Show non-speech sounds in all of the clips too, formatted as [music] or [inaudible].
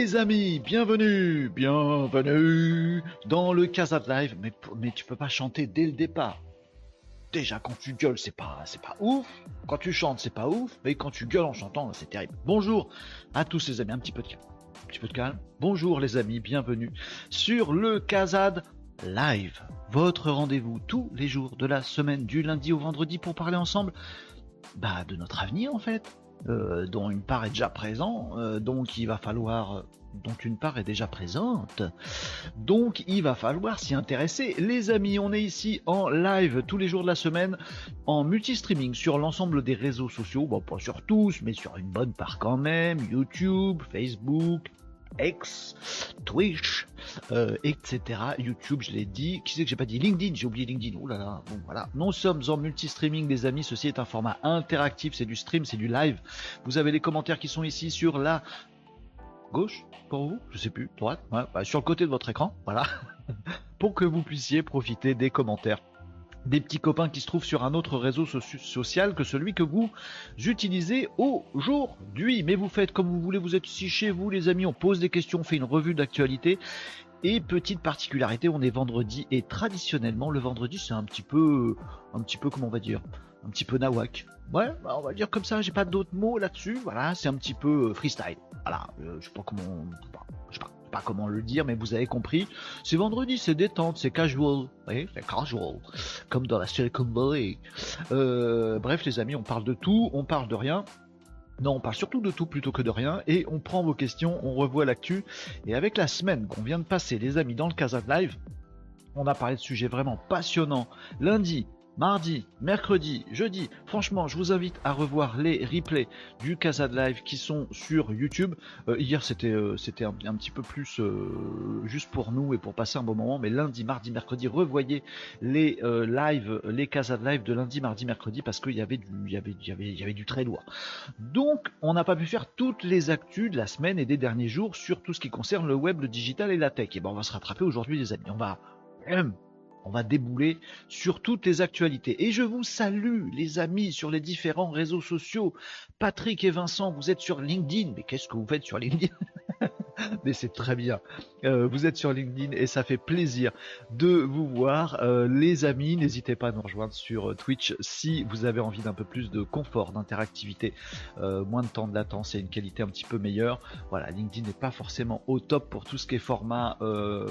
les amis, bienvenue, bienvenue dans le Casa Live. Mais, mais tu peux pas chanter dès le départ. Déjà quand tu gueules c'est pas c'est pas ouf. Quand tu chantes c'est pas ouf. Mais quand tu gueules en chantant c'est terrible. Bonjour à tous les amis, un petit peu de calme. Petit peu de calme. Bonjour les amis, bienvenue sur le Casad Live, votre rendez-vous tous les jours de la semaine, du lundi au vendredi, pour parler ensemble bah, de notre avenir en fait, euh, dont une part est déjà présente, euh, donc il va falloir, dont une part est déjà présente, donc il va falloir s'y intéresser. Les amis, on est ici en live tous les jours de la semaine, en multi-streaming sur l'ensemble des réseaux sociaux, bon pas sur tous, mais sur une bonne part quand même, YouTube, Facebook, X, Twitch, euh, etc. YouTube, je l'ai dit. Qui c'est que j'ai pas dit? LinkedIn, j'ai oublié LinkedIn. Oh là là. Bon voilà. Nous sommes en multi-streaming, les amis. Ceci est un format interactif. C'est du stream, c'est du live. Vous avez les commentaires qui sont ici sur la gauche pour vous, je sais plus, droite, bah, sur le côté de votre écran, voilà, [laughs] pour que vous puissiez profiter des commentaires des petits copains qui se trouvent sur un autre réseau social que celui que vous utilisez aujourd'hui. Mais vous faites comme vous voulez, vous êtes ici chez vous les amis, on pose des questions, on fait une revue d'actualité. Et petite particularité, on est vendredi et traditionnellement le vendredi c'est un petit peu, un petit peu comment on va dire, un petit peu nawak. Ouais, bah, on va dire comme ça, j'ai pas d'autres mots là-dessus. Voilà, c'est un petit peu euh, freestyle. Voilà, euh, je sais pas comment, pas comment le dire, mais vous avez compris. C'est vendredi, c'est détente, c'est casual. Oui, c'est casual. Comme dans la Silicon Valley. Euh, bref, les amis, on parle de tout, on parle de rien. Non, on parle surtout de tout plutôt que de rien et on prend vos questions, on revoit l'actu. Et avec la semaine qu'on vient de passer, les amis, dans le Casa Live, on a parlé de sujets vraiment passionnants. Lundi, mardi, mercredi, jeudi. Franchement, je vous invite à revoir les replays du Casa Live qui sont sur YouTube. Euh, hier, c'était euh, un, petit peu plus euh, juste pour nous et pour passer un bon moment. Mais lundi, mardi, mercredi, revoyez les lives, les Casa Live de lundi, mardi, mercredi parce qu'il y avait du, il y y avait, du très lourd. Donc, on n'a pas pu faire toutes les actus de la semaine et des derniers jours sur tout ce qui concerne le web, le digital et la tech. Et ben, on va se rattraper aujourd'hui, les amis. On va on va débouler sur toutes les actualités. Et je vous salue, les amis, sur les différents réseaux sociaux. Patrick et Vincent, vous êtes sur LinkedIn. Mais qu'est-ce que vous faites sur LinkedIn? [laughs] [laughs] mais c'est très bien. Euh, vous êtes sur LinkedIn et ça fait plaisir de vous voir. Euh, les amis, n'hésitez pas à nous rejoindre sur euh, Twitch si vous avez envie d'un peu plus de confort, d'interactivité, moins de temps de latence et une qualité un petit peu meilleure. Voilà, LinkedIn n'est pas forcément au top pour tout ce qui est format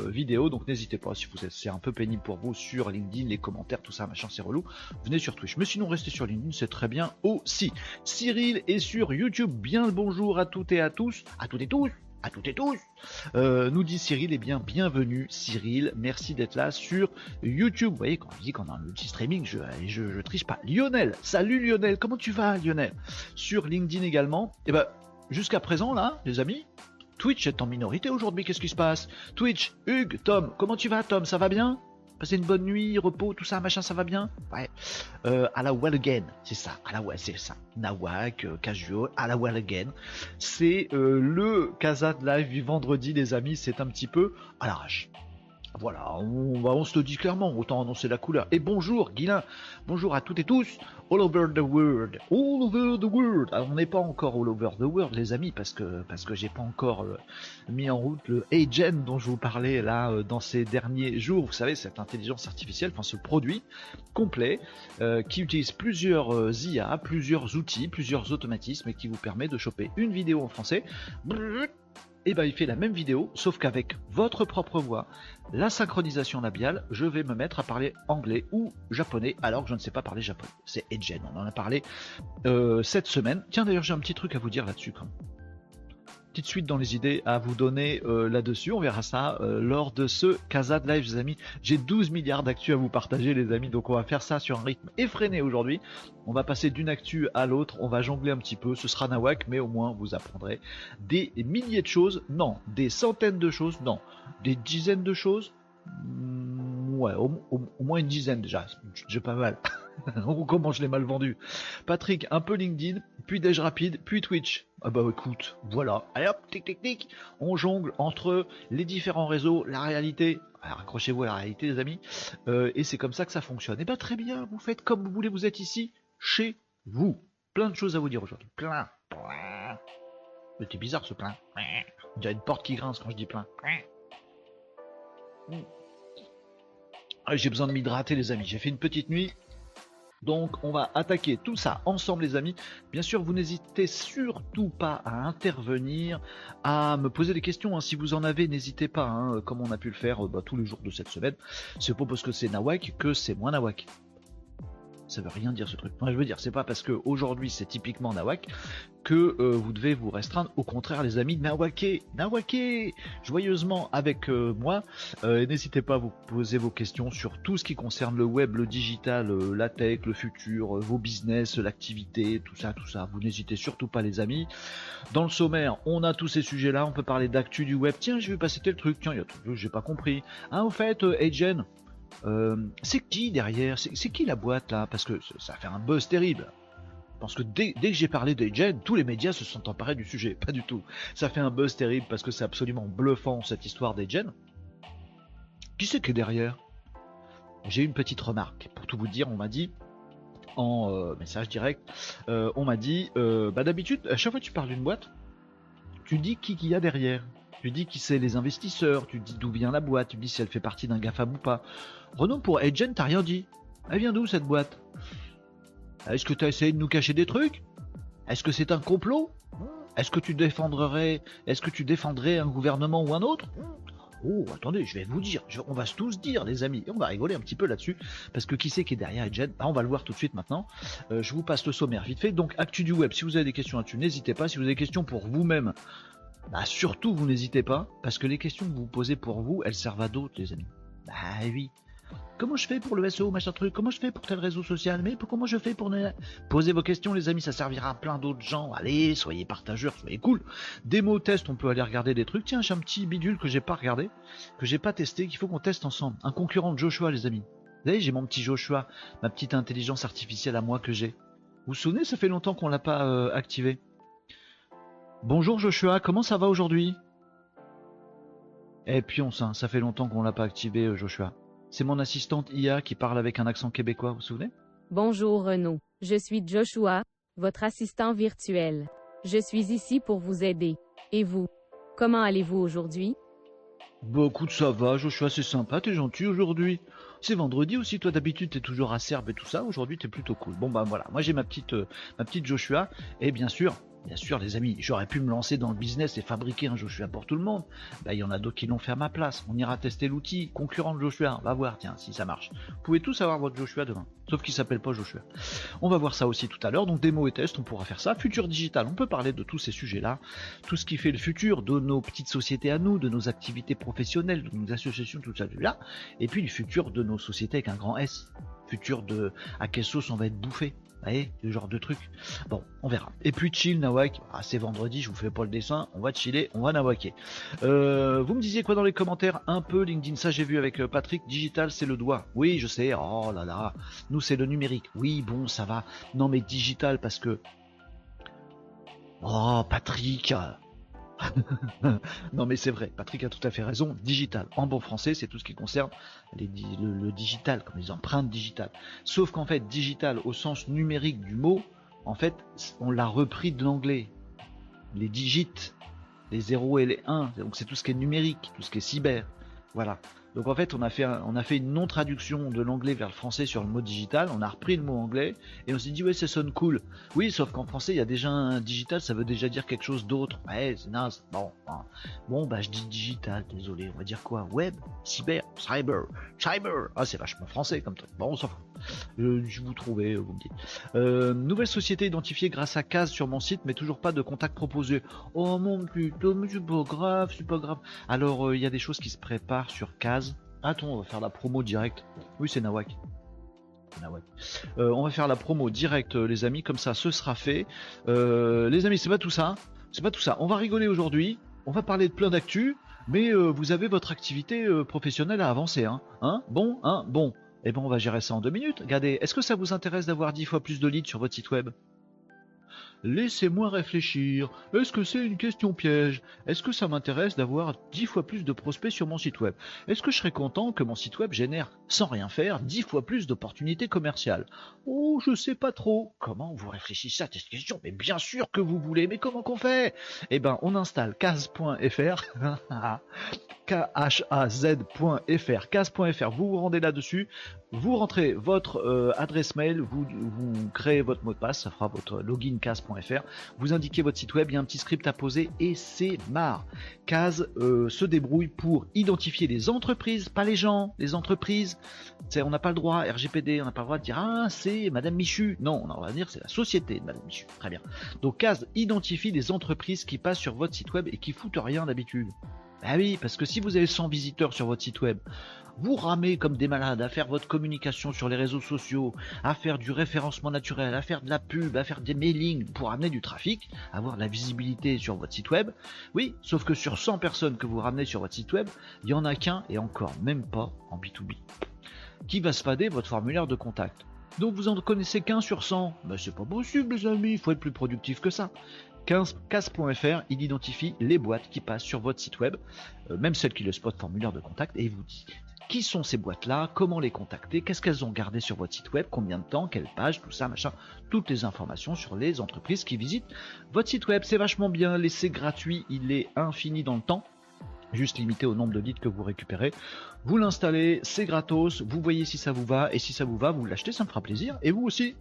vidéo, donc n'hésitez pas si vous êtes c'est un peu pénible pour vous sur LinkedIn, les commentaires, tout ça, machin, c'est relou. Venez sur Twitch. Mais sinon, restez sur LinkedIn, c'est très bien aussi. Cyril est sur YouTube. Bien le bonjour à toutes et à tous, à toutes et tous à toutes et tous. Euh, nous dit Cyril, et eh bien bienvenue Cyril, merci d'être là sur YouTube. Vous voyez, quand je dis qu'on a un multi-streaming, je, je, je, triche pas. Lionel, salut Lionel, comment tu vas Lionel? Sur LinkedIn également. Eh ben jusqu'à présent là, les amis, Twitch est en minorité aujourd'hui, qu'est-ce qui se passe? Twitch, Hugues, Tom, comment tu vas Tom, ça va bien? Passer une bonne nuit, repos, tout ça, machin, ça va bien Ouais. Euh, à la well again, c'est ça. À la well, c'est ça. Nawak, euh, casual, à la well again. C'est euh, le Casa de live du vendredi, les amis. C'est un petit peu à l'arrache. Voilà, on, se le dit clairement, autant annoncer la couleur. Et bonjour Guilin, bonjour à toutes et tous, all over the world, all over the world. Alors on n'est pas encore all over the world les amis, parce que parce que j'ai pas encore euh, mis en route le Agent dont je vous parlais là euh, dans ces derniers jours. Vous savez, cette intelligence artificielle, enfin ce produit complet euh, qui utilise plusieurs IA, plusieurs outils, plusieurs automatismes et qui vous permet de choper une vidéo en français et eh ben il fait la même vidéo, sauf qu'avec votre propre voix, la synchronisation labiale, je vais me mettre à parler anglais ou japonais alors que je ne sais pas parler japonais. C'est Edgen, on en a parlé euh, cette semaine. Tiens d'ailleurs j'ai un petit truc à vous dire là-dessus quand petite suite dans les idées à vous donner euh, là-dessus. On verra ça euh, lors de ce Casa de Live, les amis. J'ai 12 milliards d'actu à vous partager, les amis. Donc on va faire ça sur un rythme effréné aujourd'hui. On va passer d'une actu à l'autre. On va jongler un petit peu. Ce sera nawak, mais au moins vous apprendrez des milliers de choses. Non, des centaines de choses. Non, des dizaines de choses? Mm, ouais, au, au moins une dizaine déjà. J'ai pas mal. [laughs] Comment je l'ai mal vendu? Patrick, un peu LinkedIn, puis Déj Rapide, puis Twitch. Ah bah écoute, voilà. Allez hop, tic tic tic. On jongle entre les différents réseaux, la réalité. Accrochez-vous à la réalité, les amis. Euh, et c'est comme ça que ça fonctionne. Et bah très bien, vous faites comme vous voulez, vous êtes ici, chez vous. Plein de choses à vous dire aujourd'hui. Plein. plein. C'était bizarre ce plein. Il y a une porte qui grince quand je dis plein. Ah, J'ai besoin de m'hydrater les amis. J'ai fait une petite nuit. Donc on va attaquer tout ça ensemble les amis. Bien sûr vous n'hésitez surtout pas à intervenir, à me poser des questions. hein. Si vous en avez, n'hésitez pas, hein, comme on a pu le faire euh, bah, tous les jours de cette semaine. C'est pas parce que c'est Nawak que c'est moins Nawak. Ça veut rien dire ce truc. Moi je veux dire, c'est pas parce que aujourd'hui c'est typiquement Nawak que euh, vous devez vous restreindre. Au contraire, les amis, Nawaké, Nawaké, joyeusement avec euh, moi. Euh, N'hésitez pas à vous poser vos questions sur tout ce qui concerne le web, le digital, euh, la tech, le futur, vos business, l'activité, tout ça, tout ça. Vous n'hésitez surtout pas, les amis. Dans le sommaire, on a tous ces sujets-là. On peut parler d'actu du web. Tiens, je vais passer tel truc. Tiens, il y a tout que j'ai pas compris. Hein, au fait, Agen, euh, c'est qui derrière? C'est qui la boîte là? Parce que ça fait un buzz terrible. Parce que dès, que j'ai parlé d'Agen, tous les médias se sont emparés du sujet. [laughs] Pas du tout. Ça fait un buzz terrible parce que c'est absolument bluffant cette histoire d'Agen. Qui c'est qui est derrière? J'ai une petite remarque. Pour tout vous dire, on m'a dit en euh, message direct, euh, on m'a dit, bah d'habitude, à chaque fois que tu parles d'une boîte, tu dis qui qu'il y a derrière. Tu dis qui c'est les investisseurs, tu dis d'où vient la boîte, tu dis si elle fait partie d'un GAFAM ou pas. Renaud, pour Agent, t'as rien dit. Elle vient d'où cette boîte? Est-ce que t'as essayé de nous cacher des trucs? Est-ce que c'est un complot? Est-ce que tu défendrais, est-ce que tu défendrais un gouvernement ou un autre? Oh, attendez, je vais vous dire, on va se tous dire, les amis, on va rigoler un petit peu là-dessus, parce que qui c'est qui est derrière Agent? Ah, On va le voir tout de suite maintenant. Euh, je vous passe le sommaire vite fait. Donc, actu du web, si vous avez des questions là-dessus, n'hésitez pas. Si vous avez des questions pour vous-même, bah surtout vous n'hésitez pas, parce que les questions que vous posez pour vous, elles servent à d'autres, les amis. Bah oui. Comment je fais pour le SEO, machin truc? Comment je fais pour tel réseau social? Mais comment je fais pour... ne- Posez vos questions, les amis, ça servira à plein d'autres gens. Allez, soyez partageurs, soyez cool. Démo test, on peut aller regarder des trucs. Tiens, j'ai un petit bidule que j'ai pas regardé, que j'ai pas testé, qu'il faut qu'on teste ensemble. Un concurrent de Joshua, les amis. Vous savez, j'ai mon petit Joshua, ma petite intelligence artificielle à moi que j'ai. Vous vous souvenez, ça fait longtemps qu'on l'a pas euh, activé? Bonjour Joshua, comment ça va aujourd'hui? Eh pionce, hein, ça fait longtemps qu'on l'a pas activé euh, Joshua. C'est mon assistante IA qui parle avec un accent québécois, vous vous souvenez? Bonjour Renaud. Je suis Joshua, votre assistant virtuel. Je suis ici pour vous aider. Et vous? Comment allez-vous aujourd'hui? Bah écoute, ça va Joshua, c'est sympa, t'es gentil aujourd'hui. C'est vendredi aussi, toi d'habitude t'es toujours acerbe et tout ça, aujourd'hui t'es plutôt cool. Bon bah voilà, moi j'ai ma petite, euh, ma petite Joshua, et bien sûr, bien sûr les amis, j'aurais pu me lancer dans le business et fabriquer un Joshua pour tout le monde. Bah il y en a d'autres qui l'ont fait à ma place. On ira tester l'outil, concurrent de Joshua, va voir, tiens, si ça marche. Vous pouvez tous avoir votre Joshua demain, sauf qu'il s'appelle pas Joshua. On va voir ça aussi tout à l'heure, donc démo et test, on pourra faire ça. Futur digital, on peut parler de tous ces sujets-là, tout ce qui fait le futur de nos petites sociétés à nous, de nos activités professionnelles, de nos associations, tout ça, tout là, et puis le futur de nos sociétés avec un grand S, futur de à quelle sauce on va être bouffé. Voyez, ce genre de truc. Bon, on verra. Et puis chill, nawak. Ah, c'est vendredi, je vous fais pas le dessin. On va chiller, on va nawaker. Euh, vous me disiez quoi dans les commentaires? Un peu LinkedIn, ça j'ai vu avec euh, Patrick. Digital, c'est le doigt. Oui, je sais. Oh là là. Nous, c'est le numérique. Oui, bon, ça va. Non, mais digital parce que. Oh, Patrick. [laughs] non mais c'est vrai, Patrick a tout à fait raison. Digital, en bon français, c'est tout ce qui concerne le digital, comme les empreintes digitales. Sauf qu'en fait, digital au sens numérique du mot, en fait, on l'a repris de l'anglais. Les digits, les 0 et les 1, donc c'est tout ce qui est numérique, tout ce qui est cyber. Voilà. Donc en fait, on a fait, une non-traduction de l'anglais vers le français sur le mot digital. On a repris le mot anglais et on s'est dit ouais, ça sonne cool. Oui, sauf qu'en français, il y a déjà un digital, ça veut déjà dire quelque chose d'autre. Ouais, c'est naze. Bon, hein. bon, bah je dis digital. Désolé, on va dire quoi? Web, cyber, cyber, cyber? Ah, c'est vachement français comme truc. Bon, on s'en fout. Euh, je vous trouvez, vous me dites. Euh, nouvelle société identifiée grâce à Case sur mon site, mais toujours pas de contact proposé. Oh mon putain, mais c'est pas grave, c'est pas grave. Alors, euh, il y a des choses qui se préparent sur Case. Attends, on va faire la promo directe. Oui, c'est Nawak. Nawak. Euh, on va faire la promo directe, euh, les amis, comme ça, ce sera fait. Euh, les amis, c'est pas tout ça. C'est pas tout ça. On va rigoler aujourd'hui. On va parler de plein d'actu. Mais vous avez votre activité professionnelle à avancer, hein, hein? Bon, hein, bon. Eh ben, on va gérer ça en deux minutes. Regardez, est-ce que ça vous intéresse d'avoir dix fois plus de leads sur votre site web? Laissez-moi réfléchir. Est-ce que c'est une question piège? Est-ce que ça m'intéresse d'avoir 10 fois plus de prospects sur mon site web? Est-ce que je serais content que mon site web génère, sans rien faire, 10 fois plus d'opportunités commerciales? Oh, je sais pas trop. Comment vous réfléchissez à cette question? Mais bien sûr que vous voulez, mais comment qu'on fait? Eh ben, on installe case.fr. K-H-A-Z.fr, case.fr, vous vous rendez là-dessus, vous rentrez votre euh, adresse mail, vous, vous, créez votre mot de passe, ça fera votre login case.fr, vous indiquez votre site web, il y a un petit script à poser et c'est marre. Case euh, se débrouille pour identifier les entreprises, pas les gens, les entreprises. On n'a pas le droit, RGPD, on n'a pas le droit de dire ah c'est Madame Michu. Non, on va dire c'est la société de Madame Michu. Très bien. Donc Case identifie les entreprises qui passent sur votre site web et qui foutent rien d'habitude. Bah oui, parce que si vous avez 100 visiteurs sur votre site web, vous ramez comme des malades à faire votre communication sur les réseaux sociaux, à faire du référencement naturel, à faire de la pub, à faire des mailings pour amener du trafic, avoir de la visibilité sur votre site web. Oui, sauf que sur 100 personnes que vous ramenez sur votre site web, il y en a qu'un et encore même pas en B2B qui va spader votre formulaire de contact? Donc vous en connaissez qu'un sur 100. Ben c'est pas possible les amis, il faut être plus productif que ça. 15 il identifie les boîtes qui passent sur votre site web, euh, même celles qui le spot formulaire de contact, et il vous dit qui sont ces boîtes-là, comment les contacter, qu'est-ce qu'elles ont gardé sur votre site web, combien de temps, quelle page, tout ça, machin, toutes les informations sur les entreprises qui visitent votre site web. C'est vachement bien, laissez gratuit, il est infini dans le temps juste limité au nombre de leads que vous récupérez. Vous l'installez, c'est gratos, vous voyez si ça vous va, et si ça vous va, vous l'achetez, ça me fera plaisir, et vous aussi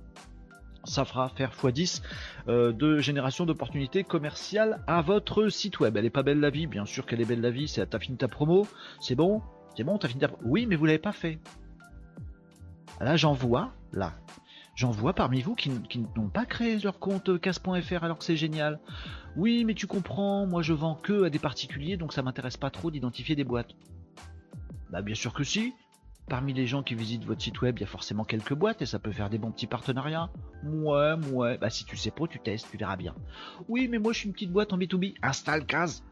ça fera faire x10 euh, de génération d'opportunités commerciales à votre site web. Elle est pas belle la vie, bien sûr qu'elle est belle la vie, c'est t'as fini ta promo, c'est bon, c'est bon, t'as fini ta Oui, mais vous l'avez pas fait. Là, j'en vois, là, j'en vois parmi vous qui, n'ont pas créé leur compte casse.fr alors que c'est génial. Oui, mais tu comprends, moi je vends que à des particuliers, donc ça m'intéresse pas trop d'identifier des boîtes. Bah bien sûr que si, Parmi les gens qui visitent votre site web, il y a forcément quelques boîtes et ça peut faire des bons petits partenariats. Ouais, ouais. Bah si tu sais pas, tu testes, tu verras bien. Oui, mais moi je suis une petite boîte en B2B. Installe 15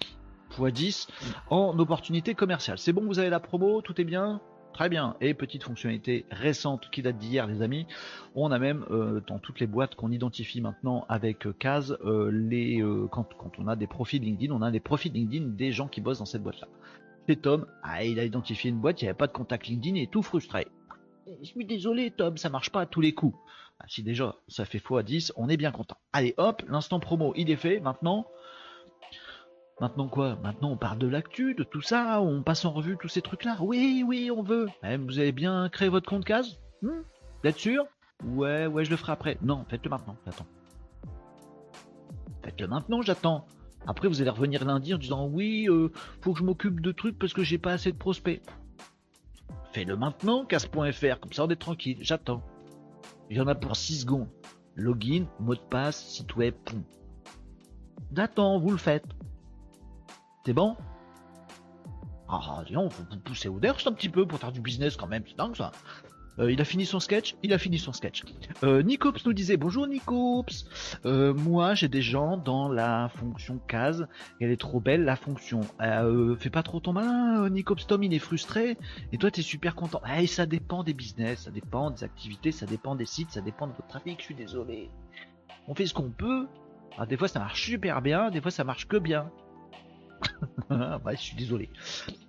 x 10 en opportunité commerciale. C'est bon, vous avez la promo, tout est bien? Très bien. Et petite fonctionnalité récente qui date d'hier, les amis. On a même euh, dans toutes les boîtes qu'on identifie maintenant avec Case, euh, euh, les quand, on a des profils LinkedIn, on a des profils LinkedIn des gens qui bossent dans cette boîte-là. Tom, ah, il a identifié une boîte, il n'y avait pas de contact LinkedIn et tout frustré. Je suis désolé Tom, ça marche pas à tous les coups. Ah, si déjà ça fait x10, on est bien content. Allez hop, l'instant promo il est fait, maintenant... Maintenant quoi? Maintenant on parle de l'actu, de tout ça, on passe en revue tous ces trucs-là? Oui, oui, on veut. Eh, vous avez bien créé votre compte case? Hmm? Vous êtes sûr? Ouais, ouais, je le ferai après. Non, faites-le maintenant, j'attends. Faites-le maintenant, j'attends. Après, vous allez revenir lundi en disant oui, euh, faut que je m'occupe de trucs parce que j'ai pas assez de prospects. Fais-le maintenant, casse.fr, comme ça on est tranquille, j'attends. Il y en a pour 6 secondes. Login, mot de passe, site web, poum. J'attends, vous le faites. C'est bon? Ah, disons, faut vous pousser au derche un petit peu pour faire du business quand même, c'est dingue ça. Euh, il a fini son sketch Il a fini son sketch. Euh, Nicops nous disait Bonjour Nicops euh, Moi j'ai des gens dans la fonction case. Elle est trop belle la fonction. Fais pas trop ton malin, Nicops Tom il est frustré. Et toi t'es super content. Eh, ça dépend des business, ça dépend des activités, ça dépend des sites, ça dépend de votre trafic. Je suis désolé. On fait ce qu'on peut. Ah, des fois ça marche super bien, des fois ça marche que bien. [laughs] ouais, je suis désolé.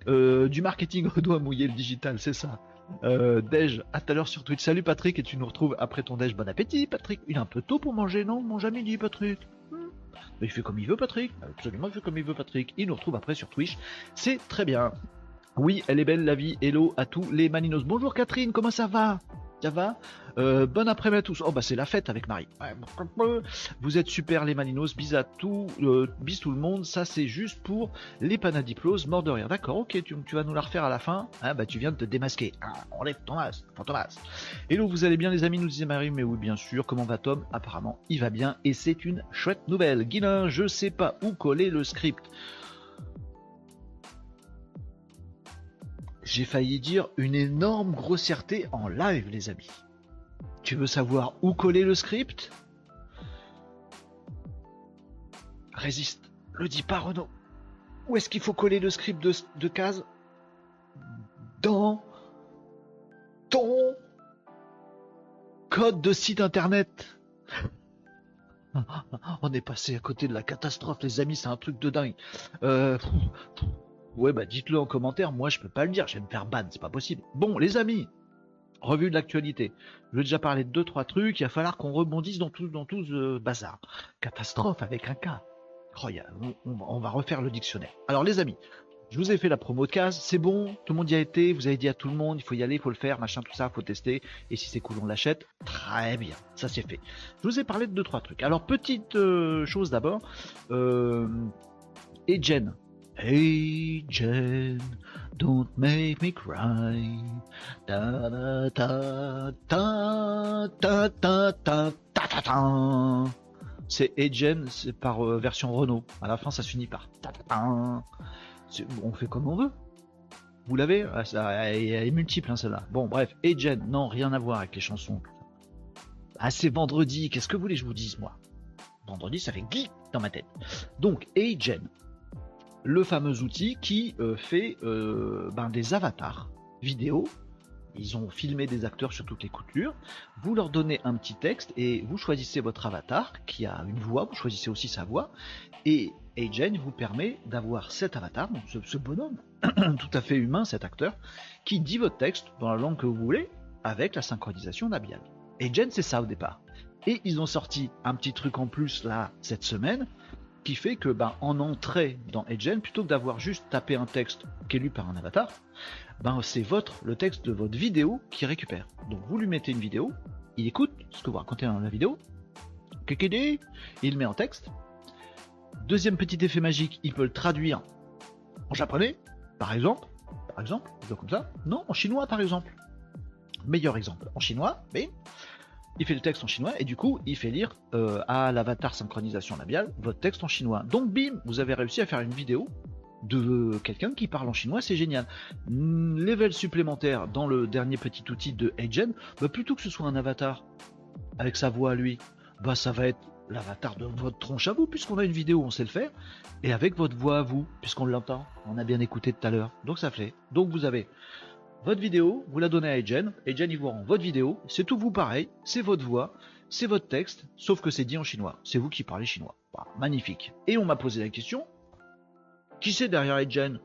du marketing on doit mouiller le digital, c'est ça. Euh, Dej, à tout à l'heure sur Twitch. Salut Patrick, et tu nous retrouves après ton Dej. Bon appétit, Patrick. Il est un peu tôt pour manger, non Mange à midi, Patrick? Hmm. il fait comme il veut, Patrick. Absolument, il fait comme il veut, Patrick. Il nous retrouve après sur Twitch. C'est très bien. Oui, elle est belle la vie. Hello à tous les maninos. Bonjour Catherine, comment ça va? Ça va euh, Bon après-midi à tous. Oh bah c'est la fête avec Marie. Vous êtes super les Maninos. Bis à tout, euh, bis tout le monde. Ça c'est juste pour les panadiploses. Mort de rire. D'accord, ok, tu, vas nous la refaire à la fin. Ah bah tu viens de te démasquer. Enlève ton masque, Thomas. Hello, vous allez bien les amis Nous disait Marie. Mais oui, bien sûr. Comment va Tom? Apparemment, il va bien et c'est une chouette nouvelle. Guilin, je sais pas où coller le script. J'ai failli dire une énorme grossièreté en live, les amis. Tu veux savoir où coller le script? Résiste, le dis pas Renaud. Où est-ce qu'il faut coller le script de, de case? Dans ton code de site internet. [laughs] On est passé à côté de la catastrophe, les amis, c'est un truc de dingue. Euh, ouais, bah dites-le en commentaire, moi je peux pas le dire, je vais me faire ban, c'est pas possible. Bon, les amis, revue de l'actualité. Je vais déjà parler de deux, trois trucs, il va falloir qu'on rebondisse dans tout, dans tout ce bazar. Catastrophe avec un cas. Oh, on va refaire le dictionnaire. Alors les amis, je vous ai fait la promo de case, c'est bon, tout le monde y a été, vous avez dit à tout le monde, il faut y aller, il faut le faire, machin, tout ça, faut tester, et si c'est cool, on l'achète. Très bien, ça c'est fait. Je vous ai parlé de deux, trois trucs. Alors, petite euh, chose d'abord, euh, et Jen. Hey Jane, don't make me cry. Ta ta ta ta ta ta ta ta ta. C'est Hey Jane, c'est par euh, version Renault. À la fin, ça se finit par ta ta ta. On fait comme on veut. Vous l'avez? Ah, Elle est multiple hein, celle-là. Bon, bref, Hey Jane, non, rien à voir avec les chansons. Ah, c'est vendredi. Qu'est-ce que vous voulez que je vous dise moi? Vendredi, ça fait geek dans ma tête. Donc, Hey Jane le fameux outil qui euh, fait euh, ben, des avatars vidéo. Ils ont filmé des acteurs sur toutes les coutures. Vous leur donnez un petit texte et vous choisissez votre avatar qui a une voix. Vous choisissez aussi sa voix. Et Agen vous permet d'avoir cet avatar, ce, bonhomme, [clears throat] tout à fait humain, cet acteur, qui dit votre texte dans la langue que vous voulez, avec la synchronisation labiale. Agen, c'est ça au départ. Et ils ont sorti un petit truc en plus là cette semaine, qui fait que ben, en entrée dans Agen, plutôt que d'avoir juste tapé un texte qui est lu par un avatar, ben, c'est votre, le texte de votre vidéo qui récupère. Donc vous lui mettez une vidéo, il écoute ce que vous racontez dans la vidéo, il met en texte, Deuxième petit effet magique, il peut le traduire en japonais, par exemple. Par exemple, comme ça. Non, en chinois, par exemple. Meilleur exemple, en chinois, mais il fait le texte en chinois et du coup, il fait lire euh, à l'avatar synchronisation labiale votre texte en chinois. Donc, bim, vous avez réussi à faire une vidéo de quelqu'un qui parle en chinois, c'est génial. Level supplémentaire dans le dernier petit outil de Agen, bah, plutôt que ce soit un avatar avec sa voix à lui, bah ça va être l'avatar de votre tronche à vous, puisqu'on a une vidéo, on sait le faire, et avec votre voix à vous, puisqu'on l'entend, on a bien écouté tout à l'heure. Donc ça fait. Donc vous avez votre vidéo, vous la donnez à Egen, Egen il vous rend votre vidéo, c'est tout vous pareil, c'est votre voix, c'est votre texte, sauf que c'est dit en chinois. C'est vous qui parlez chinois. magnifique. Et on m'a posé la question, qui c'est derrière Egen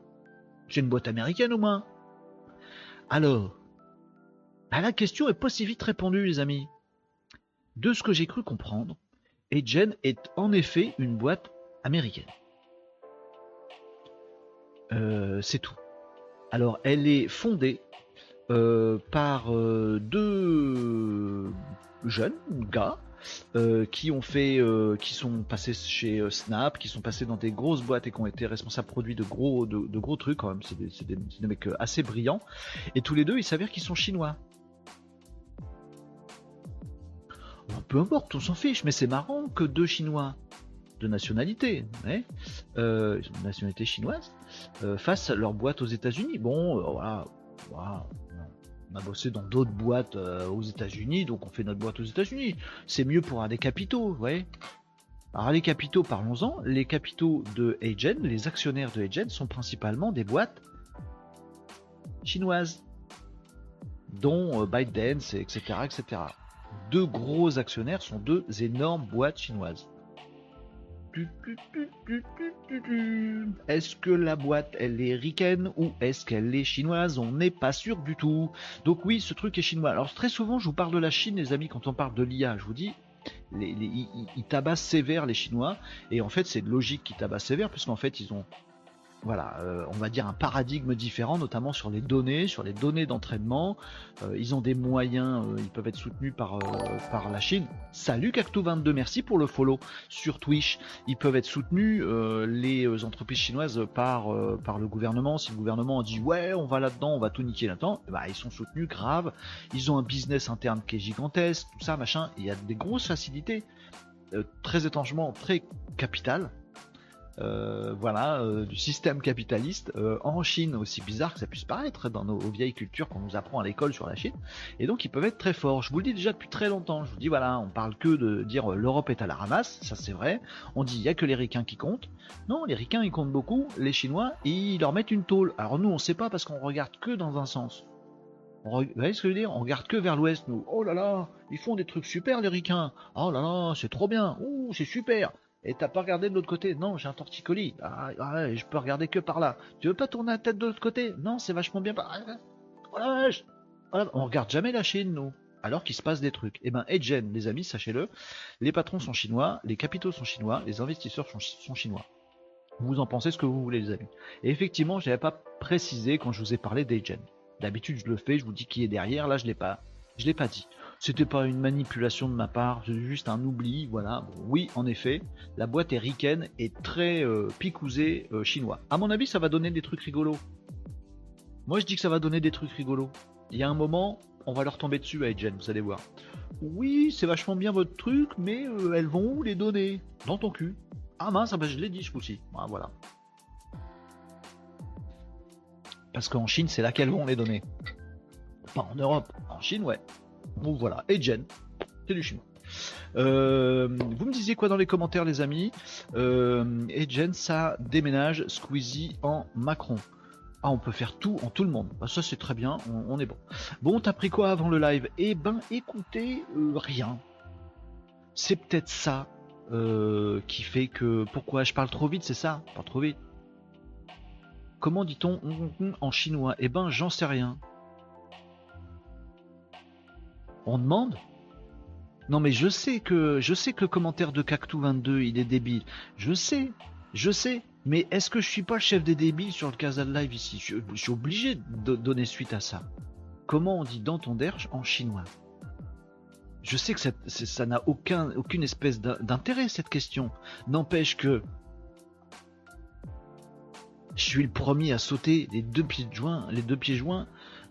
C'est une boîte américaine au moins Alors, bah, la question est pas si vite répondue les amis. De ce que j'ai cru comprendre, Agen est en effet une boîte américaine. Euh, c'est tout. Alors, elle est fondée euh, par euh, deux jeunes gars fait, qui sont passés chez Snap, qui sont passés dans des grosses boîtes et qui ont été responsables produits de gros, de, gros trucs quand même. C'est des, des, mecs assez brillants. Et tous les deux, il s'avère qu'ils sont chinois. peu importe, on s'en fiche, mais c'est marrant que deux Chinois de nationalité, euh, nationalité chinoise, euh, fassent leur boîte aux États-Unis. Bon, euh, voilà, on a bossé dans d'autres boîtes aux États-Unis, donc on fait notre boîte aux États-Unis. C'est mieux pour avoir des capitaux, ouais. Alors les capitaux, parlons-en. Les capitaux de Agen, les actionnaires de Agen sont principalement des boîtes chinoises, dont ByteDance, etc., etc deux gros actionnaires sont deux énormes boîtes chinoises. Est-ce que la boîte elle est ricaine ou est-ce qu'elle est chinoise? On n'est pas sûr du tout. Donc oui, ce truc est chinois. Alors très souvent, je vous parle de la Chine, les amis, quand on parle de l'IA, je vous dis, ils, tabassent sévère les Chinois, et en fait c'est logique qu'ils tabassent sévère, puisqu'en fait ils ont voilà, euh, on va dire un paradigme différent, notamment sur les données, sur les données d'entraînement. Euh, ils ont des moyens, euh, ils peuvent être soutenus par, la Chine. Salut Cacto22, merci pour le follow sur Twitch. Ils peuvent être soutenus, les entreprises chinoises, par, le gouvernement. Si le gouvernement dit ouais, on va là-dedans, on va tout niquer là-dedans, bah, ils sont soutenus grave. Ils ont un business interne qui est gigantesque, tout ça, machin. Il y a des grosses facilités, très étrangement, très capitales euh, voilà, euh, du système capitaliste euh, en Chine, aussi bizarre que ça puisse paraître dans nos vieilles cultures qu'on nous apprend à l'école sur la Chine. Et donc ils peuvent être très forts. Je vous le dis déjà depuis très longtemps. Je vous dis voilà, on parle que de dire l'Europe est à la ramasse, ça c'est vrai. On dit il y a que les ricains qui comptent. Non, les ricains ils comptent beaucoup. Les Chinois ils leur mettent une tôle. Alors nous on sait pas parce qu'on regarde que dans un sens. On, vous voyez ce que je veux dire? On regarde que vers l'ouest, nous. Oh là là, ils font des trucs super, les ricains. Oh là là, c'est trop bien. Ouh, c'est super. Et t'as pas regardé de l'autre côté? Non, j'ai un torticolis. Ah, ouais, je peux regarder que par là. Tu veux pas tourner la tête de l'autre côté? Non, c'est vachement bien. Oh la vache On regarde jamais la Chine, nous. Alors qu'il se passe des trucs. Eh ben, Edgen, les amis, sachez-le, les patrons sont chinois, les capitaux sont chinois, les investisseurs sont, chinois. Vous en pensez ce que vous voulez, les amis. Et effectivement, je n'avais pas précisé quand je vous ai parlé d'Edgen. D'habitude, je le fais, je vous dis qui est derrière. Là, je l'ai pas, je l'ai pas dit. C'était pas une manipulation de ma part, c'est juste un oubli, voilà. oui, en effet, la boîte est ricaine et très euh, picousée euh, chinois. À mon avis, ça va donner des trucs rigolos. Moi, je dis que ça va donner des trucs rigolos. Il y a un moment, on va leur tomber dessus à Edgen, vous allez voir. Oui, c'est vachement bien votre truc, mais euh, elles vont où les données? Dans ton cul. Ah mince, ah bah, je l'ai dit, je aussi. Ah, voilà. Parce qu'en Chine, c'est là qu'elles vont les données. Pas en Europe. En Chine, ouais. Bon voilà, et Jen, c'est du chinois. Euh, vous me disiez quoi dans les commentaires les amis euh, Et Jen, ça déménage Squeezie en Macron. Ah, on peut faire tout en tout le monde. Bah, ça c'est très bien, on, est bon. Bon, t'as pris quoi avant le live? Eh ben, écoutez, euh, rien. C'est peut-être ça qui fait que pourquoi je parle trop vite, c'est ça? Pas trop vite. Comment dit-on en chinois? Eh ben, j'en sais rien. On demande? Non mais je sais que je sais que le commentaire de Cactou 22 il est débile. Je sais, je sais. Mais est-ce que je suis pas le chef des débiles sur le Casal Live ici? Je, suis obligé de donner suite à ça. Comment on dit dans ton derche en chinois? Je sais que ça n'a aucun, aucune espèce d'intérêt cette question. N'empêche que je suis le premier à sauter les deux pieds joints, les deux pieds joints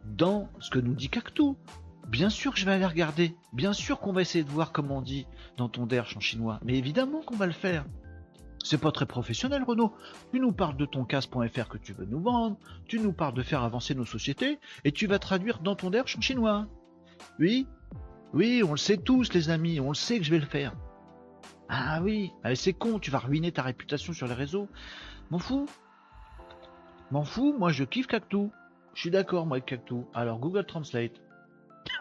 dans ce que nous dit Cactou. Bien sûr que je vais aller regarder. Bien sûr qu'on va essayer de voir comment on dit dans ton derche en chinois. Mais évidemment qu'on va le faire. C'est pas très professionnel, Renaud. Tu nous parles de ton casse.fr que tu veux nous vendre, tu nous parles de faire avancer nos sociétés, et tu vas traduire dans ton derche en chinois. Oui, oui, on le sait tous, les amis, on le sait que je vais le faire. Ah oui, c'est con, tu vas ruiner ta réputation sur les réseaux. M'en fous. M'en fous, moi je kiffe Cactou. Je suis d'accord, moi, avec Cactou. Alors, Google Translate.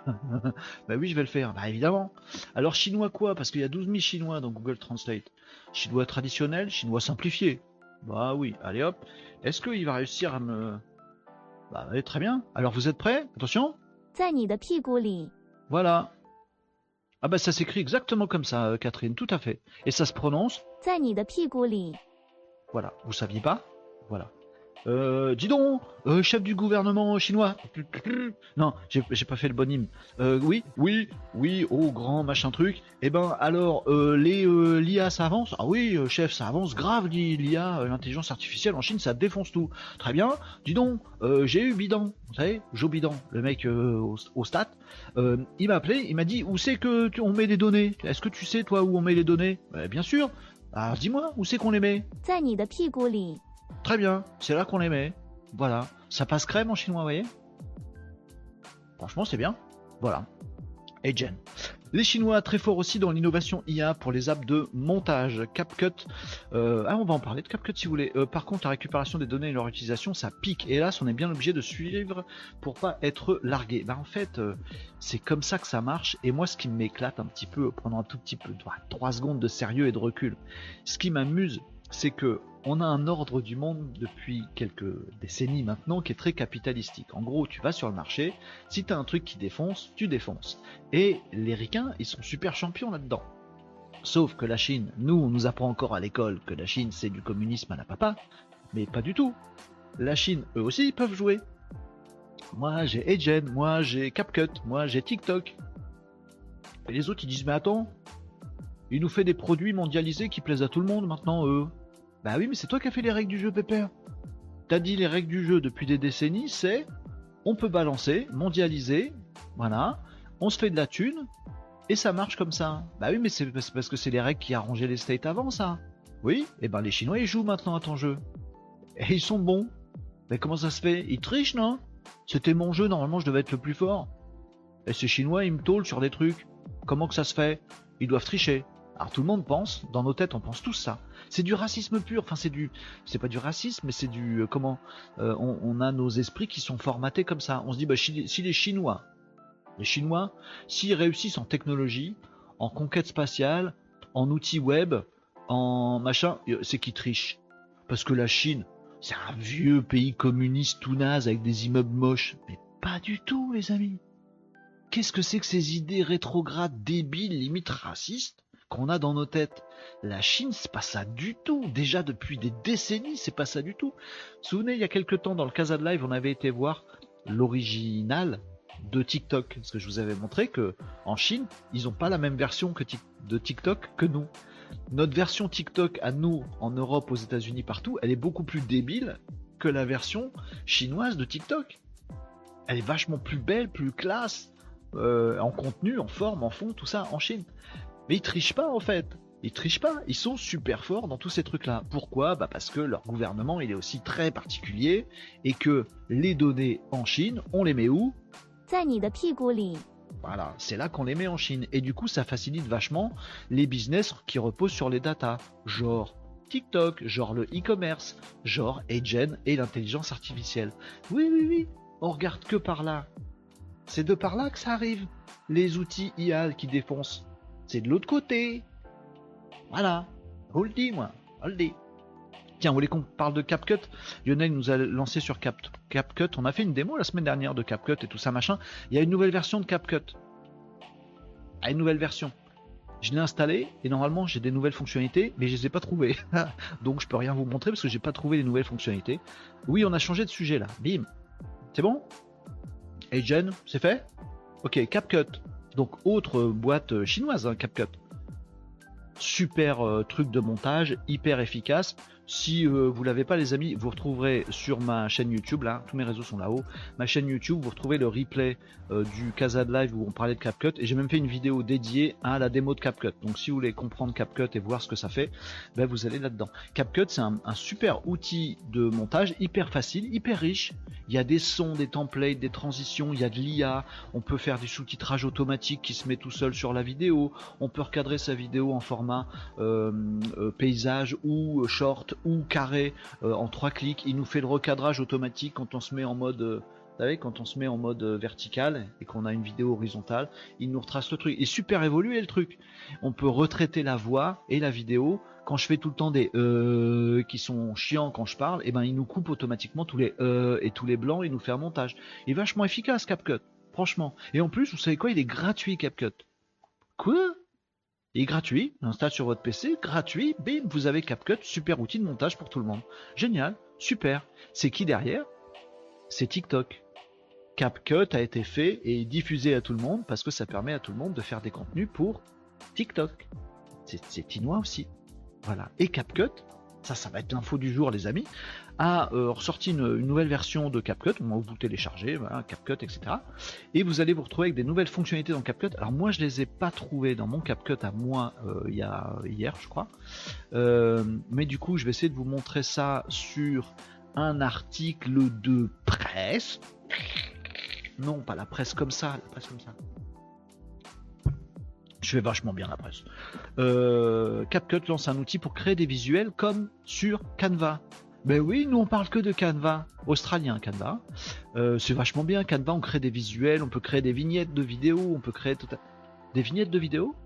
Bah oui, je vais le faire. Bah évidemment. Alors chinois quoi? Parce qu'il y a 12 000 chinois dans Google Translate. Chinois traditionnel, chinois simplifié. Bah oui, allez hop. Est-ce qu'il va réussir à me... Bah très bien. Alors vous êtes prêts? Attention. Voilà. Ah bah ça s'écrit exactement comme ça, euh, Catherine, tout à fait. Et ça se prononce... Voilà, vous saviez pas? Voilà. Euh, dis donc, euh, chef du gouvernement chinois. Non, j'ai pas fait le bon hymne. Euh, oui, oui, oui, oh grand machin truc. Eh ben alors, euh, les euh, l'IA ça avance? Ah oui, chef, ça avance grave. L'IA, l'intelligence artificielle en Chine, ça défonce tout. Très bien. Dis donc, j'ai eu Bidan, vous savez, Joe Bidan, le mec au, au, stat. il m'a appelé, il m'a dit où c'est que tu, on met les données? Est-ce que tu sais toi où on met les données? Bah, Bien sûr. Alors dis-moi, où c'est qu'on les met? Très bien, c'est là qu'on les met. Voilà. Ça passe crème en chinois, vous voyez? Franchement, c'est bien. Voilà. Et Jen. Les Chinois très forts aussi dans l'innovation IA pour les apps de montage. CapCut, euh, ah on va en parler de CapCut si vous voulez. Euh, par contre, la récupération des données et leur utilisation, ça pique. Hélas, on est bien obligé de suivre pour pas être largué. Bah en fait, euh, c'est comme ça que ça marche. Et moi, ce qui m'éclate un petit peu, prenant un tout petit peu, 3 secondes de sérieux et de recul, ce qui m'amuse, c'est que on a un ordre du monde depuis quelques décennies maintenant qui est très capitalistique. En gros, tu vas sur le marché, si tu as un truc qui défonce, tu défonces. Et les ricains, ils sont super champions là-dedans. Sauf que la Chine, nous, on nous apprend encore à l'école que la Chine c'est du communisme à la papa, mais pas du tout. La Chine, eux aussi, ils peuvent jouer. Moi, j'ai Agen, moi, j'ai CapCut, moi, j'ai TikTok. Et les autres, ils disent, mais attends, il nous fait des produits mondialisés qui plaisent à tout le monde maintenant, eux. Bah oui, mais c'est toi qui as fait les règles du jeu, Pépère. T'as dit les règles du jeu depuis des décennies, c'est on peut balancer, mondialiser, voilà, on se fait de la thune, et ça marche comme ça. Bah oui, mais c'est parce que c'est les règles qui arrangeaient les states avant, ça. Oui, et eh ben les Chinois ils jouent maintenant à ton jeu. Et ils sont bons. Mais comment ça se fait? Ils trichent, non? C'était mon jeu, normalement je devais être le plus fort. Et ces Chinois ils me tôlent sur des trucs. Comment que ça se fait? Ils doivent tricher. Alors tout le monde pense, dans nos têtes, on pense tous ça. C'est du racisme pur. Enfin, c'est du, c'est pas du racisme, mais c'est du euh, comment euh, on, a nos esprits qui sont formatés comme ça. On se dit, bah, si, les Chinois, les Chinois, s'ils réussissent en technologie, en conquête spatiale, en outils web, en machin, euh, c'est qu'ils trichent. Parce que la Chine, c'est un vieux pays communiste tout naze avec des immeubles moches. Mais pas du tout, les amis. Qu'est-ce que c'est que ces idées rétrogrades, débiles, limite racistes qu'on a dans nos têtes La Chine, c'est pas ça du tout. Déjà depuis des décennies, c'est pas ça du tout. Souvenez, il y a quelques temps, dans le Casa de Live, on avait été voir l'original de TikTok. Parce que je vous avais montré que en Chine, ils n'ont pas la même version que de TikTok que nous. Notre version TikTok à nous, en Europe, aux États-Unis, partout, elle est beaucoup plus débile que la version chinoise de TikTok. Elle est vachement plus belle, plus classe, euh, en contenu, en forme, en fond, tout ça, en Chine. Mais ils trichent pas en fait. Ils trichent pas, ils sont super forts dans tous ces trucs-là. Pourquoi? Bah Parce que leur gouvernement il est aussi très particulier et que les données en Chine, on les met où? Voilà, c'est là qu'on les met en Chine. Et du coup, ça facilite vachement les business qui reposent sur les data. Genre TikTok, genre le e-commerce, genre Agent et l'intelligence artificielle. Oui, oui, oui, on regarde que par là. C'est de par là que ça arrive. Les outils IA qui défoncent. C'est de l'autre côté. Voilà. Vous le dis, moi. On le dit. Tiens, vous voulez qu'on parle de CapCut? Lionel nous a lancé sur Cap CapCut. On a fait une démo la semaine dernière de CapCut et tout ça, machin. Il y a une nouvelle version de CapCut. Ah, une nouvelle version. Je l'ai installé et normalement j'ai des nouvelles fonctionnalités, mais je les ai pas trouvées. [laughs] Donc je peux rien vous montrer parce que j'ai pas trouvé les nouvelles fonctionnalités. Oui, on a changé de sujet là. Bim. C'est bon? Agent, c'est fait? Ok, CapCut. Donc autre boîte chinoise, hein, CapCut. Super euh, truc de montage, hyper efficace. Si euh, vous l'avez pas les amis, vous retrouverez sur ma chaîne YouTube, là, tous mes réseaux sont là-haut, ma chaîne YouTube, vous retrouvez le replay euh, du Casa Live où on parlait de CapCut et j'ai même fait une vidéo dédiée à la démo de CapCut. Donc si vous voulez comprendre CapCut et voir ce que ça fait, ben, vous allez là-dedans. CapCut c'est un, super outil de montage hyper facile, hyper riche. Il y a des sons, des templates, des transitions, il y a de l'IA, on peut faire du sous-titrage automatique qui se met tout seul sur la vidéo, on peut recadrer sa vidéo en format euh, paysage ou short ou carré euh, en trois clics. Il nous fait le recadrage automatique quand on se met en mode, euh, quand on se met en mode euh, vertical et qu'on a une vidéo horizontale, il nous retrace le truc. Il est super évolué le truc. On peut retraiter la voix et la vidéo. Quand je fais tout le temps des euh, qui sont chiants quand je parle, et eh ben il nous coupe automatiquement tous les euh et tous les blancs, il nous fait un montage. Il est vachement efficace CapCut, franchement. Et en plus, vous savez quoi, il est gratuit CapCut. Quoi? Il est gratuit, installe sur votre PC, gratuit, bim, vous avez CapCut, super outil de montage pour tout le monde. Génial, super. C'est qui derrière? C'est TikTok. CapCut a été fait et diffusé à tout le monde parce que ça permet à tout le monde de faire des contenus pour TikTok. C'est Tinois aussi. Voilà. Et CapCut, ça, ça va être l'info du jour, les amis, a euh, ressorti une, nouvelle version de CapCut, vous télécharger, voilà, CapCut, etc. Et vous allez vous retrouver avec des nouvelles fonctionnalités dans CapCut. Alors moi, je les ai pas trouvées dans mon CapCut à moi euh, il y a hier, je crois. Euh, mais du coup, je vais essayer de vous montrer ça sur un article de presse. Non, pas la presse comme ça, la presse comme ça. Je fais vachement bien la presse. CapCut lance un outil pour créer des visuels comme sur Canva. Ben oui, nous on parle que de Canva, australien Canva. Euh, c'est vachement bien, Canva, on crée des visuels, on peut créer des vignettes de vidéos, on peut créer tout Des vignettes de vidéos?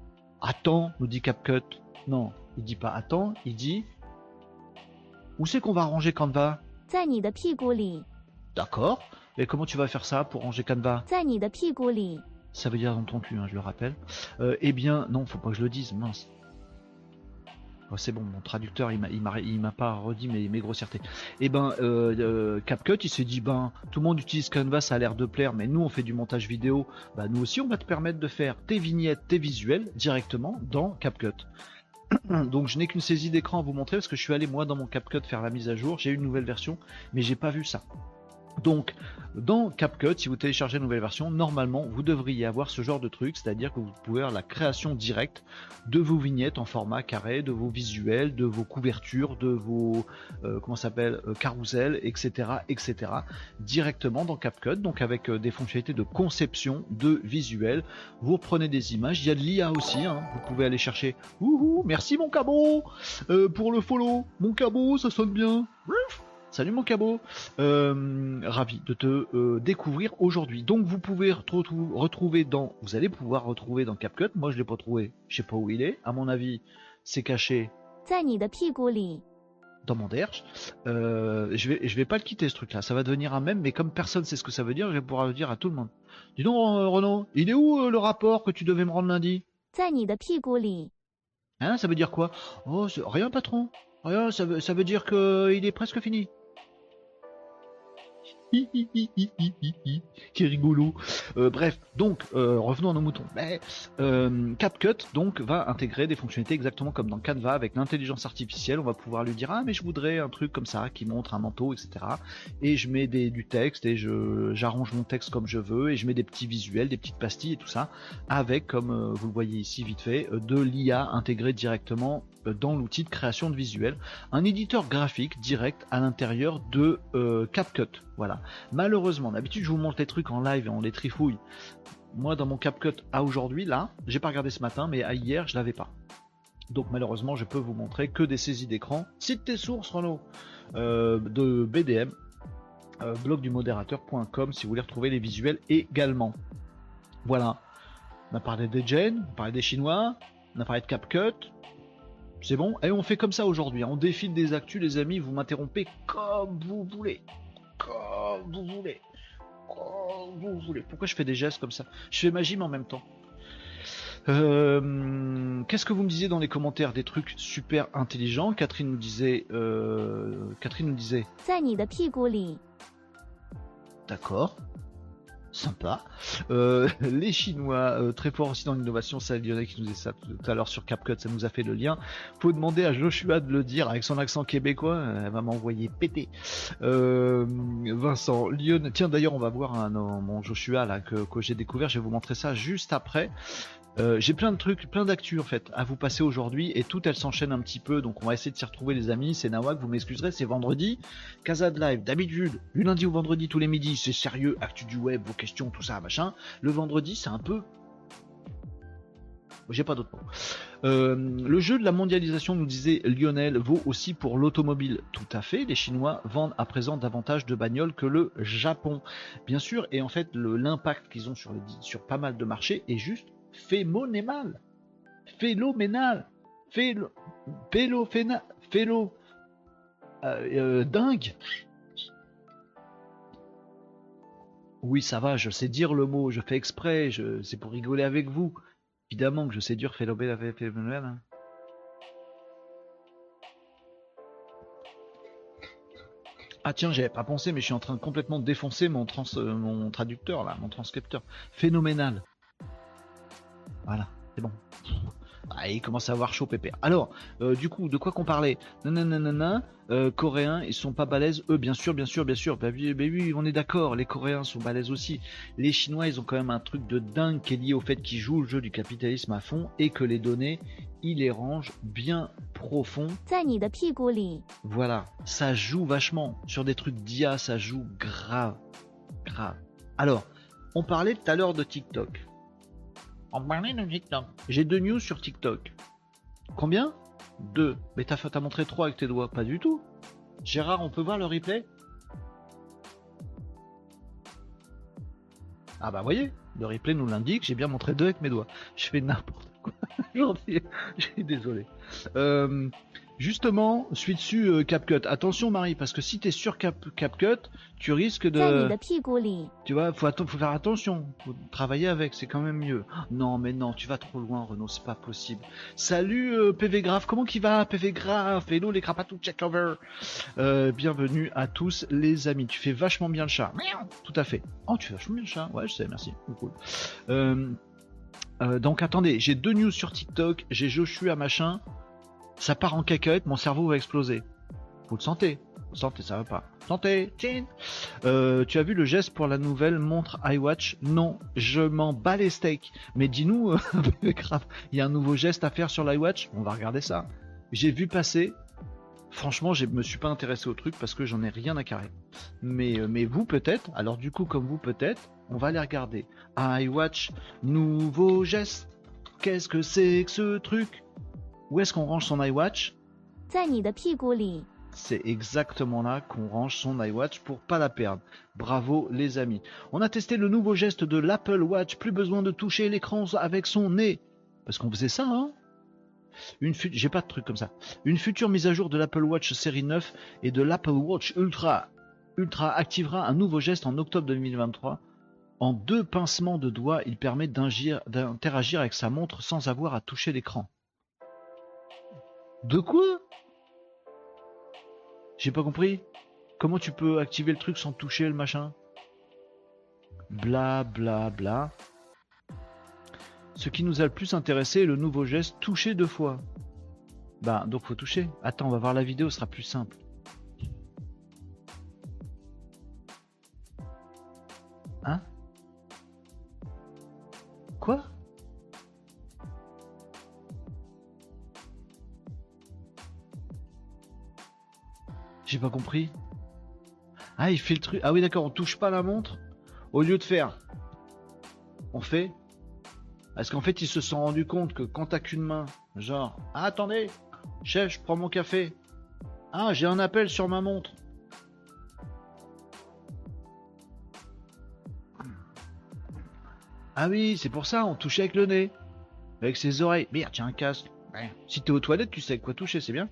Attends, nous dit CapCut. Non, il dit pas attends, il dit... Où c'est qu'on va ranger Canva D'accord. Et comment tu vas faire ça pour ranger Canva ça veut dire dans ton cul, hein, je le rappelle. Euh, eh bien, non, faut pas que je le dise, mince. Oh, c'est bon, mon traducteur, il m'a, pas redit mes, mes grossièretés. Eh ben, euh, euh, CapCut, il s'est dit, ben, tout le monde utilise Canva, ça a l'air de plaire, mais nous, on fait du montage vidéo. Ben, nous aussi, on va te permettre de faire tes vignettes, tes visuels directement dans CapCut. [clears throat] Donc, je n'ai qu'une saisie d'écran à vous montrer parce que je suis allé moi dans mon CapCut faire la mise à jour. J'ai une nouvelle version, mais j'ai pas vu ça. Donc, dans CapCut, si vous téléchargez une nouvelle version, normalement, vous devriez avoir ce genre de truc, c'est-à-dire que vous pouvez avoir la création directe de vos vignettes en format carré, de vos visuels, de vos couvertures, de vos euh, comment s'appelle euh, carousels, etc., etc., directement dans CapCut. Donc avec euh, des fonctionnalités de conception de visuels, vous reprenez des images. Il y a de l'IA aussi. Hein. Vous pouvez aller chercher. Ouhou, merci mon cabot pour le follow. Mon cabot, ça sonne bien. Salut mon cabot, euh, ravi de te euh, découvrir aujourd'hui. Donc vous pouvez retrouver dans, vous allez pouvoir retrouver dans CapCut. Moi je l'ai pas trouvé, je sais pas où il est. À mon avis, c'est caché dans mon derche. Euh, je vais, je vais pas le quitter ce truc-là. Ça va devenir un même, mais comme personne sait ce que ça veut dire, je vais pouvoir le dire à tout le monde. Dis donc Renaud, il est où le rapport que tu devais me rendre lundi Hein, ça veut dire quoi? Oh, rien patron. Rien, ça veut, ça veut dire que il est presque fini. Qui rigolo. Euh, bref, donc euh, revenons à nos moutons. Mais, euh, CapCut donc va intégrer des fonctionnalités exactement comme dans Canva avec l'intelligence artificielle. On va pouvoir lui dire ah mais je voudrais un truc comme ça qui montre un manteau, etc. Et je mets du texte et je j'arrange mon texte comme je veux et je mets des petits visuels, des petites pastilles et tout ça avec comme vous le voyez ici vite fait de l'IA intégrée directement dans l'outil de création de visuels, un éditeur graphique direct à l'intérieur de euh, CapCut. Voilà. Malheureusement, d'habitude je vous montre les trucs en live et on les trifouille. Moi dans mon CapCut à aujourd'hui, là, j'ai pas regardé ce matin, mais à hier je l'avais pas. Donc malheureusement je peux vous montrer que des saisies d'écran. Cite tes sources Renaud euh, de BDM, euh, blog du modérateur.com si vous voulez retrouver les visuels également. Voilà. On a parlé des Gen, on a parlé des Chinois, on a parlé de CapCut, c'est bon Et on fait comme ça aujourd'hui. Hein. On défile des actus, les amis. Vous m'interrompez comme vous voulez. Comme vous voulez. Comme vous voulez. Pourquoi je fais des gestes comme ça? Je fais magie, mais en même temps. Euh, qu'est-ce que vous me disiez dans les commentaires Des trucs super intelligents? Catherine nous disait. Euh, Catherine nous disait. D'accord sympa. Euh, [laughs] les Chinois, euh, très forts aussi dans l'innovation, c'est Lyonnais qui nous disait ça tout à l'heure sur CapCut, ça nous a fait le lien. Faut demander à Joshua de le dire avec son accent québécois, elle va m'envoyer péter. Euh, Vincent, Lyon, tiens d'ailleurs on va voir un, mon Joshua que, que j'ai découvert, je vais vous montrer ça juste après. Euh, j'ai plein de trucs, plein d'actu en fait à vous passer aujourd'hui et tout elles s'enchaînent un petit peu donc on va essayer de s'y retrouver les amis. C'est Nawak, vous m'excuserez, c'est vendredi. Casa de live, d'habitude, du lundi au vendredi tous les midis, c'est sérieux, actu du web, vos questions, tout ça, machin. Le vendredi c'est un peu. J'ai pas d'autres mots. Euh, le jeu de la mondialisation, nous disait Lionel, vaut aussi pour l'automobile. Tout à fait, les Chinois vendent à présent davantage de bagnoles que le Japon. Bien sûr, et en fait, l'impact qu'ils ont sur, sur pas mal de marchés est juste phénoménal. Phénoménal. Phélo. Phélo. Euh, euh, dingue. Oui, ça va, je sais dire le mot, je fais exprès, c'est pour rigoler avec vous. Évidemment que je sais dire phénoménal. Hein. Ah tiens, j'avais pas pensé, mais je suis en train de complètement défoncer mon, trans, euh, mon traducteur là, mon transcripteur. Phénoménal. Voilà, c'est bon. Ah, il commence à avoir chaud pépère. Alors, euh, du coup, de quoi qu'on parlait Nanana, euh, Coréens, ils sont pas balèzes. Eux, bien sûr, bien sûr, bien sûr. Bah, oui, bah oui, on est d'accord. Les Coréens sont balèzes aussi. Les Chinois, ils ont quand même un truc de dingue qui est lié au fait qu'ils jouent le jeu du capitalisme à fond et que les données, ils les rangent bien profond. Voilà, ça joue vachement. Sur des trucs d'IA, ça joue grave. Grave. Alors, on parlait tout à l'heure de TikTok. J'ai deux news sur TikTok. Combien? Deux. Mais t'as montré trois avec tes doigts Pas du tout. Gérard, on peut voir le replay? Ah bah voyez, le replay nous l'indique, j'ai bien montré deux avec mes doigts. Je fais n'importe quoi. [laughs] Je suis désolé. Euh, Justement, suis dessus euh, CapCut. Attention Marie, parce que si tu es sur Cap CapCut, tu risques de... Tu vois, faut, faut faire attention. Faut travailler avec, c'est quand même mieux. Non, mais non, tu vas trop loin Renaud, c'est pas possible. Salut euh, PV Graph, comment qu'il va PV Graph? Hello les crapatou check over. Euh, bienvenue à tous les amis. Tu fais vachement bien le chat. Tout à fait. Oh, tu fais vachement bien le chat. Ouais, je sais, merci. Cool. donc attendez, j'ai deux news sur TikTok, j'ai Joshua machin ça part en cacahuète, mon cerveau va exploser. Vous le sentez santé, ça va pas. Chin. Euh, tu as vu le geste pour la nouvelle montre iWatch? Non, je m'en bats les steaks. Mais dis-nous, [laughs] euh, il y a un nouveau geste à faire sur l'iWatch? On va regarder ça. J'ai vu passer. Franchement, je me suis pas intéressé au truc parce que j'en ai rien à carrer. Mais, euh, mais vous peut-être. Alors du coup, comme vous peut-être, on va les regarder. iWatch, nouveau geste. Qu'est-ce que c'est que ce truc? Où est-ce qu'on range son iWatch? c'est exactement là qu'on range son iWatch pour pas la perdre. Bravo les amis. On a testé le nouveau geste de l'Apple Watch, plus besoin de toucher l'écran avec son nez. Parce qu'on faisait ça, hein? J'ai pas de truc comme ça. Une future mise à jour de l'Apple Watch série 9 et de l'Apple Watch Ultra. Ultra activera un nouveau geste en octobre 2023. En deux pincements de doigts, il permet d'interagir avec sa montre sans avoir à toucher l'écran. De quoi? J'ai pas compris. Comment tu peux activer le truc sans toucher le machin? Bla bla bla. Ce qui nous a le plus intéressé est le nouveau geste toucher deux fois. Bah donc faut toucher. Attends, on va voir la vidéo, ce sera plus simple. Hein? Quoi? J'ai pas compris. Ah, il fait le truc. Ah oui, d'accord, on touche pas la montre. Au lieu de faire. On fait. Parce qu'en fait, ils se sont rendus compte que quand t'as qu'une main, genre, ah, attendez, chef, je prends mon café. Ah, j'ai un appel sur ma montre. Ah oui, c'est pour ça, on touchait avec le nez. Avec ses oreilles. Merde, tiens un casque. Si t'es aux toilettes, tu sais quoi toucher, c'est bien.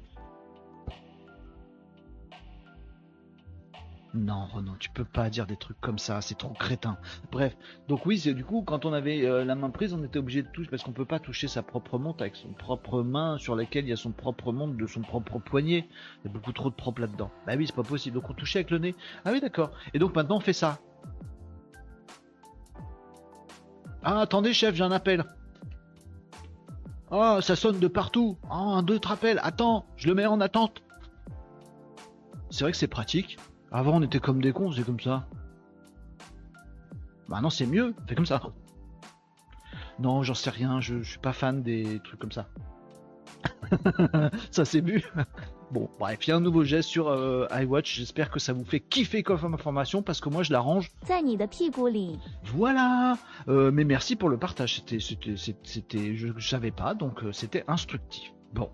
Non, Renaud, tu peux pas dire des trucs comme ça, c'est trop crétin. Bref, donc oui, c'est du coup, quand on avait euh, la main prise, on était obligé de toucher, parce qu'on peut pas toucher sa propre montre avec son propre main sur laquelle il y a son propre montre de son propre poignet. Il y a beaucoup trop de propre là-dedans. Bah oui, c'est pas possible. Donc on touchait avec le nez. Ah oui, d'accord. Et donc maintenant on fait ça. Ah, attendez, chef, j'ai un appel. Oh, ça sonne de partout. Oh, un autre appel. Attends, je le mets en attente. C'est vrai que c'est pratique. Avant, on était comme des cons, c'est comme ça. Bah non, c'est mieux, c'est comme ça. Non, j'en sais rien, je, suis pas fan des trucs comme ça. [laughs] ça c'est bu. bon, bref, il y a un nouveau geste sur euh, iWatch. J'espère que ça vous fait kiffer comme information parce que moi je l'arrange. Voilà. Euh, mais merci pour le partage. C'était, c'était, je, je savais pas, donc euh, c'était instructif. Bon,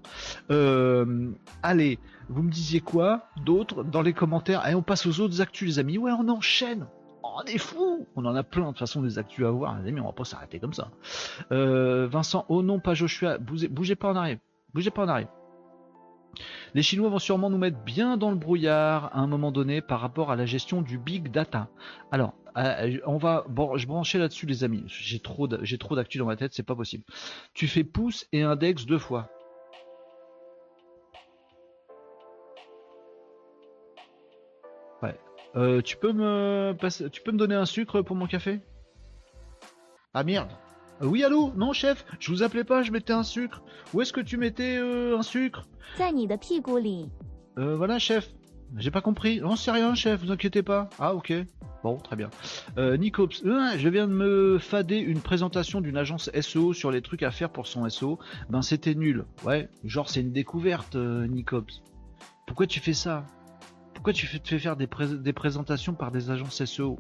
Euh, allez, vous me disiez quoi d'autre dans les commentaires? Allez, on passe aux autres actus, les amis. Ouais, on enchaîne. On est fou On en a plein de toute façon des actus à voir, les amis. On va pas s'arrêter comme ça. Euh, Vincent, oh non, pas Joshua. Bougez, bougez pas en arrière. Bougez pas en arrière. Les Chinois vont sûrement nous mettre bien dans le brouillard à un moment donné par rapport à la gestion du big data. Alors, euh, on va, bon, je branchais là-dessus, les amis. J'ai trop, j'ai trop dans ma tête, c'est pas possible. Tu fais pouce et index deux fois. Ouais. Euh, tu peux me passer... tu peux me donner un sucre pour mon café? Ah merde. Euh, oui allô? Non chef, je vous appelais pas, je mettais un sucre. Où est-ce que tu mettais euh, un sucre? Euh voilà chef. J'ai pas compris. Non c'est rien chef, vous inquiétez pas. Ah ok. Bon, très bien. Euh, Nicops, je viens de me fader une présentation d'une agence SEO sur les trucs à faire pour son SEO. Ben c'était nul. Ouais, genre c'est une découverte, Nicops. Pourquoi tu fais ça? Pourquoi tu te fais faire des, pré- des présentations par des agences SEO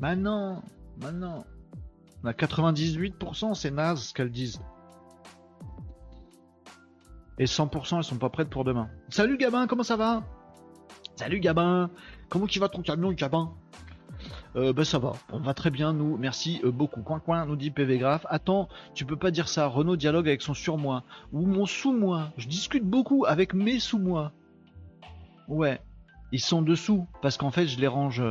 Bah non, bah. On a 98%, c'est naze ce qu'elles disent. Et 100% elles sont pas prêtes pour demain. Salut Gabin, comment ça va? Salut Gabin, comment tu vas ton camion Gabin? euh, bah ça va, on va très bien, nous, merci euh, beaucoup. Coin coin, nous dit PV Graph. Attends, tu peux pas dire ça, Renault dialogue avec son surmoi. Ou mon sous-moi. Je discute beaucoup avec mes sous-moi. Ouais, ils sont dessous, parce qu'en fait je les range.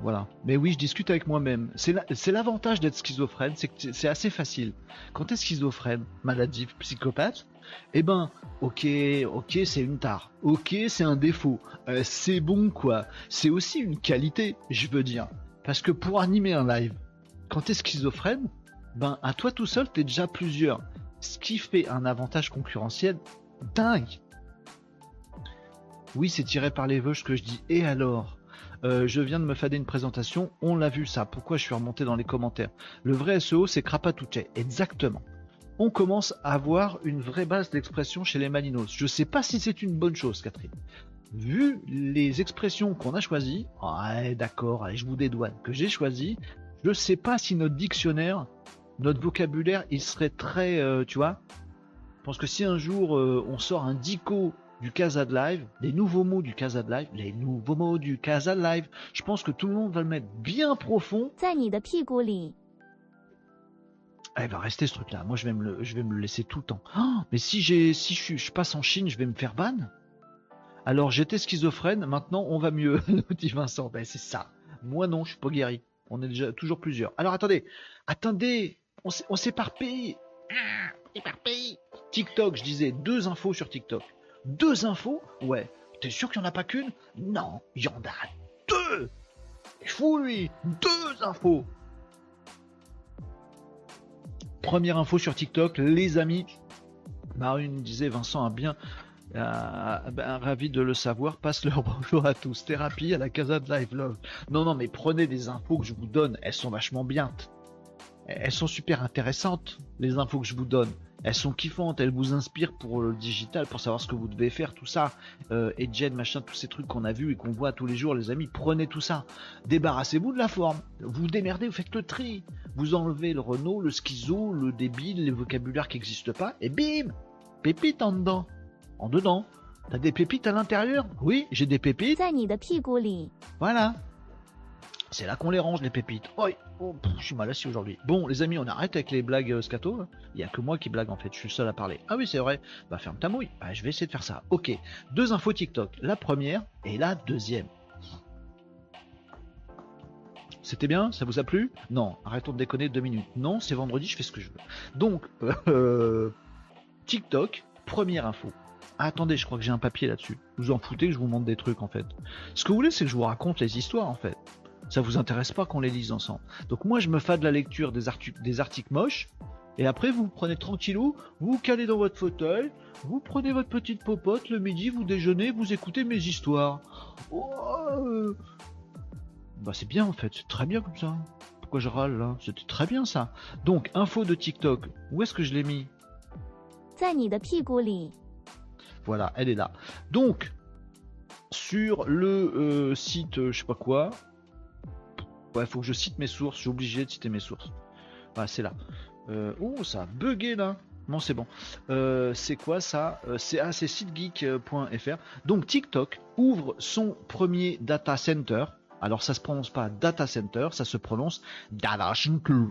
Voilà. Mais oui, je discute avec moi-même. C'est l'avantage d'être schizophrène, c'est que c'est assez facile. Quand t'es schizophrène, maladif, psychopathe, eh ben, ok, ok, c'est une tare. Ok, c'est un défaut. Euh, c'est bon, quoi. C'est aussi une qualité, je veux dire. Parce que pour animer un live, quand t'es schizophrène, ben, à toi tout seul, t'es déjà plusieurs. Ce qui fait un avantage concurrentiel dingue. Oui, c'est tiré par les veuches que je dis. Et alors? Euh, je viens de me fader une présentation, on l'a vu ça. Pourquoi je suis remonté dans les commentaires? Le vrai SEO, c'est Krapatuche. Exactement. On commence à avoir une vraie base d'expression chez les Malinos. Je sais pas si c'est une bonne chose, Catherine. Vu les expressions qu'on a choisies, ouais, d'accord, allez, je vous dédouane, que j'ai choisi, je sais pas si notre dictionnaire, notre vocabulaire, il serait très, euh, tu vois, je pense que si un jour euh, on sort un dico du Casa de Live, les nouveaux mots du Casa de Live, les nouveaux mots du Casa de Live, je pense que tout le monde va le mettre bien profond ah, il va rester ce truc-là. Moi, je vais, me le, laisser tout le temps. Oh, mais si, j'ai, si je, passe en Chine, je vais me faire ban? Alors, j'étais schizophrène, maintenant on va mieux, [laughs] dit Vincent. Ben, c'est ça. Moi, non, je suis pas guéri. On est déjà toujours plusieurs. Alors, attendez, attendez, on, on s'éparpille. Ah. TikTok, je disais, deux infos sur TikTok. Deux infos? Ouais. T'es sûr qu'il n'y en a pas qu'une? Non, il y en a deux Il fou, lui Deux infos Première info sur TikTok, les amis. Marune disait Vincent a bien ben, ravi de le savoir. Passe leur [laughs] bonjour à tous. Thérapie à la Casa de Live Love. Non, non, mais prenez des infos que je vous donne. Elles sont vachement bien. Elles sont super intéressantes, les infos que je vous donne elles sont kiffantes, elles vous inspirent pour le digital, pour savoir ce que vous devez faire, tout ça. Euh, et Jen, machin, tous ces trucs qu'on a vus et qu'on voit tous les jours, les amis, prenez tout ça. Débarrassez-vous de la forme. Vous, démerdez, vous faites le tri. Vous enlevez le Renault, le schizo, le débile, les vocabulaires qui n'existent pas, et bim Pépite en dedans. En dedans. T'as des pépites à l'intérieur? Oui, j'ai des pépites. Voilà. C'est là qu'on les range, les pépites. Oh, je suis mal assis aujourd'hui. Bon, les amis, on arrête avec les blagues euh, scato. hein. Il y a que moi qui blague en fait, je suis seul à parler. Ah oui, c'est vrai. Bah, ferme ta mouille. Bah, je vais essayer de faire ça. Ok. Deux infos TikTok. La première et la deuxième. C'était bien? Ça vous a plu? Non, arrêtons de déconner deux minutes. Non, c'est vendredi, je fais ce que je veux. Donc, [laughs] euh, TikTok, première info. Attendez, je crois que j'ai un papier là-dessus. Vous en foutez que je vous montre des trucs en fait. Ce que vous voulez, c'est que je vous raconte les histoires en fait. Ça vous intéresse pas qu'on les lise ensemble. Donc moi, je me fais de la lecture des, articles, des articles moches. Et après, vous, vous prenez tranquillou, vous, vous calez dans votre fauteuil, vous prenez votre petite popote, le midi, vous déjeunez, vous écoutez mes histoires. Oh. Bah c'est bien en fait, c'est très bien comme ça. Pourquoi je râle là C'était très bien ça. Donc, info de TikTok, où est-ce que je l'ai mis? Voilà, elle est là. Donc, sur le euh, site, euh, je sais pas quoi, Ouais, faut que je cite mes sources. Je suis obligé de citer mes sources. Voilà, c'est là. Oh, ça a bugué là. Non, c'est bon. Euh, c'est quoi ça? Euh, C'est ah, sitegeek.fr. Donc TikTok ouvre son premier data center. Alors ça se prononce pas data center, ça se prononce data center.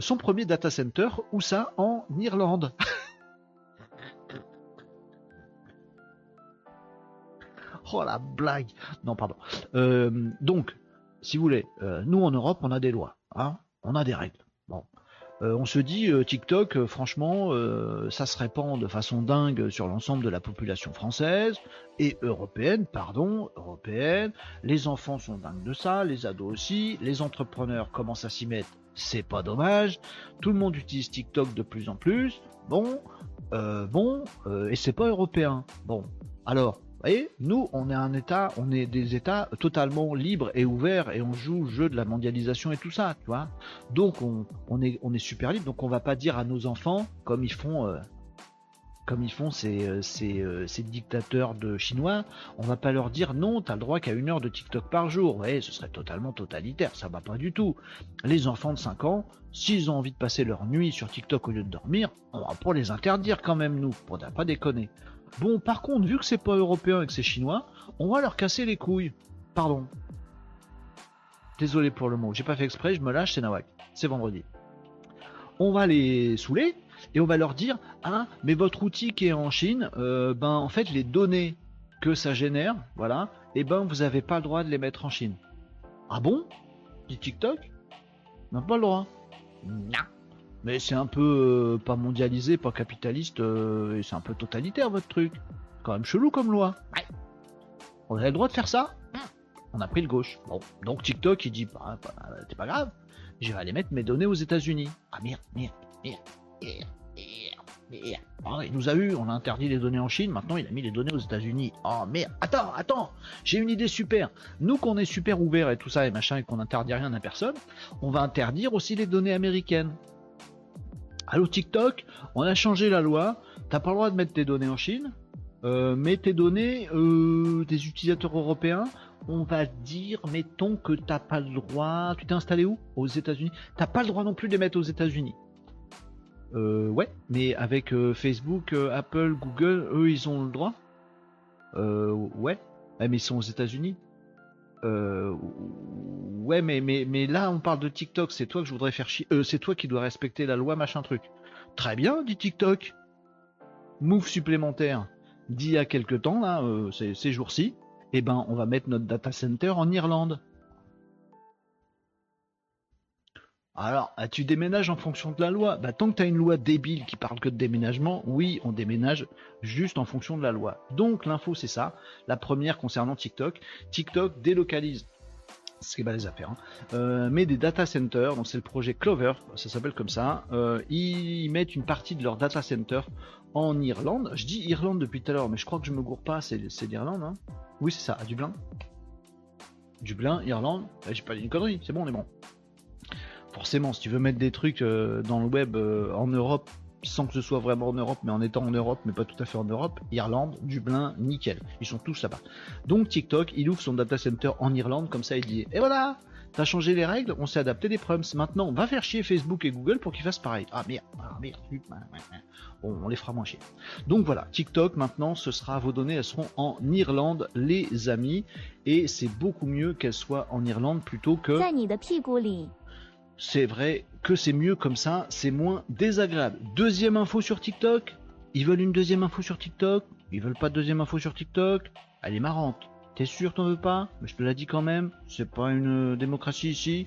Son premier data center, où ça? En Irlande. [laughs] Oh la blague Non, pardon. Donc, si vous voulez, euh, nous en Europe, on a des lois, hein on a des règles. Bon, Euh, on se dit euh, TikTok, franchement, ça se répand de façon dingue sur l'ensemble de la population française et européenne, pardon, européenne. Les enfants sont dingues de ça, les ados aussi, les entrepreneurs commencent à s'y mettre, c'est pas dommage. Tout le monde utilise TikTok de plus en plus. Bon, bon, et c'est pas européen. Bon, alors, voyez, nous, on est un État, on est des États totalement libres et ouverts et on joue le jeu de la mondialisation et tout ça, tu vois. Donc, on, est, super libre. Donc, on va pas dire à nos enfants, comme ils font, euh, euh, euh, ces dictateurs de chinois, on va pas leur dire non, t'as le droit qu'à une heure de TikTok par jour. Ouais, ce serait totalement totalitaire. Ça va pas du tout. Les enfants de 5 ans, s'ils ont envie de passer leur nuit sur TikTok au lieu de dormir, on va pas les interdire quand même, nous, pour ne pas déconner. Bon, par contre, vu que c'est pas européen et que c'est chinois, on va leur casser les couilles. Pardon. Désolé pour le mot, j'ai pas fait exprès, je me lâche, c'est Nawak. C'est vendredi. On va les saouler et on va leur dire Ah, mais votre outil qui est en Chine, euh, ben en fait, les données que ça génère, voilà, et ben vous avez pas le droit de les mettre en Chine. Ah bon? Dit TikTok? On n'a pas le droit. Non. Mais c'est un peu euh, pas mondialisé, pas capitaliste, euh, et c'est un peu totalitaire votre truc. Quand même chelou comme loi. Ouais. On a le droit de faire ça On a pris le gauche. Bon, donc TikTok il dit bah, bah, c'est pas grave, je vais aller mettre mes données aux États-Unis. Ah merde, merde, merde, merde, merde, merde. Oh, il nous a eu, on a interdit les données en Chine, maintenant il a mis les données aux États-Unis. Oh merde, attends, attends, j'ai une idée super. Nous qu'on est super ouvert et tout ça et machin et qu'on interdit rien à personne, on va interdire aussi les données américaines. Allô TikTok, on a changé la loi, t'as pas le droit de mettre tes données en Chine, euh, mais tes données euh, des utilisateurs européens, on va dire, mettons que t'as pas le droit. Tu t'es installé où? Aux États-Unis. T'as pas le droit non plus de les mettre aux États-Unis. Euh, ouais, mais avec euh, Facebook, Apple, Google, eux, ils ont le droit? Ouais, mais ils sont aux États-Unis. Euh, ouais, mais, mais, mais là, on parle de TikTok. C'est toi que je voudrais faire chier. Euh, c'est toi qui dois respecter la loi, machin truc. Très bien, dit TikTok. Move supplémentaire d'il y a quelques temps, là, euh, ces, ces jours-ci. Eh ben, on va mettre notre data center en Irlande. Alors, tu déménages en fonction de la loi? Bah, tant que tu une loi débile qui parle que de déménagement, oui, on déménage juste en fonction de la loi. Donc, l'info, c'est ça. La première concernant TikTok. TikTok délocalise c'est pas les affaires, hein. Euh, mais des data centers, donc c'est le projet Clover, ça s'appelle comme ça. Euh, ils mettent une partie de leur data center en Irlande. Je dis Irlande depuis tout à l'heure, mais je crois que je me gourre pas, c'est c'est l'Irlande. Hein. Oui, c'est ça, à Dublin. Dublin, Irlande. Eh, J'ai pas dit une connerie, c'est bon, on est bon. Forcément, si tu veux mettre des trucs euh, dans le web euh, en Europe, sans que ce soit vraiment en Europe, mais en étant en Europe, mais pas tout à fait en Europe, Irlande, Dublin, nickel. Ils sont tous là-bas. Donc TikTok, il ouvre son data center en Irlande, comme ça il dit, et voilà, t'as changé les règles, on s'est adapté des problèmes. Maintenant, on va faire chier Facebook et Google pour qu'ils fassent pareil. Ah merde, ah merde, Bon, on les fera moins chier. Donc voilà, TikTok maintenant, ce sera vos données, elles seront en Irlande, les amis, et c'est beaucoup mieux qu'elles soient en Irlande plutôt que c'est vrai que c'est mieux comme ça, c'est moins désagréable. Deuxième info sur TikTok, ils veulent une deuxième info sur TikTok, ils veulent pas de deuxième info sur TikTok, elle est marrante. T'es sûr t'en veux pas? Mais je te l'ai dit quand même, c'est pas une euh, démocratie ici.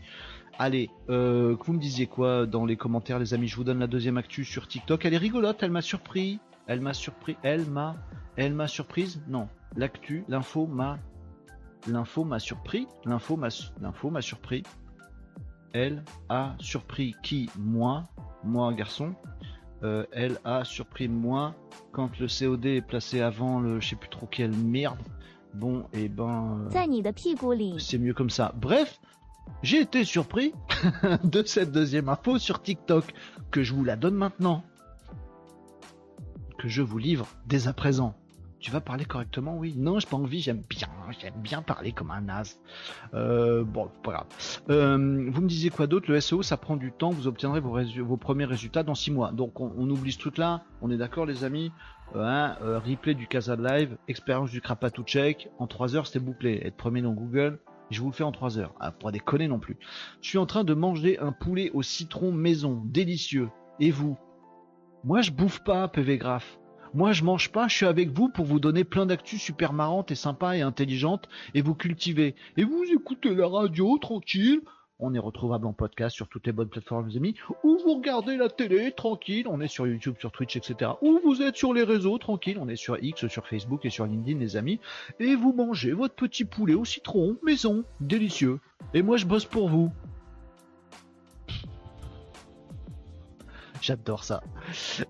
Allez, euh, vous me disiez quoi dans les commentaires les amis, je vous donne la deuxième actu sur TikTok, elle est rigolote, elle m'a surpris, elle m'a surpris, elle m'a, elle m'a surprise, non, l'actu, l'info m'a, l'info m'a surpris, l'info m'a, l'info m'a surpris, elle a surpris qui Moi, moi garçon. Euh, elle a surpris moi quand le COD est placé avant le je sais plus trop quelle merde. Bon, et ben. C'est mieux comme ça. Bref, j'ai été surpris [laughs] de cette deuxième info sur TikTok que je vous la donne maintenant. Que je vous livre dès à présent. Tu vas parler correctement, oui Non, j'ai pas envie, j'aime bien, j'aime bien parler comme un as. Euh, bon, pas grave. Euh, vous me disiez quoi d'autre? Le SEO, ça prend du temps, vous obtiendrez vos, premiers résultats dans 6 mois. Donc on, oublie ce truc-là, on est d'accord les amis? Euh, hein, euh, Replay du Casa Live, expérience du Krapatou Check, en 3 heures c'était bouclé. Être premier dans Google, je vous le fais en 3 heures. Ah, pas déconner non plus. Je suis en train de manger un poulet au citron maison, délicieux. Et vous? Moi je bouffe pas, PV Graph. Moi je mange pas, je suis avec vous pour vous donner plein d'actus super marrantes et sympas et intelligentes et vous cultiver. Et vous écoutez la radio tranquille. On est retrouvable en podcast sur toutes les bonnes plateformes, les amis. Ou vous regardez la télé tranquille. On est sur YouTube, sur Twitch, etc. Ou vous êtes sur les réseaux tranquille. On est sur X, sur Facebook et sur LinkedIn, les amis. Et vous mangez votre petit poulet au citron, maison, délicieux. Et moi je bosse pour vous. J'adore ça.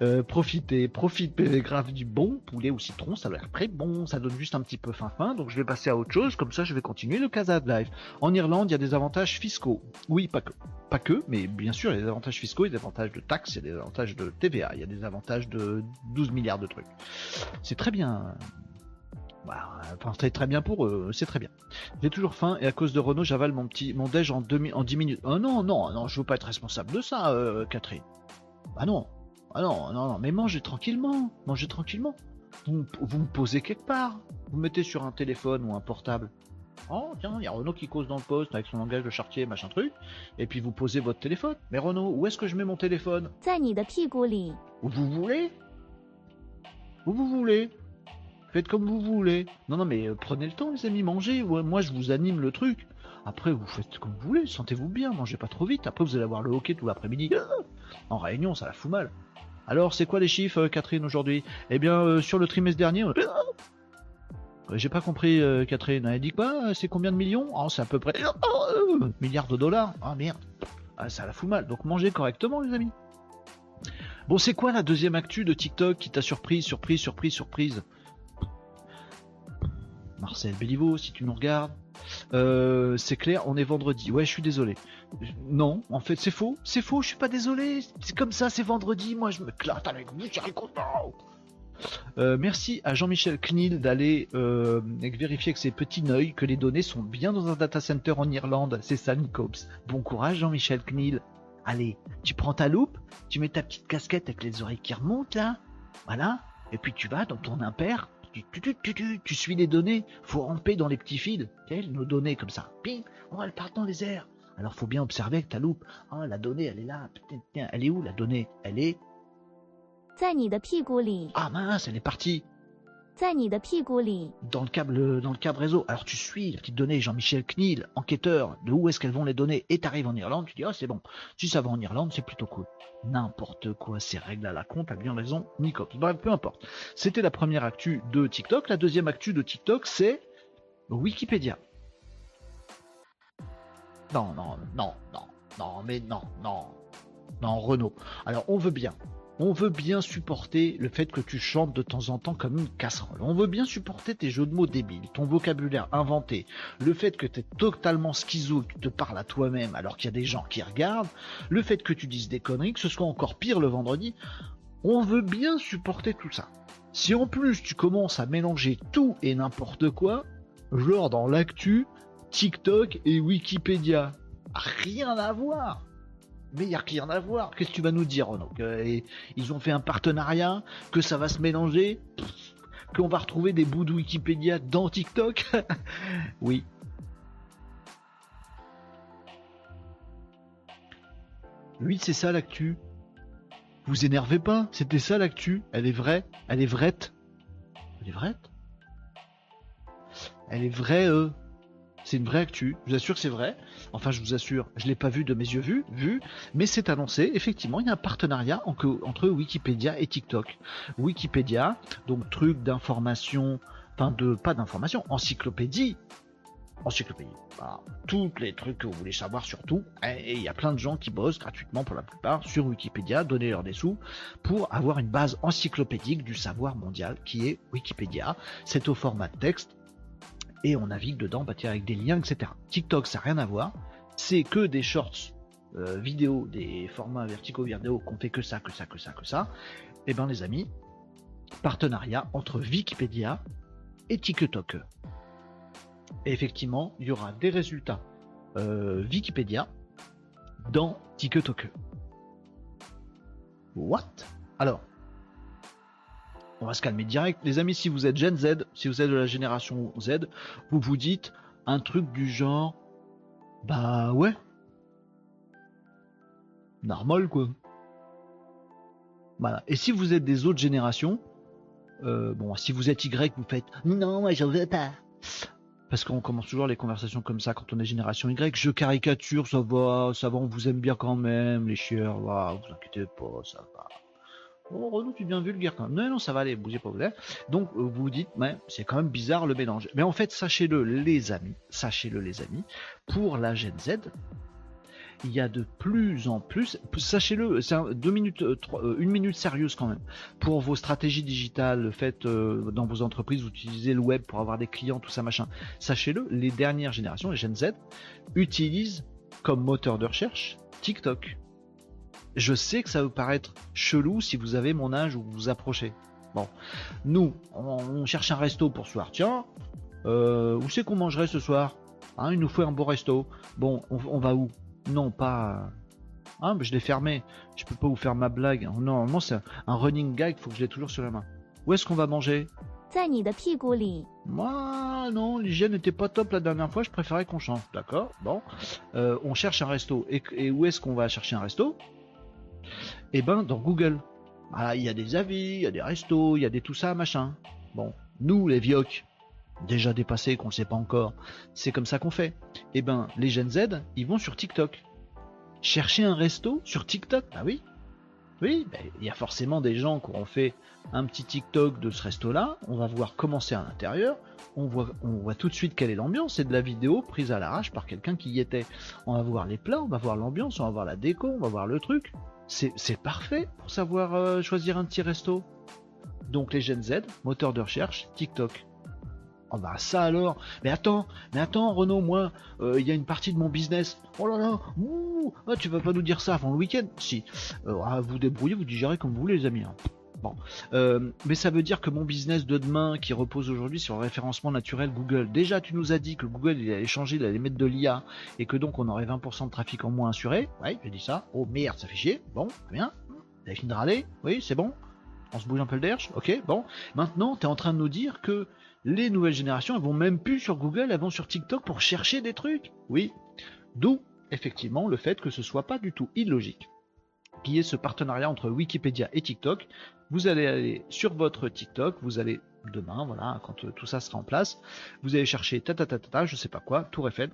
Euh, profitez, profite PV grave du bon poulet au citron, ça a l'air très bon, ça donne juste un petit peu fin fin, donc je vais passer à autre chose, comme ça je vais continuer le Casa de Live. En Irlande, il y a des avantages fiscaux. Oui, pas que, pas que, mais bien sûr, il y a des avantages fiscaux, il y a des avantages de taxes, il y a des avantages de TVA, il y a des avantages de 12 milliards de trucs. C'est très bien. Bah, enfin, c'est très bien pour eux, c'est très bien. J'ai toujours faim et à cause de Renault, j'avale mon petit mon déj en, demi, en 10 minutes. Oh non, non, non, je veux pas être responsable de ça, euh, Catherine. Ah non, ah non, non, non, mais mangez tranquillement, mangez tranquillement. Vous, me posez quelque part, vous mettez sur un téléphone ou un portable. Oh tiens, il y a Renault qui cause dans le poste avec son langage de chartier, machin truc. Et puis vous posez votre téléphone. Mais Renault, où est-ce que je mets mon téléphone? Où vous voulez? Où vous voulez? Faites comme vous voulez. Non, non, mais euh, prenez le temps, les amis, mangez. Moi, je vous anime le truc. Après, vous faites comme vous voulez, sentez-vous bien, mangez pas trop vite. Après, vous allez avoir le hockey tout l'après-midi. En réunion, ça la fout mal. Alors, c'est quoi les chiffres, euh, Catherine, aujourd'hui? Eh bien, euh, sur le trimestre dernier, Euh, j'ai pas compris, Catherine. Elle dit quoi? C'est combien de millions? Oh, c'est à peu près euh, milliards de dollars. Ah merde. Ah, ça la fout mal. Donc, mangez correctement, les amis. Bon, c'est quoi la deuxième actu de TikTok qui t'a surprise, surprise, surprise, surprise? Marcel Béliveau, si tu nous regardes. Euh, c'est clair, on est vendredi. Ouais, je suis désolé. Non, en fait, c'est faux. C'est faux, je suis pas désolé. C'est comme ça, c'est vendredi. Moi, je me clate avec vous, content. Euh, merci à Jean-Michel Knil d'aller euh, vérifier avec ses petits oeils que les données sont bien dans un data center en Irlande. C'est ça, Nicops. Bon courage, Jean-Michel Knil. Allez, tu prends ta loupe, tu mets ta petite casquette avec les oreilles qui remontent là. Voilà. Et puis tu vas dans ton impair tu, tu, tu, tu, suis les données, faut ramper dans les petits fils, nos données comme ça, ping, oh, on va le part dans les airs. Alors faut bien observer avec ta loupe, ah la donnée elle est là, elle est où la donnée? Elle est... Ah mince, elle est partie. 在你的屁股里， dans le câble, dans le câble réseau. Alors tu suis les petites données, Jean-Michel Knil, enquêteur, de où est-ce qu'elles vont les données, et t'arrives en Irlande, tu dis, oh c'est bon, si ça va en Irlande, c'est plutôt cool. N'importe quoi, ces règles à la con, t'as bien raison, Nico. Bref, peu importe. C'était la première actu de TikTok. La deuxième actu de TikTok, c'est Wikipédia. Non, non, non, non, non, mais non, non, non, Renaud. Alors on veut bien, on veut bien supporter le fait que tu chantes de temps en temps comme une casserole. On veut bien supporter tes jeux de mots débiles, ton vocabulaire inventé, le fait que tu es totalement schizo, que tu te parles à toi-même alors qu'il y a des gens qui regardent, le fait que tu dises des conneries, que ce soit encore pire le vendredi. On veut bien supporter tout ça. Si en plus tu commences à mélanger tout et n'importe quoi, genre dans l'actu, TikTok et Wikipédia, rien à voir mais il n'y a à voir. Qu'est-ce que tu vas nous dire, Ils ont fait un partenariat, que ça va se mélanger, qu'on va retrouver des bouts de Wikipédia dans TikTok [laughs] Oui. Oui, c'est ça l'actu. Vous énervez pas, c'était ça l'actu? Elle est vraie, elle est vraite? Elle est vraite? Elle est vraie, euh. C'est une vraie actu, je vous assure que c'est vrai. Enfin, je vous assure, je l'ai pas vu de mes yeux vus, vu, mais c'est annoncé. Effectivement, il y a un partenariat entre, Wikipédia et TikTok. Wikipédia, donc truc d'information, enfin de pas d'information, encyclopédie. Encyclopédie. Voilà. Tous les trucs que vous voulez savoir sur tout. Et il y a plein de gens qui bossent gratuitement pour la plupart sur Wikipédia, donner leur des sous pour avoir une base encyclopédique du savoir mondial qui est Wikipédia. C'est au format texte et on navigue dedans bah, avec des liens, etc. TikTok, ça n'a rien à voir. C'est que des shorts euh, vidéo, des formats verticaux vidéo qu'on fait que ça, que ça, que ça, que ça. Et ben les amis, partenariat entre Wikipédia et TikTok. Effectivement, il y aura des résultats euh, Wikipédia dans TikTok. What? Alors, on va se calmer direct. Les amis, si vous êtes Gen Z, si vous êtes de la génération Z, vous vous dites un truc du genre, bah ouais, normal quoi. Voilà. Et si vous êtes des autres générations, euh, bon, si vous êtes Y, vous faites non, moi j'en veux pas. Parce qu'on commence toujours les conversations comme ça quand on est génération Y. Je caricature, ça va, ça va, on vous aime bien quand même, les chieurs, voilà, vous inquiétez pas, ça va. Oh Renaud, tu es bien vulgaire quand même. Non, non, ça va aller, bougez pas, vous. Donc euh, vous vous dites, mais c'est quand même bizarre le mélange. Mais en fait, sachez-le, les amis, sachez-le, les amis, pour la Gen Z, il y a de plus en plus, sachez-le, c'est euh, euh, une minute sérieuse quand même. Pour vos stratégies digitales, le fait euh, dans vos entreprises, vous utilisez le web pour avoir des clients, tout ça machin. Sachez-le, les dernières générations, les Gen Z, utilisent comme moteur de recherche TikTok. Je sais que ça va vous paraître chelou si vous avez mon âge ou vous vous approchez. Bon, nous, on, cherche un resto pour ce soir. Tiens, euh, où c'est qu'on mangerait ce soir? Hein, il nous faut un beau resto. Bon, on, va où? Non, pas. Euh, hein, je l'ai fermé. Je peux pas vous faire ma blague. Oh, normalement, c'est un running gag, faut que je l'ai toujours sur la main. Où est-ce qu'on va manger? moi, non, l'hygiène n'était pas top la dernière fois, je préférais qu'on change. D'accord, bon. Euh, on cherche un resto. Et où est-ce qu'on va chercher un resto? Eh ben, dans Google. Il y a des avis, il y a des restos, il y a des tout ça, machin. Bon, nous, les vioques, déjà dépassés, qu'on ne sait pas encore, c'est comme ça qu'on fait. Eh ben, les Gen Z, ils vont sur TikTok. Chercher un resto sur TikTok? Ah oui Oui, ben, il y a forcément des gens qui ont fait un petit TikTok de ce resto-là. On va voir comment c'est à l'intérieur. On voit, on voit tout de suite quelle est l'ambiance. C'est de la vidéo prise à l'arrache par quelqu'un qui y était. On va voir les plats, on va voir l'ambiance, on va voir la déco, on va voir le truc. C'est parfait pour savoir euh, choisir un petit resto. Donc les Gen Z, moteur de recherche, TikTok. Oh bah ça alors. Mais attends, mais attends Renaud, moi, euh, il y a une partie de mon business. Oh là là, ouh, ah, tu vas pas nous dire ça avant le week-end? Si. Euh, ah, vous débrouillez, vous digérez comme vous voulez les amis. hein. Bon. Euh, mais ça veut dire que mon business de demain, qui repose aujourd'hui sur le référencement naturel Google, déjà tu nous as dit que Google il allait changer, il allait mettre de l'IA et que donc on aurait 20% de trafic en moins assuré. Ouais, j'ai dit ça. Oh merde, ça fait chier. Bon, bien. Vous avez fini de râler Oui, c'est bon. On se bouge un peu le derche. Ok, bon. Maintenant, tu es en train de nous dire que les nouvelles générations, elles vont même plus sur Google, elles vont sur TikTok pour chercher des trucs. Oui. D'où, effectivement, le fait que ce soit pas du tout illogique qu'il y ait ce partenariat entre Wikipédia et TikTok. Vous allez aller sur votre TikTok, vous allez demain, voilà, quand euh, tout ça sera en place, vous allez chercher ta ta ta ta, ta je sais pas quoi, Tour Eiffel.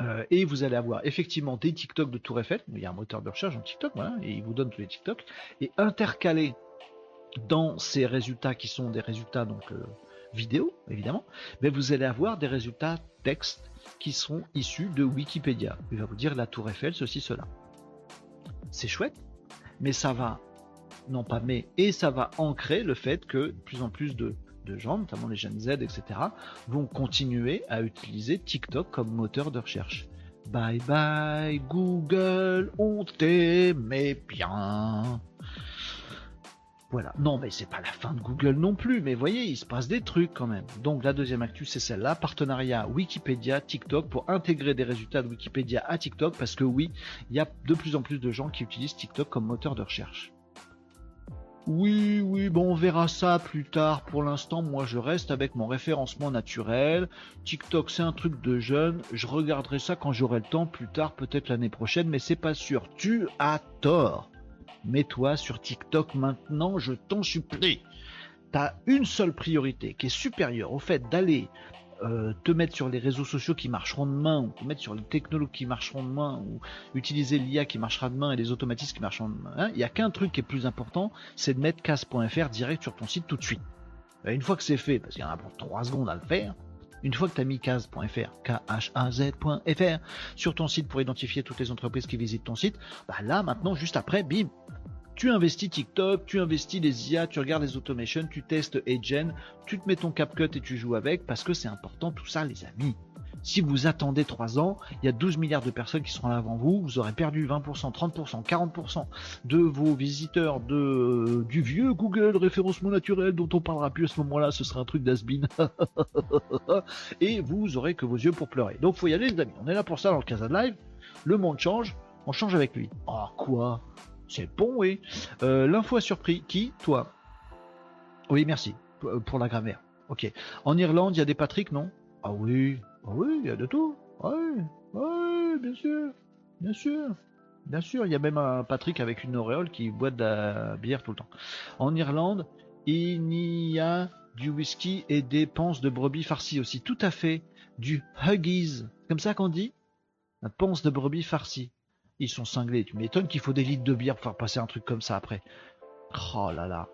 Euh, et vous allez avoir effectivement des TikTok de Tour Eiffel. Il y a un moteur de recherche en TikTok, et il vous donne tous les TikTok. Et intercalé dans ces résultats qui sont des résultats donc euh, vidéo évidemment, mais vous allez avoir des résultats texte qui sont issus de Wikipédia. Il va vous dire la Tour Eiffel, ceci, cela. C'est chouette, mais ça va, non pas mais, et ça va ancrer le fait que de plus en plus de, gens, notamment les jeunes Z, etc., vont continuer à utiliser TikTok comme moteur de recherche. Bye bye Google, on t'aimait bien. Voilà. Non, mais c'est pas la fin de Google non plus, mais voyez, il se passe des trucs quand même. Donc la deuxième actu, c'est celle-là, partenariat Wikipédia, TikTok, pour intégrer des résultats de Wikipédia à TikTok, parce que oui, il y a de plus en plus de gens qui utilisent TikTok comme moteur de recherche. Oui, oui, bon, on verra ça plus tard. Pour l'instant, moi, je reste avec mon référencement naturel. TikTok, c'est un truc de jeune. Je regarderai ça quand j'aurai le temps, plus tard, peut-être l'année prochaine, mais c'est pas sûr. Tu as tort. Mets-toi sur TikTok maintenant, je t'en supplie. T'as une seule priorité qui est supérieure au fait d'aller euh, te mettre sur les réseaux sociaux qui marcheront demain, ou te mettre sur les technologies qui marcheront demain, ou utiliser l'IA qui marchera demain et les automatismes qui marcheront demain. hein. Il n'y a qu'un truc qui est plus important, c'est de mettre cas.fr direct sur ton site tout de suite. Une fois que c'est fait, parce qu'il y en a pour 3 secondes à le faire, une fois que tu as mis cas.fr, K-H-A-Z.fr, sur ton site pour identifier toutes les entreprises qui visitent ton site, bah là maintenant, juste après, bim, tu investis TikTok, tu investis les IA, tu regardes les automations, tu testes Agen, tu te mets ton CapCut et tu joues avec parce que c'est important tout ça les amis. Si vous attendez 3 ans, il y a 12 milliards de personnes qui seront là avant vous, vous aurez perdu 20%, 30%, 40% de vos visiteurs euh, du vieux Google référencement naturel dont on parlera plus à ce moment-là, ce sera un truc d'asbin. [laughs] et vous aurez que vos yeux pour pleurer. Donc faut y aller les amis, on est là pour ça dans le Casa de Live, le monde change, on change avec lui. Ah quoi? C'est bon oui. Euh, L'info a surpris, qui Toi Oui merci, euh, pour la grammaire. Ok. En Irlande, il y a des Patrick, non? Ah oui, ah oui, il y a de tout. Oui, oui, bien sûr, bien sûr. Bien sûr, il y a même un Patrick avec une auréole qui boit de la bière tout le temps. En Irlande, il y a du whisky et des panses de brebis farcies aussi. Tout à fait. Du huggies. Comme ça qu'on dit? La panse de brebis farcie. Ils sont cinglés. Tu m'étonnes qu'il faut des litres de bière pour faire passer un truc comme ça après. Oh là là.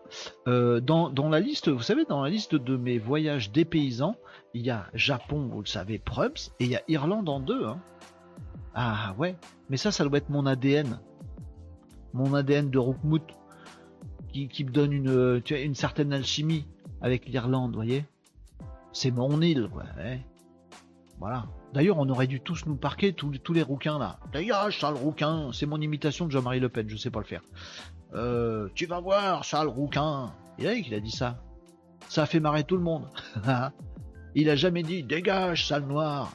Euh, dans, dans la liste, vous savez, dans la liste de mes voyages des paysans, il y a Japon, vous le savez, Prums, et il y a Irlande en deux. Hein. Ah ouais, mais ça, ça doit être mon ADN. Mon ADN de Roukmout qui, qui me donne une, une certaine alchimie avec l'Irlande, voyez C'est mon île, ouais. Voilà. D'ailleurs, on aurait dû tous nous parquer, tous, les- rouquins là. Dégage, sale rouquin C'est mon imitation de Jean-Marie Le Pen, je sais pas le faire. Euh, tu vas voir, sale rouquin Il a a dit ça. Ça a fait marrer tout le monde. [laughs] il a jamais dit dégage, sale noir.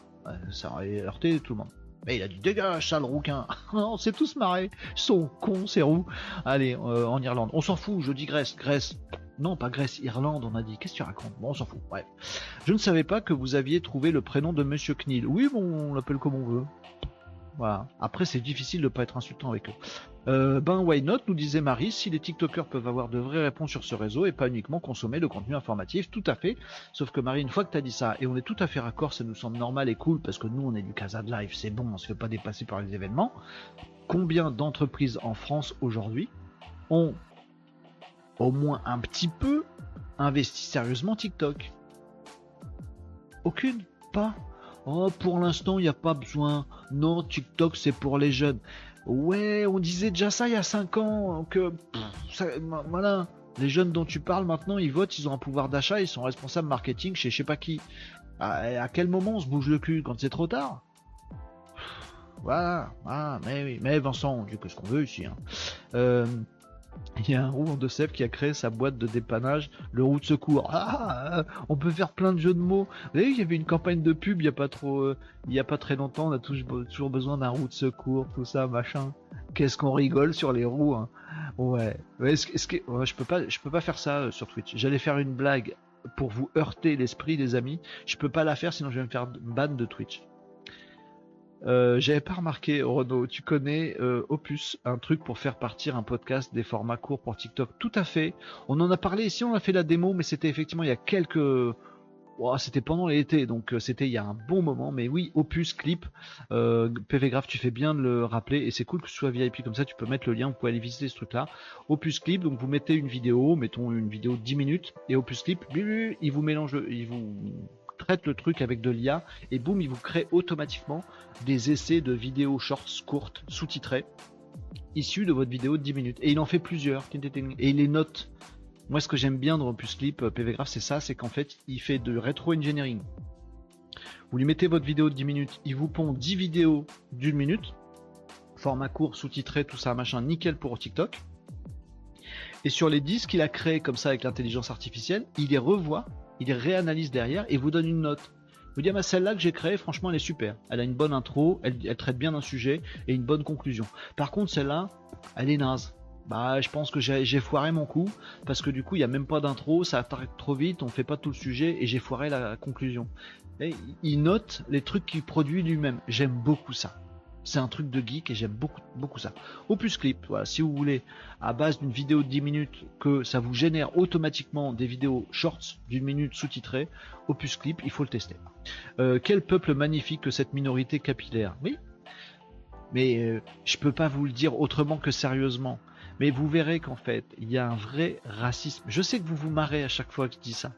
Ça aurait heurté tout le monde. Mais il a dit dégage, sale rouquin. [laughs] on s'est tous marrés. Ils sont cons, ces roux. Allez, euh, en Irlande. On s'en fout, je dis Grèce. Non, pas Grèce, Irlande, on a dit. Qu'est-ce que tu racontes? Bon, on s'en fout. Bref. Je ne savais pas que vous aviez trouvé le prénom de Monsieur Knill. Oui, bon, on l'appelle comme on veut. Voilà. Après, c'est difficile de pas être insultant avec eux. Euh, ben, why not nous disait Marie, si les TikTokers peuvent avoir de vraies réponses sur ce réseau et pas uniquement consommer le contenu informatif, tout à fait. Sauf que Marie, une fois que tu as dit ça, et on est tout à fait raccord, ça nous semble normal et cool, parce que nous, on est du Casa de Live, c'est bon, on se fait pas dépasser par les événements. Combien d'entreprises en France aujourd'hui ont au moins un petit peu investi sérieusement TikTok Aucune Pas Oh, pour l'instant, il n'y a pas besoin. Non, TikTok, c'est pour les jeunes. Ouais, on disait déjà ça il y a 5 ans, que voilà, les jeunes dont tu parles maintenant, ils votent, ils ont un pouvoir d'achat, ils sont responsables marketing chez je sais pas qui. À, à quel moment on se bouge le cul quand c'est trop tard? Voilà, ah, mais oui, mais Vincent, on dit que ce qu'on veut ici. hein. Euh, il y a un roux de Sèvres qui a créé sa boîte de dépannage, le roux de secours. Ah, ah, on peut faire plein de jeux de mots. Vous savez, il y avait une campagne de pub il y a pas trop, euh, il y a pas très longtemps. On a toujours, besoin d'un roux de secours, tout ça, machin. Qu'est-ce qu'on rigole sur les roues. hein. Ouais. est-ce que- ouais, je peux pas, je peux pas faire ça euh, sur Twitch. J'allais faire une blague pour vous heurter l'esprit des amis. Je peux pas la faire sinon je vais me faire ban de Twitch. Euh, J'avais pas remarqué, Renaud, tu connais euh, Opus, un truc pour faire partir un podcast des formats courts pour TikTok. Tout à fait. On en a parlé ici, on a fait la démo, mais c'était effectivement il y a quelques. Oh, c'était pendant l'été, donc euh, c'était il y a un bon moment. Mais oui, Opus Clip, PV Graph, tu fais bien de le rappeler, et c'est cool que ce soit VIP comme ça. Tu peux mettre le lien, vous pouvez aller visiter ce truc-là. Opus Clip, donc vous mettez une vidéo, mettons une vidéo de 10 minutes, et Opus Clip, il vous mélange, il vous traite le truc avec de l'IA, et boum, il vous crée automatiquement des essais de vidéos shorts courtes, sous-titrées, issus de votre vidéo de 10 minutes. Et il en fait plusieurs, et il les note. Moi, ce que j'aime bien dans Opus Clip, euh, PV Graph, c'est ça, c'est qu'en fait, il fait de rétro-engineering. Vous lui mettez votre vidéo de 10 minutes, il vous pond 10 vidéos d'une minute, format court, sous-titré, tout ça, machin, nickel pour TikTok. Et sur les 10 qu'il a créés comme ça avec l'intelligence artificielle, il les revoit, il réanalyse derrière et vous donne une note. Vous dit, ah bah, celle-là que j'ai créée, franchement, elle est super. Elle a une bonne intro, elle, traite bien d'un sujet et une bonne conclusion. Par contre, celle-là, elle est naze. Bah, je pense que j'ai foiré mon coup parce que du coup, il n'y a même pas d'intro, ça attaque trop vite, on fait pas tout le sujet et j'ai foiré la conclusion. Et il note les trucs qu'il produit lui-même. J'aime beaucoup ça. C'est un truc de geek et j'aime beaucoup, ça. Opus Clip, voilà, si vous voulez, à base d'une vidéo de 10 minutes, que ça vous génère automatiquement des vidéos shorts d'une minute sous-titrées, Opus Clip, il faut le tester. Euh, quel peuple magnifique que cette minorité capillaire. Oui, mais euh, je peux pas vous le dire autrement que sérieusement. Mais vous verrez qu'en fait, il y a un vrai racisme. Je sais que vous vous marrez à chaque fois que je dis ça.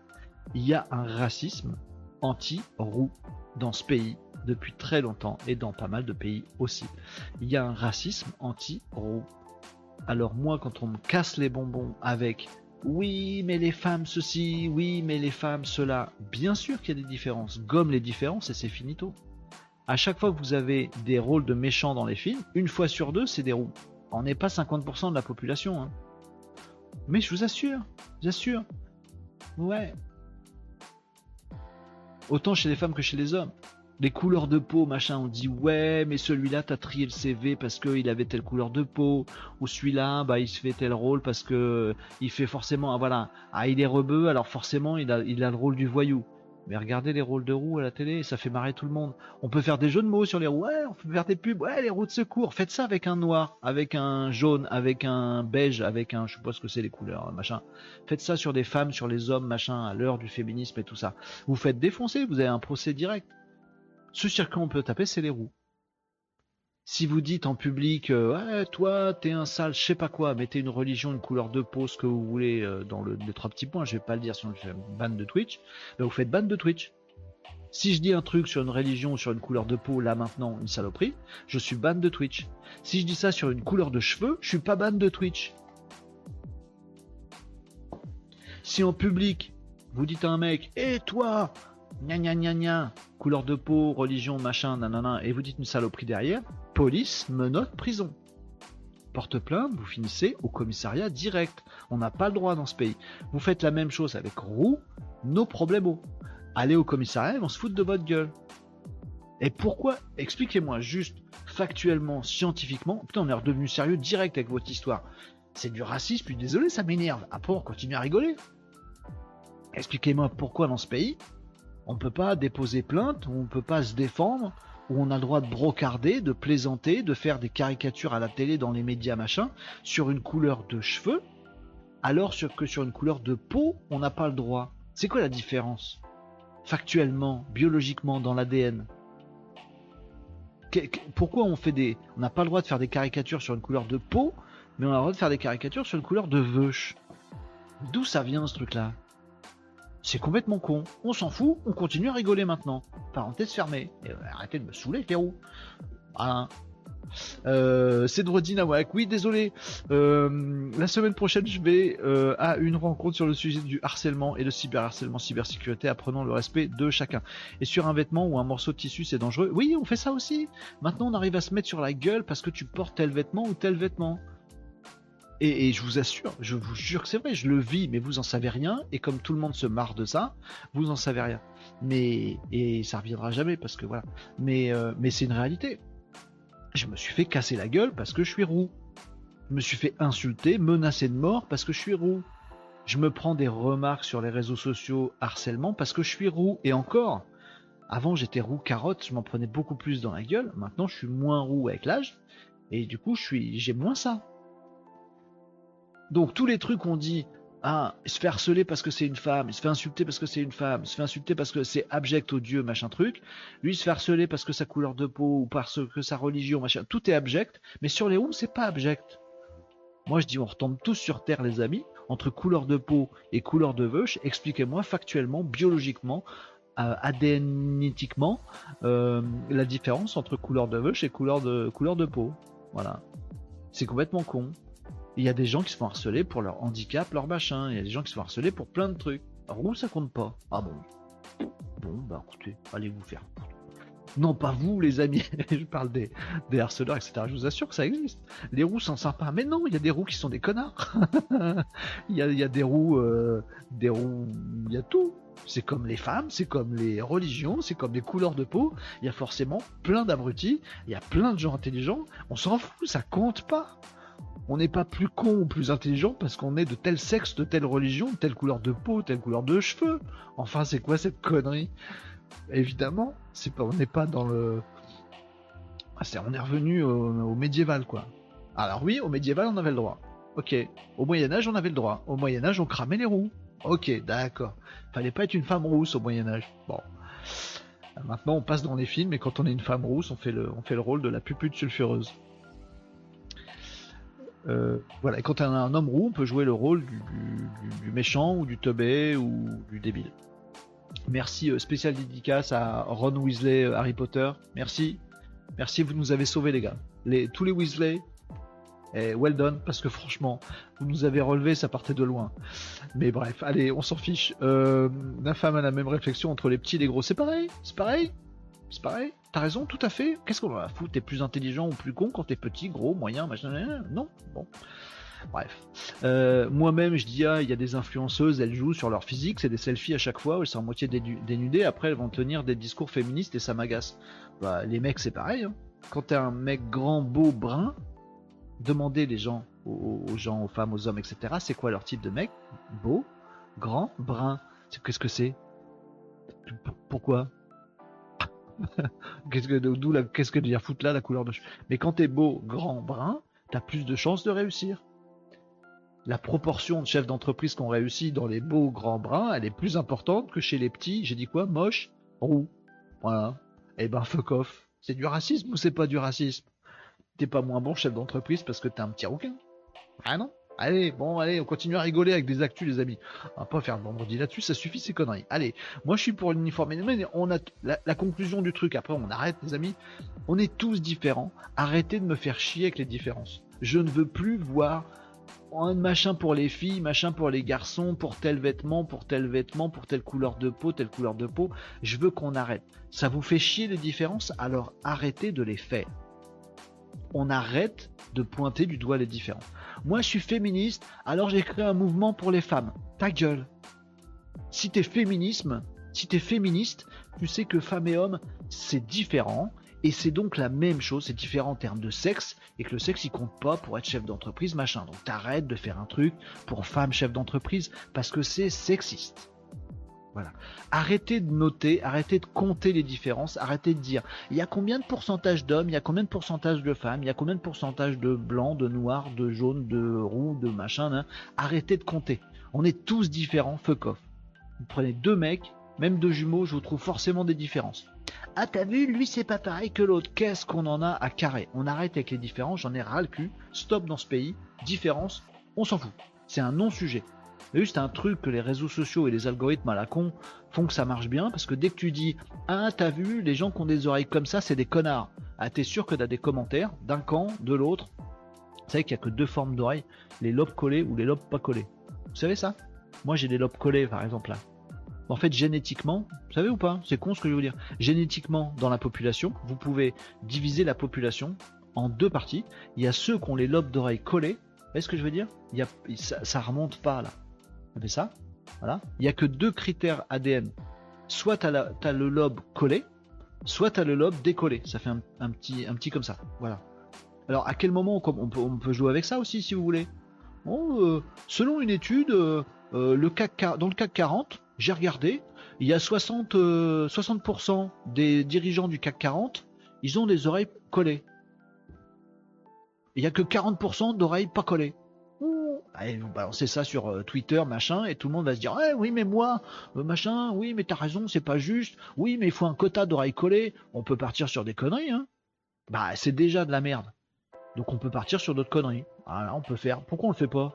Il y a un racisme anti-roux dans ce pays depuis très longtemps et dans pas mal de pays aussi. Il y a un racisme anti-roux. Alors moi, quand on me casse les bonbons avec oui, mais les femmes ceci, oui, mais les femmes cela, bien sûr qu'il y a des différences. Gomme les différences et c'est finito. À chaque fois que vous avez des rôles de méchants dans les films, une fois sur deux, c'est des roux. On n'est pas 50% de la population. hein. Mais je vous assure, j'assure. Ouais. Autant chez les femmes que chez les hommes. Les couleurs de peau, machin, on dit ouais, mais celui-là, t'as trié le CV parce qu'il avait telle couleur de peau, ou celui-là, bah, il se fait tel rôle parce que il fait forcément, ah, voilà, ah, il est rebeu, alors forcément, il a, le rôle du voyou. Mais regardez les rôles de roues à la télé, ça fait marrer tout le monde. On peut faire des jeux de mots sur les roues, ouais, on peut faire des pubs, ouais, les roues de secours. Faites ça avec un noir, avec un jaune, avec un beige, avec un, je sais pas ce que c'est les couleurs, machin. Faites ça sur des femmes, sur les hommes, machin, à l'heure du féminisme et tout ça. Vous faites défoncer, vous avez un procès direct. Ce circuit on peut taper, c'est les roues. Si vous dites en public, euh, toi, t'es un sale, je sais pas quoi, mettez une religion, une couleur de peau, ce que vous voulez euh, dans le, les trois petits points, je vais pas le dire sinon je fais ban de Twitch, ben vous faites ban de Twitch. Si je dis un truc sur une religion sur une couleur de peau, là maintenant, une saloperie, je suis ban de Twitch. Si je dis ça sur une couleur de cheveux, je suis pas ban de Twitch. Si en public, vous dites à un mec, et toi, gna gna gna gna, couleur de peau, religion, machin, nanana, et vous dites une saloperie derrière, police, menotte, prison. Porte plainte, vous finissez au commissariat direct. On n'a pas le droit dans ce pays. Vous faites la même chose avec roux, nos problèmes. Allez au commissariat, ils vont se foutre de votre gueule. Et pourquoi Expliquez-moi juste, factuellement, scientifiquement, putain, on est redevenu sérieux direct avec votre histoire. C'est du racisme, puis désolé, ça m'énerve. Après, on continue à rigoler? Expliquez-moi pourquoi dans ce pays, on peut pas déposer plainte, on peut pas se défendre, on a le droit de brocarder, de plaisanter, de faire des caricatures à la télé, dans les médias, machin, sur une couleur de cheveux, alors que sur une couleur de peau, on n'a pas le droit. C'est quoi la différence Factuellement, biologiquement, dans l'ADN Pourquoi on fait des... On n'a pas le droit de faire des caricatures sur une couleur de peau, mais on a le droit de faire des caricatures sur une couleur de veuche? D'où ça vient ce truc-là? C'est complètement con. On s'en fout, on continue à rigoler maintenant. Parenthèse fermée. Et, euh, arrêtez de me saouler les roues. Cédrodine Nawak, oui, désolé. Euh, la semaine prochaine, je vais euh, à une rencontre sur le sujet du harcèlement et le cyberharcèlement, cybersécurité, apprenant le respect de chacun. Et sur un vêtement ou un morceau de tissu, c'est dangereux. Oui, on fait ça aussi. Maintenant, on arrive à se mettre sur la gueule parce que tu portes tel vêtement ou tel vêtement. Et, je vous assure, je vous jure que c'est vrai, je le vis, mais vous en savez rien. Et comme tout le monde se marre de ça, vous en savez rien. Mais et ça reviendra jamais parce que voilà. Mais euh, mais c'est une réalité. Je me suis fait casser la gueule parce que je suis roux. Je me suis fait insulter, menacer de mort parce que je suis roux. Je me prends des remarques sur les réseaux sociaux harcèlement parce que je suis roux. Et encore, avant j'étais roux carotte, je m'en prenais beaucoup plus dans la gueule. Maintenant je suis moins roux avec l'âge. Et du coup je suis, j'ai moins ça. Donc tous les trucs qu'on dit, ah, il se fait harceler parce que c'est une femme, il se fait insulter parce que c'est une femme, il se fait insulter parce que c'est abject odieux, machin truc. Lui, il se fait harceler parce que sa couleur de peau ou parce que sa religion, machin. Tout est abject, mais sur les roues, c'est pas abject. Moi, je dis, on retombe tous sur terre, les amis, entre couleur de peau et couleur de veuche. Expliquez-moi factuellement, biologiquement, euh, euh, la différence entre couleur de veuche et couleur de, couleur de peau. Voilà. C'est complètement con. Il y a des gens qui se font harceler pour leur handicap, leur machin. Il y a des gens qui se font harceler pour plein de trucs. Alors, ça compte pas? Ah bon Bon, bah écoutez, allez vous faire. Non, pas vous, les amis. [laughs] je parle des, harceleurs, etc. Je vous assure que ça existe. Les roues sont sympas. Mais non, il y a des roues qui sont des connards. [laughs] il, y a, il y a des roues, euh, des roues, il y a tout. C'est comme les femmes, c'est comme les religions, c'est comme les couleurs de peau. Il y a forcément plein d'abrutis, il y a plein de gens intelligents. On s'en fout, ça compte pas on n'est pas plus con ou plus intelligent parce qu'on est de tel sexe, de telle religion, de telle couleur de peau, telle couleur de cheveux. Enfin, c'est quoi cette connerie? Évidemment, on n'est pas dans le. Ah, on est revenu au, au, médiéval, quoi. Alors oui, au médiéval, on avait le droit. Ok. Au Moyen Âge, on avait le droit. Au Moyen Âge, on cramait les roues. Ok, d'accord. Fallait pas être une femme rousse au Moyen Âge. Bon. Maintenant, on passe dans les films, et quand on est une femme rousse, on fait le, on fait le rôle de la pupute sulfureuse. Euh, voilà, quand on a un homme roux, on peut jouer le rôle du, méchant ou du teubé ou du débile. Merci, euh, spécial dédicace à Ron Weasley, euh, Harry Potter. Merci, merci, vous nous avez sauvés les gars. Les, tous les Weasley, et well done, parce que franchement, vous nous avez relevé, ça partait de loin. Mais bref, allez, on s'en fiche. Euh, la femme a la même réflexion entre les petits et les gros, c'est pareil, c'est pareil, c'est pareil. T'as raison, tout à fait. Qu'est-ce qu'on va foutre T'es plus intelligent ou plus con quand t'es petit, gros, moyen, machin Non Bon. Bref. Euh, Moi-même, je dis, ah, il y a des influenceuses, elles jouent sur leur physique, c'est des selfies à chaque fois, elles sont à moitié dénudées, après elles vont tenir des discours féministes et ça m'agace. Bah, les mecs, c'est pareil. Hein. Quand t'es un mec grand, beau, brun, demandez les gens, aux, aux gens, aux femmes, aux hommes, etc., c'est quoi leur type de mec? Beau, grand, brun. Qu'est-ce que c'est? Pourquoi? [laughs] qu'est-ce que d'où la qu'est-ce que dire foutre là la couleur de mais quand t'es beau grand brun t'as plus de chances de réussir. La proportion de chefs d'entreprise qu'on réussit dans les beaux grands bruns elle est plus importante que chez les petits j'ai dit quoi moche roux. Voilà. Et ben fuck off. C'est du racisme ou c'est pas du racisme? T'es pas moins bon chef d'entreprise parce que t'es un petit rouquin. Ah non Allez, bon, allez, on continue à rigoler avec des actus, les amis. On va pas faire le vendredi là-dessus, ça suffit ces conneries. Allez, moi je suis pour l'uniforme. Mais on a la, la, conclusion du truc. Après, on arrête, les amis. On est tous différents. Arrêtez de me faire chier avec les différences. Je ne veux plus voir un machin pour les filles, machin pour les garçons, pour tel vêtement, pour tel vêtement, pour telle couleur de peau, telle couleur de peau. Je veux qu'on arrête. Ça vous fait chier les différences, alors arrêtez de les faire. On arrête de pointer du doigt les différences. Moi, je suis féministe, alors j'ai créé un mouvement pour les femmes. Ta gueule. Si t'es féminisme, si t'es féministe, tu sais que femmes et hommes, c'est différent. Et c'est donc la même chose, c'est différent en termes de sexe, et que le sexe il compte pas pour être chef d'entreprise, machin. Donc t'arrêtes de faire un truc pour femme chef d'entreprise, parce que c'est sexiste. Voilà. Arrêtez de noter, arrêtez de compter les différences, arrêtez de dire il y a combien de pourcentage d'hommes, il y a combien de pourcentage de femmes, il y a combien de pourcentage de blancs, de noirs, de jaunes, de roux, de machin. Hein. Arrêtez de compter. On est tous différents, fuck off. Vous prenez deux mecs, même deux jumeaux, je vous trouve forcément des différences. Ah t'as vu, lui c'est pas pareil que l'autre. Qu'est-ce qu'on en a à carrer? On arrête avec les différences, j'en ai ras le cul. Stop dans ce pays. Différence, on s'en fout. C'est un non-sujet. Juste un truc que les réseaux sociaux et les algorithmes à la con font que ça marche bien, parce que dès que tu dis Ah, t'as vu, les gens qui ont des oreilles comme ça, c'est des connards. Ah, t'es sûr que t'as des commentaires d'un camp, de l'autre? Vous savez qu'il n'y a que deux formes d'oreilles, les lobes collés ou les lobes pas collés. Vous savez ça? Moi j'ai des lobes collés par exemple là. En fait, génétiquement, vous savez ou pas? C'est con ce que je veux dire. Génétiquement, dans la population, vous pouvez diviser la population en deux parties. Il y a ceux qui ont les lobes d'oreilles collés. Vous voyez ce que je veux dire? Il y a, ça, ça remonte pas là. Il n'y a que deux critères ADN. Soit tu as, le lobe collé, soit tu as le lobe décollé. Ça fait un, petit, un petit comme ça. Voilà. Alors, à quel moment on peut, jouer avec ça aussi, si vous voulez? Euh, Selon une étude, euh, euh, le CAC, dans le CAC 40, j'ai regardé, il y a 60, 60% des dirigeants du CAC 40, ils ont des oreilles collées. Il n'y a que 40% d'oreilles pas collées. Allez, vous balancez ça sur Twitter, machin, et tout le monde va se dire eh, oui, mais moi, machin, oui, mais t'as raison, c'est pas juste, oui, mais il faut un quota d'oreilles collées. On peut partir sur des conneries, hein. Bah, c'est déjà de la merde. Donc on peut partir sur d'autres conneries. Voilà, on peut faire. Pourquoi on le fait pas?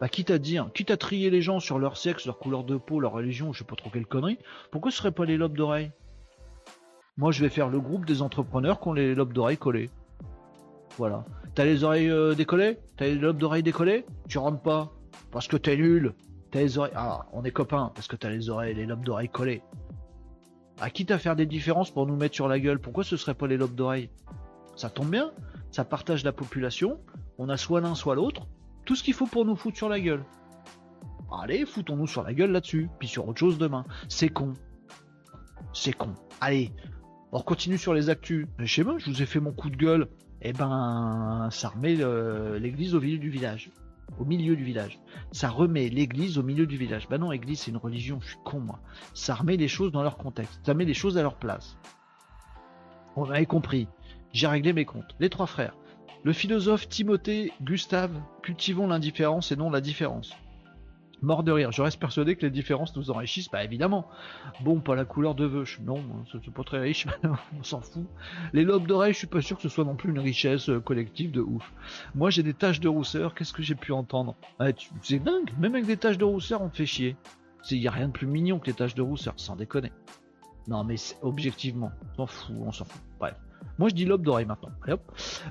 Bah quitte à dire, quitte à trier les gens sur leur sexe, leur couleur de peau, leur religion, je sais pas trop quelle connerie, pourquoi ce serait pas les lobes d'oreilles? Moi je vais faire le groupe des entrepreneurs qui ont les lobes d'oreilles collés. Voilà. T'as les oreilles euh, décollées? T'as les lobes d'oreilles décollés Tu rentres pas. Parce que t'es nul. T'as les oreilles. Ah, on est copains parce que t'as les oreilles, les lobes d'oreilles collés. Ah, quitte à faire des différences pour nous mettre sur la gueule, pourquoi ce serait pas les lobes d'oreilles? Ça tombe bien ça partage la population, on a soit l'un soit l'autre, tout ce qu'il faut pour nous foutre sur la gueule. Allez, foutons-nous sur la gueule là-dessus, puis sur autre chose demain. C'est con. C'est con. Allez, on continue sur les actus. Je sais je vous ai fait mon coup de gueule. Eh ben, ça remet l'église au milieu du village. Au milieu du village. Ça remet l'église au milieu du village. Bah non, église c'est une religion, je suis con moi. Ça remet les choses dans leur contexte. Ça met les choses à leur place. On avait compris. J'ai réglé mes comptes. Les trois frères. Le philosophe Timothée Gustave, cultivons l'indifférence et non la différence. Mort de rire, je reste persuadé que les différences nous enrichissent, bah évidemment. Bon, pas la couleur de veuche, non, c'est pas très riche, [laughs] on s'en fout. Les lobes d'oreilles, je suis pas sûr que ce soit non plus une richesse euh, collective de ouf. Moi j'ai des taches de rousseur, qu'est-ce que j'ai pu entendre? Ah, C'est dingue, même avec des taches de rousseur, on fait chier. Il y a rien de plus mignon que les taches de rousseur, sans déconner. Non mais objectivement, on s'en fout, on s'en fout. Bref. Moi, je dis lobe d'oreille maintenant.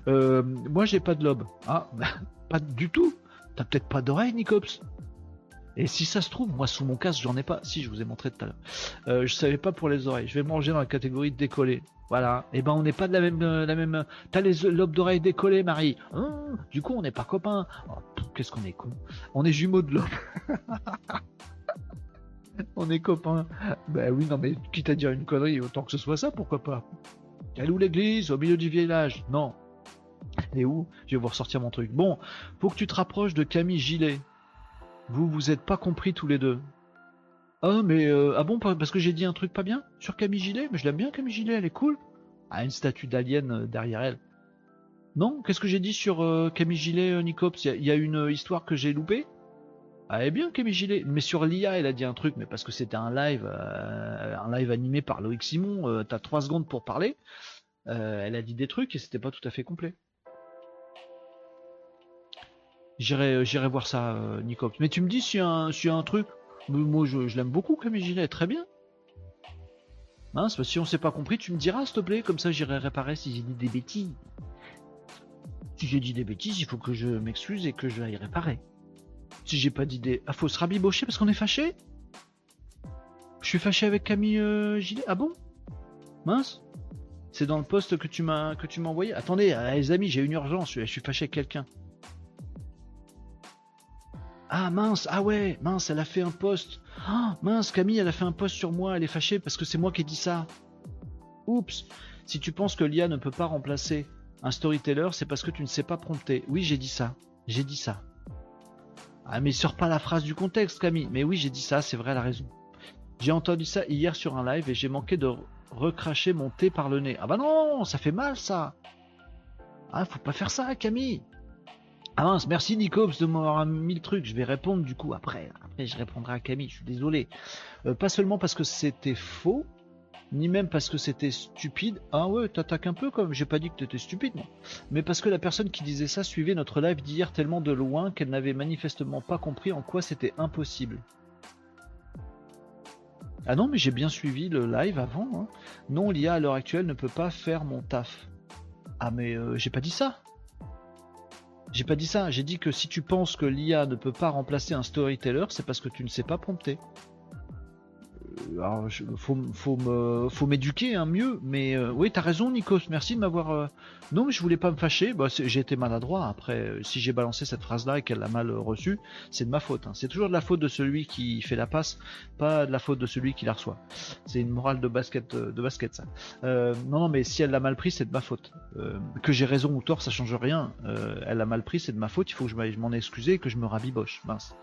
Euh, moi, j'ai pas de lobe. Ah, [laughs] pas du tout. T'as peut-être pas d'oreille, Nicops? Et si ça se trouve, moi sous mon casque, j'en ai pas. Si, je vous ai montré tout à l'heure. Euh, je savais pas pour les oreilles. Je vais manger dans la catégorie décollée. Voilà. Et eh ben, on n'est pas de la même, euh, la même. T'as les lobes d'oreille décollés, Marie. Hein? Du coup, on n'est pas copains. Oh, qu'est-ce qu'on est con. On est jumeaux de lobe. [laughs] on est copains. Ben oui, non, mais quitte à dire une connerie, autant que ce soit ça, pourquoi pas. Elle où l'église Au milieu du village Non. Et où? Je vais vous ressortir mon truc. Bon, faut que tu te rapproches de Camille Gilet. Vous, vous êtes pas compris tous les deux. Ah, mais euh, ah bon, parce que j'ai dit un truc pas bien sur Camille Gilet Mais je l'aime bien, Camille Gilet, elle est cool. Ah, une statue d'alien euh, derrière elle. Non Qu'est-ce que j'ai dit sur euh, Camille Gilet, Nicops? Il y, a une histoire que j'ai loupée ah, eh bien, Camille Gilet. Mais sur l'IA, elle a dit un truc, mais parce que c'était un live, un live animé par Loïc Simon, t'as 3 secondes pour parler. Elle a dit des trucs et c'était pas tout à fait complet. J'irai, j'irai voir ça, Nicops. Mais tu me dis s'il y a un, un truc. Moi, je, l'aime beaucoup, Camille Gilet, très bien. Mince, si on s'est pas compris, tu me diras, s'il te plaît, comme ça j'irai réparer si j'ai dit des bêtises. Si j'ai dit des bêtises, il faut que je m'excuse et que je aille réparer. Si j'ai pas d'idée. Ah, faut se rabibocher parce qu'on est fâché Je suis fâché avec Camille euh, Gilet Ah bon? Mince C'est dans le poste que tu m'as que tu m'as envoyé Attendez, euh, les amis, j'ai une urgence, je suis fâché avec quelqu'un. Ah mince, ah ouais, mince, elle a fait un post. Ah mince, Camille, elle a fait un post sur moi, elle est fâchée parce que c'est moi qui ai dit ça. Oups. Si tu penses que l'IA ne peut pas remplacer un storyteller, c'est parce que tu ne sais pas prompter. Oui, j'ai dit ça. J'ai dit ça. Ah mais sort pas la phrase du contexte Camille. Mais oui j'ai dit ça, c'est vrai, la raison. J'ai entendu ça hier sur un live et j'ai manqué de recracher mon thé par le nez. Ah bah non, ça fait mal ça. Ah faut pas faire ça Camille. Ah mince, merci Nico de m'avoir mis le truc. Je vais répondre du coup après. Après je répondrai à Camille, je suis désolé. Euh, pas seulement parce que c'était faux, ni même parce que c'était stupide. Ah ouais, t'attaques un peu comme j'ai pas dit que t'étais stupide, non. Mais parce que la personne qui disait ça suivait notre live d'hier tellement de loin qu'elle n'avait manifestement pas compris en quoi c'était impossible. Ah non, mais j'ai bien suivi le live avant. Hein. Non, l'IA à l'heure actuelle ne peut pas faire mon taf. Ah mais euh, j'ai pas dit ça. J'ai pas dit ça. J'ai dit que si tu penses que l'IA ne peut pas remplacer un storyteller, c'est parce que tu ne sais pas prompter. Euh, alors, faut, me, faut m'éduquer hein, mieux. Mais euh, oui, t'as raison, Nikos. Merci de m'avoir. euh, Non, mais je voulais pas me fâcher. Bah, j'ai été maladroit. Après, si j'ai balancé cette phrase-là et qu'elle l'a mal reçue, c'est de ma faute. hein. C'est toujours de la faute de celui qui fait la passe, pas de la faute de celui qui la reçoit. C'est une morale de basket, de basket ça. Non, non, mais si elle l'a mal pris, c'est de ma faute. Que j'ai raison ou tort, ça change rien. Elle l'a mal pris, c'est de ma faute. Il faut que je m'en excuse et que je me rabiboche. Mince.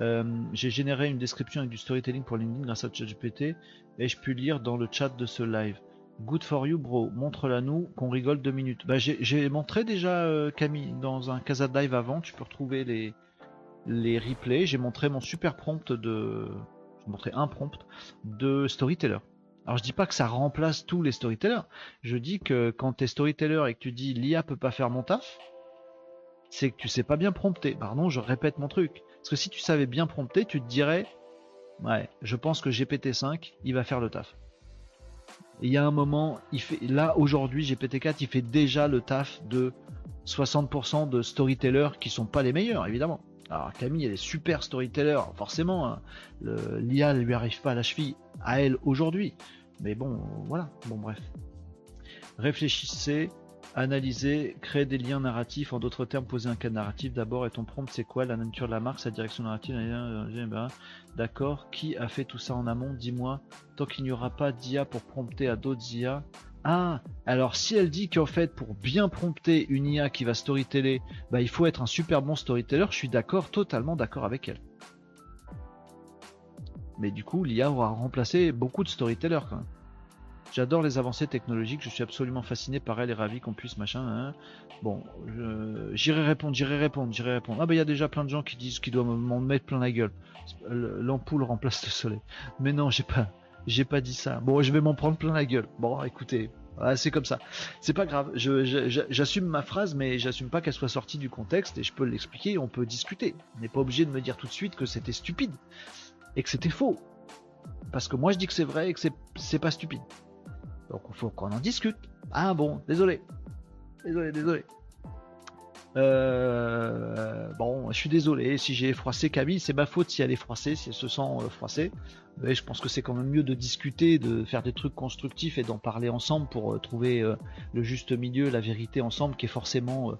Euh, j'ai généré une description avec du storytelling pour LinkedIn grâce à ChatGPT et je puis lire dans le chat de ce live. Good for you, bro. Montre-la nous, qu'on rigole deux minutes. Bah, j'ai montré déjà euh, Camille dans un Casa de Live avant. Tu peux retrouver les les replays. J'ai montré mon super prompt de. J'ai montré un prompt de storyteller. Alors je dis pas que ça remplace tous les storytellers. Je dis que quand t'es storyteller et que tu dis l'IA peut pas faire mon taf, c'est que tu sais pas bien prompter. Pardon, je répète mon truc. Parce que si tu savais bien prompter, tu te dirais, ouais, je pense que GPT-5, il va faire le taf. Et il y a un moment, il fait, là aujourd'hui, GPT-4, il fait déjà le taf de 60% de storytellers qui sont pas les meilleurs, évidemment. Alors Camille, elle est super storyteller, forcément. hein. L'IA ne lui arrive pas à la cheville à elle aujourd'hui. Mais bon, voilà. Bon, bref. Réfléchissez, analysez, créez des liens narratifs. En d'autres termes, posez un cas narratif d'abord. Et ton prompt, c'est quoi La nature de la marque, sa direction narrative D'accord. Qui a fait tout ça en amont? Dis-moi. Tant qu'il n'y aura pas d'IA pour prompter à d'autres IA. Ah, alors si elle dit qu'en fait, pour bien prompter une IA qui va storyteller, bah, il faut être un super bon storyteller, je suis d'accord, totalement d'accord avec elle. Mais du coup, l'IA aura remplacé beaucoup de storytellers quand même. J'adore les avancées technologiques, je suis absolument fasciné par elles et ravi qu'on puisse machin. hein. Bon, je- j'irai répondre, j'irai répondre, j'irai répondre. Ah bah il y a déjà plein de gens qui disent qu'ils doivent m'en mettre plein la gueule. L'ampoule remplace le soleil. Mais non, j'ai pas, j'ai pas dit ça. Bon, je vais m'en prendre plein la gueule. Bon, écoutez, c'est comme ça. C'est pas grave. J'assume ma phrase, mais j'assume pas qu'elle soit sortie du contexte et je peux l'expliquer. On peut discuter. On n'est pas obligé de me dire tout de suite que c'était stupide et que c'était faux. Parce que moi je dis que c'est vrai et que c'est pas stupide. Donc il faut qu'on en discute. Ah bon, désolé. Désolé, désolé. Euh, bon, je suis désolé si j'ai froissé Camille, c'est ma faute si elle est froissée, si elle se sent euh, froissée. Mais je pense que c'est quand même mieux de discuter, de faire des trucs constructifs et d'en parler ensemble pour euh, trouver le juste milieu, la vérité ensemble, qui est forcément,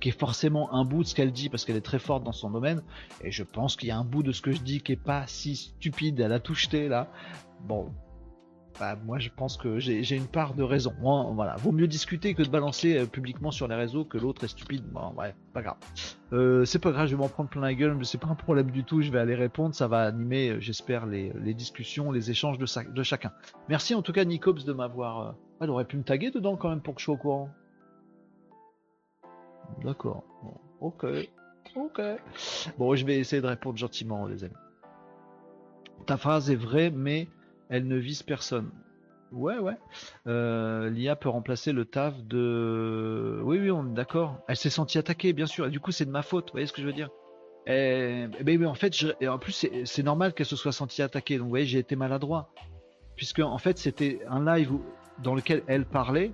qui est forcément un bout de ce qu'elle dit parce qu'elle est très forte dans son domaine. Et je pense qu'il y a un bout de ce que je dis qui est pas si stupide. Elle a tout là. Bon, bah, moi je pense que j'ai une part de raison. Voilà, vaut mieux discuter que de balancer euh, publiquement sur les réseaux que l'autre est stupide. Bon, ouais, pas grave. Euh, c'est pas grave, je vais m'en prendre plein la gueule, mais c'est pas un problème du tout. Je vais aller répondre, ça va animer, euh, j'espère, les, discussions, les échanges de, chacun. Merci en tout cas, Nicops, de m'avoir. Elle aurait pu me taguer dedans quand même pour que je sois au courant. D'accord. Ok. Ok. Bon, je vais essayer de répondre gentiment, les amis. Ta phrase est vraie, mais elle ne vise personne. Ouais, ouais. Euh, L'IA peut remplacer le taf de. Oui, oui, on est d'accord. Elle s'est sentie attaquée, bien sûr. Du coup, c'est de ma faute. Vous voyez ce que je veux dire? Et, mais, mais en fait, en plus, c'est normal qu'elle se soit sentie attaquée. Donc, vous voyez, j'ai été maladroit. Puisque, en fait, c'était un live dans lequel elle parlait.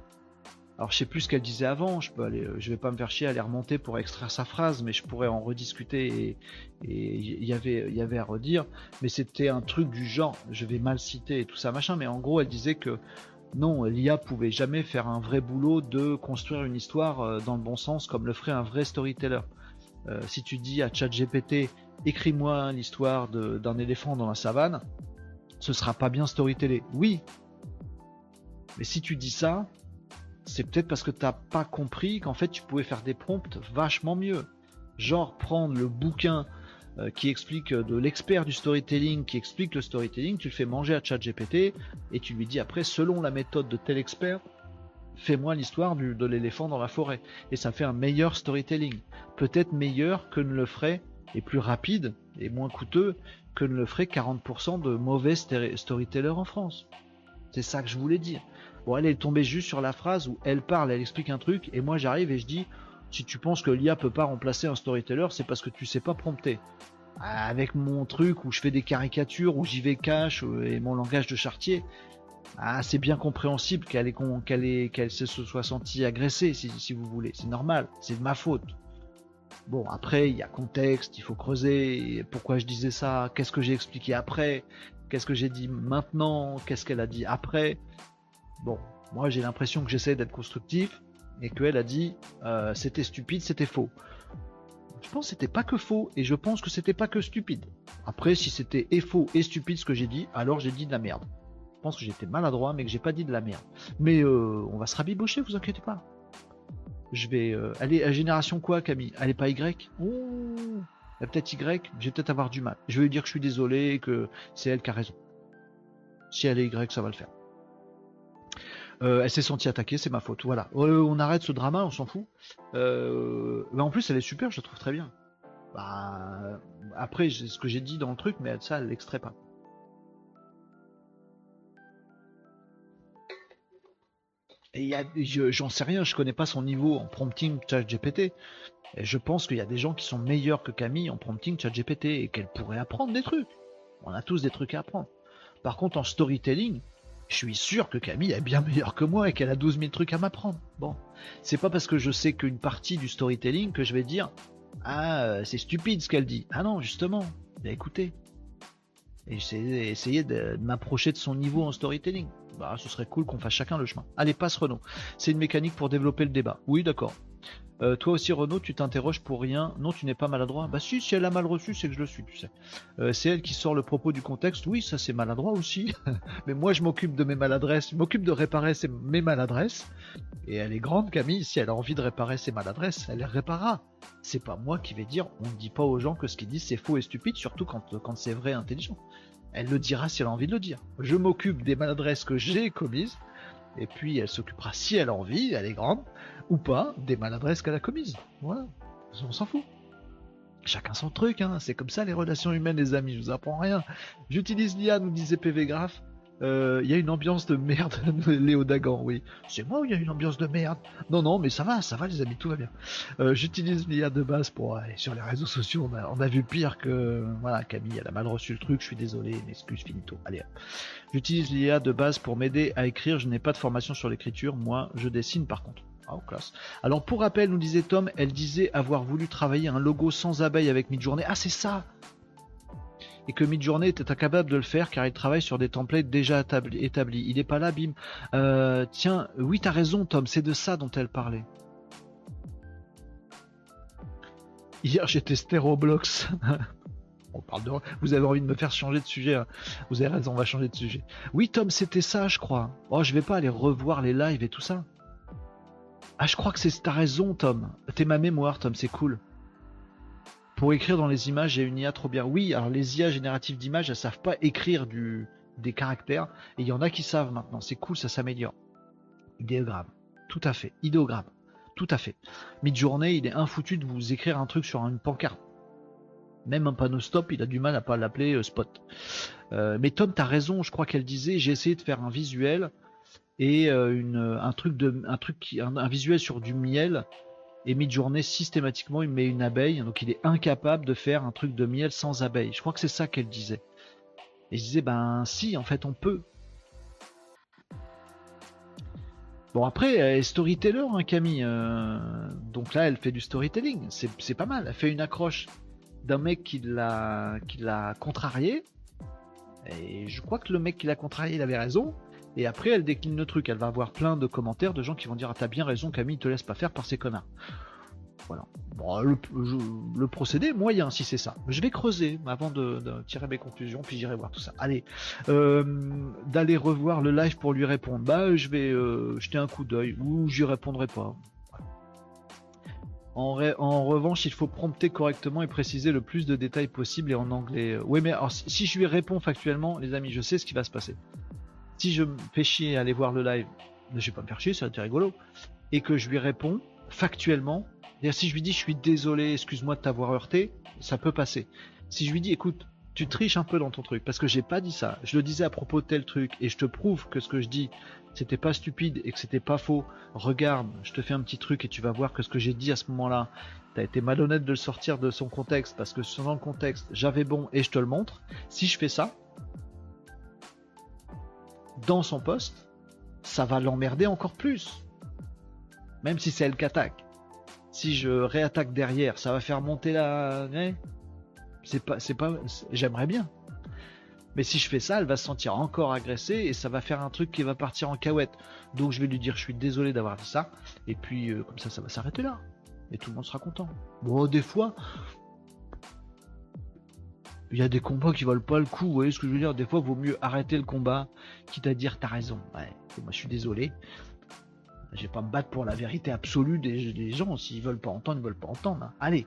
Alors, je sais plus ce qu'elle disait avant. Je peux vais pas me faire chier à aller remonter pour extraire sa phrase, mais je pourrais en rediscuter et il y avait, à redire. Mais c'était un truc du genre, je vais mal citer et tout ça machin. Mais en gros, elle disait que non, l'IA pouvait jamais faire un vrai boulot de construire une histoire euh, dans le bon sens comme le ferait un vrai storyteller. Euh, si tu dis à ChatGPT, écris-moi l'histoire d'un éléphant dans la savane, ce sera pas bien storytellé. Oui. Mais si tu dis ça, c'est peut-être parce que t'as pas compris qu'en fait tu pouvais faire des prompts vachement mieux. Genre prendre le bouquin euh, qui explique euh, de l'expert du storytelling, qui explique le storytelling, tu le fais manger à ChatGPT et tu lui dis après, selon la méthode de tel expert, fais-moi l'histoire de l'éléphant dans la forêt. Et ça fait un meilleur storytelling. Peut-être meilleur que ne le ferait, et plus rapide, et moins coûteux, que ne le ferait 40% de mauvais storytellers en France. C'est ça que je voulais dire. Bon, elle est tombée juste sur la phrase où elle parle, elle explique un truc, et moi j'arrive et je dis, si tu penses que l'IA peut pas remplacer un storyteller, c'est parce que tu sais pas prompter. Avec mon truc où je fais des caricatures, où j'y vais cash, euh, et mon langage de chartier, Ah, c'est bien compréhensible qu'elle se soit sentie agressée, si vous voulez. C'est normal, c'est de ma faute. Bon, après, il y a contexte, il faut creuser. Pourquoi je disais ça Qu'est-ce que j'ai expliqué après Qu'est-ce que j'ai dit maintenant Qu'est-ce qu'elle a dit après Bon, moi j'ai l'impression que j'essaie d'être constructif et qu'elle a dit euh, c'était stupide, c'était faux. Je pense que c'était pas que faux et je pense que c'était pas que stupide. Après, si c'était et faux et stupide ce que j'ai dit, alors j'ai dit de la merde. Je pense que j'étais maladroit, mais que j'ai pas dit de la merde. Mais euh, on va se rabibocher, vous inquiétez pas. Je vais. Euh, elle est à génération quoi, Camille? Elle est pas Y? Ouh, Elle est peut-être Y, je vais peut-être avoir du mal. Je vais lui dire que je suis désolé et que c'est elle qui a raison. Si elle est Y, ça va le faire. Euh, elle s'est sentie attaquée, c'est ma faute. Voilà. Euh, on arrête ce drama, on s'en fout. Euh, mais en plus, elle est super, je la trouve très bien. Bah, après, ce que j'ai dit dans le truc, mais ça, elle l'extrait pas. Et j'en sais rien, je connais pas son niveau en prompting ChatGPT. Et je pense qu'il y a des gens qui sont meilleurs que Camille en prompting ChatGPT et qu'elle pourrait apprendre des trucs. On a tous des trucs à apprendre. Par contre, en storytelling, je suis sûr que Camille est bien meilleure que moi et qu'elle a 12 000 trucs à m'apprendre. Bon, c'est pas parce que je sais qu'une partie du storytelling que je vais dire Ah, euh, c'est stupide ce qu'elle dit. Ah non, justement, bah écoutez. Et essayer, de, de m'approcher de son niveau en storytelling. Bah, ce serait cool qu'on fasse chacun le chemin. Allez, passe Renaud. C'est une mécanique pour développer le débat. Oui, d'accord. Euh, toi aussi, Renaud, tu t'interroges pour rien. Non, tu n'es pas maladroit. Bah si, si elle a mal reçu, c'est que je le suis, tu sais. Euh, c'est elle qui sort le propos du contexte. Oui, ça c'est maladroit aussi. [laughs] Mais moi, je m'occupe de mes maladresses. Je m'occupe de réparer mes maladresses. Et elle est grande, Camille. Si elle a envie de réparer ses maladresses, elle les réparera. C'est pas moi qui vais dire. On ne dit pas aux gens que ce qu'ils disent c'est faux et stupide, surtout quand c'est vrai et intelligent. Elle le dira si elle a envie de le dire. Je m'occupe des maladresses que j'ai commises. Et puis elle s'occupera si elle a envie, elle est grande, ou pas, des maladresses qu'elle a commises. Voilà. On s'en fout. Chacun son truc, hein. c'est comme ça les relations humaines, les amis, je vous apprends rien. J'utilise l'IA, nous disait PV Graph. Euh, Il y a une ambiance de merde, [laughs] Léo Dagan, oui. C'est moi où il y a une ambiance de merde. Non, non, mais ça va, ça va les amis, tout va bien. Euh, J'utilise l'IA de base pour aller sur les réseaux sociaux. On a, vu pire que voilà Camille, elle a mal reçu le truc. Je suis désolé, une excuse finito. Allez. J'utilise l'IA de base pour m'aider à écrire. Je n'ai pas de formation sur l'écriture. Moi, je dessine par contre. Ah, oh. Alors pour rappel, nous disait Tom, elle disait avoir voulu travailler un logo sans abeille avec Midjourney. Ah, c'est ça et que Midjourney était incapable de le faire car il travaille sur des templates déjà établi- établis. Il est pas là, bim. Euh, tiens, oui, t'as raison, Tom, c'est de ça dont elle parlait. Hier, j'ai testé Roblox. [laughs] On parle de... Vous avez envie de me faire changer de sujet. hein. Vous avez raison, on va changer de sujet. Oui, Tom, c'était ça, je crois. Oh, je vais pas aller revoir les lives et tout ça. Ah, je crois que c'est. T'as raison, Tom. T'es ma mémoire, Tom, c'est cool. Pour écrire dans les images, j'ai une IA trop bien. Oui, alors les IA génératives d'images, elles savent pas écrire des caractères. Et il y en a qui savent maintenant. C'est cool, ça s'améliore. Idéogramme. Tout à fait. Idéogramme. Tout à fait. Mid-journée, il est infoutu de vous écrire un truc sur une pancarte. Même un panneau stop, il a du mal à pas l'appeler euh, spot. Euh, mais Tom, t'as raison, je crois qu'elle disait, j'ai essayé de faire un visuel et euh, une, un truc de, un truc qui, un, visuel sur du miel. Et mid-journée, systématiquement, il met une abeille, donc il est incapable de faire un truc de miel sans abeille. Je crois que c'est ça qu'elle disait. Et je disais, ben si, en fait, on peut. Bon après, elle est storyteller, hein, Camille. euh, donc là, elle fait du storytelling. C'est c'est pas mal. Elle fait une accroche d'un mec qui l'a qui l'a contrarié. Et je crois que le mec qui l'a contrarié, il avait raison. Et après, elle décline le truc. Elle va avoir plein de commentaires de gens qui vont dire ah, T'as bien raison, Camille, te laisse pas faire par ces connards. Voilà. Bon, le, je- le procédé, moyen, si c'est ça. Je vais creuser avant de, tirer mes conclusions, puis j'irai voir tout ça. Allez, euh, d'aller revoir le live pour lui répondre. Bah, je vais euh, jeter un coup d'œil, ou j'y répondrai pas. En, revanche, il faut prompter correctement et préciser le plus de détails possible et en anglais. Oui, mais alors, si je lui réponds factuellement, les amis, je sais ce qui va se passer. Si je me fais chier à aller voir le live, je vais pas me faire chier, ça va être rigolo, et que je lui réponds factuellement, si je lui dis je suis désolé, excuse-moi de t'avoir heurté, ça peut passer. Si je lui dis écoute, tu triches un peu dans ton truc, parce que j'ai pas dit ça, je le disais à propos de tel truc, et je te prouve que ce que je dis, c'était pas stupide et que c'était pas faux, regarde, je te fais un petit truc et tu vas voir que ce que j'ai dit à ce moment-là, t'as été malhonnête de le sortir de son contexte, parce que dans le contexte, j'avais bon et je te le montre. Si je fais ça, dans son poste, ça va l'emmerder encore plus. Même si c'est elle qui attaque. Si je réattaque derrière, ça va faire monter la. C'est pas, c'est pas. J'aimerais bien. Mais si je fais ça, elle va se sentir encore agressée et ça va faire un truc qui va partir en cahouette. Donc je vais lui dire je suis désolé d'avoir dit ça. Et puis euh, comme ça, ça va s'arrêter là. Et tout le monde sera content. Bon, des fois, il y a des combats qui valent pas le coup. Vous voyez ce que je veux dire? Des fois, vaut mieux arrêter le combat, quitte à dire t'as raison. Ouais, moi je suis désolé. Je vais pas me battre pour la vérité absolue des, gens. S'ils veulent pas entendre, ils veulent pas entendre. hein. Allez.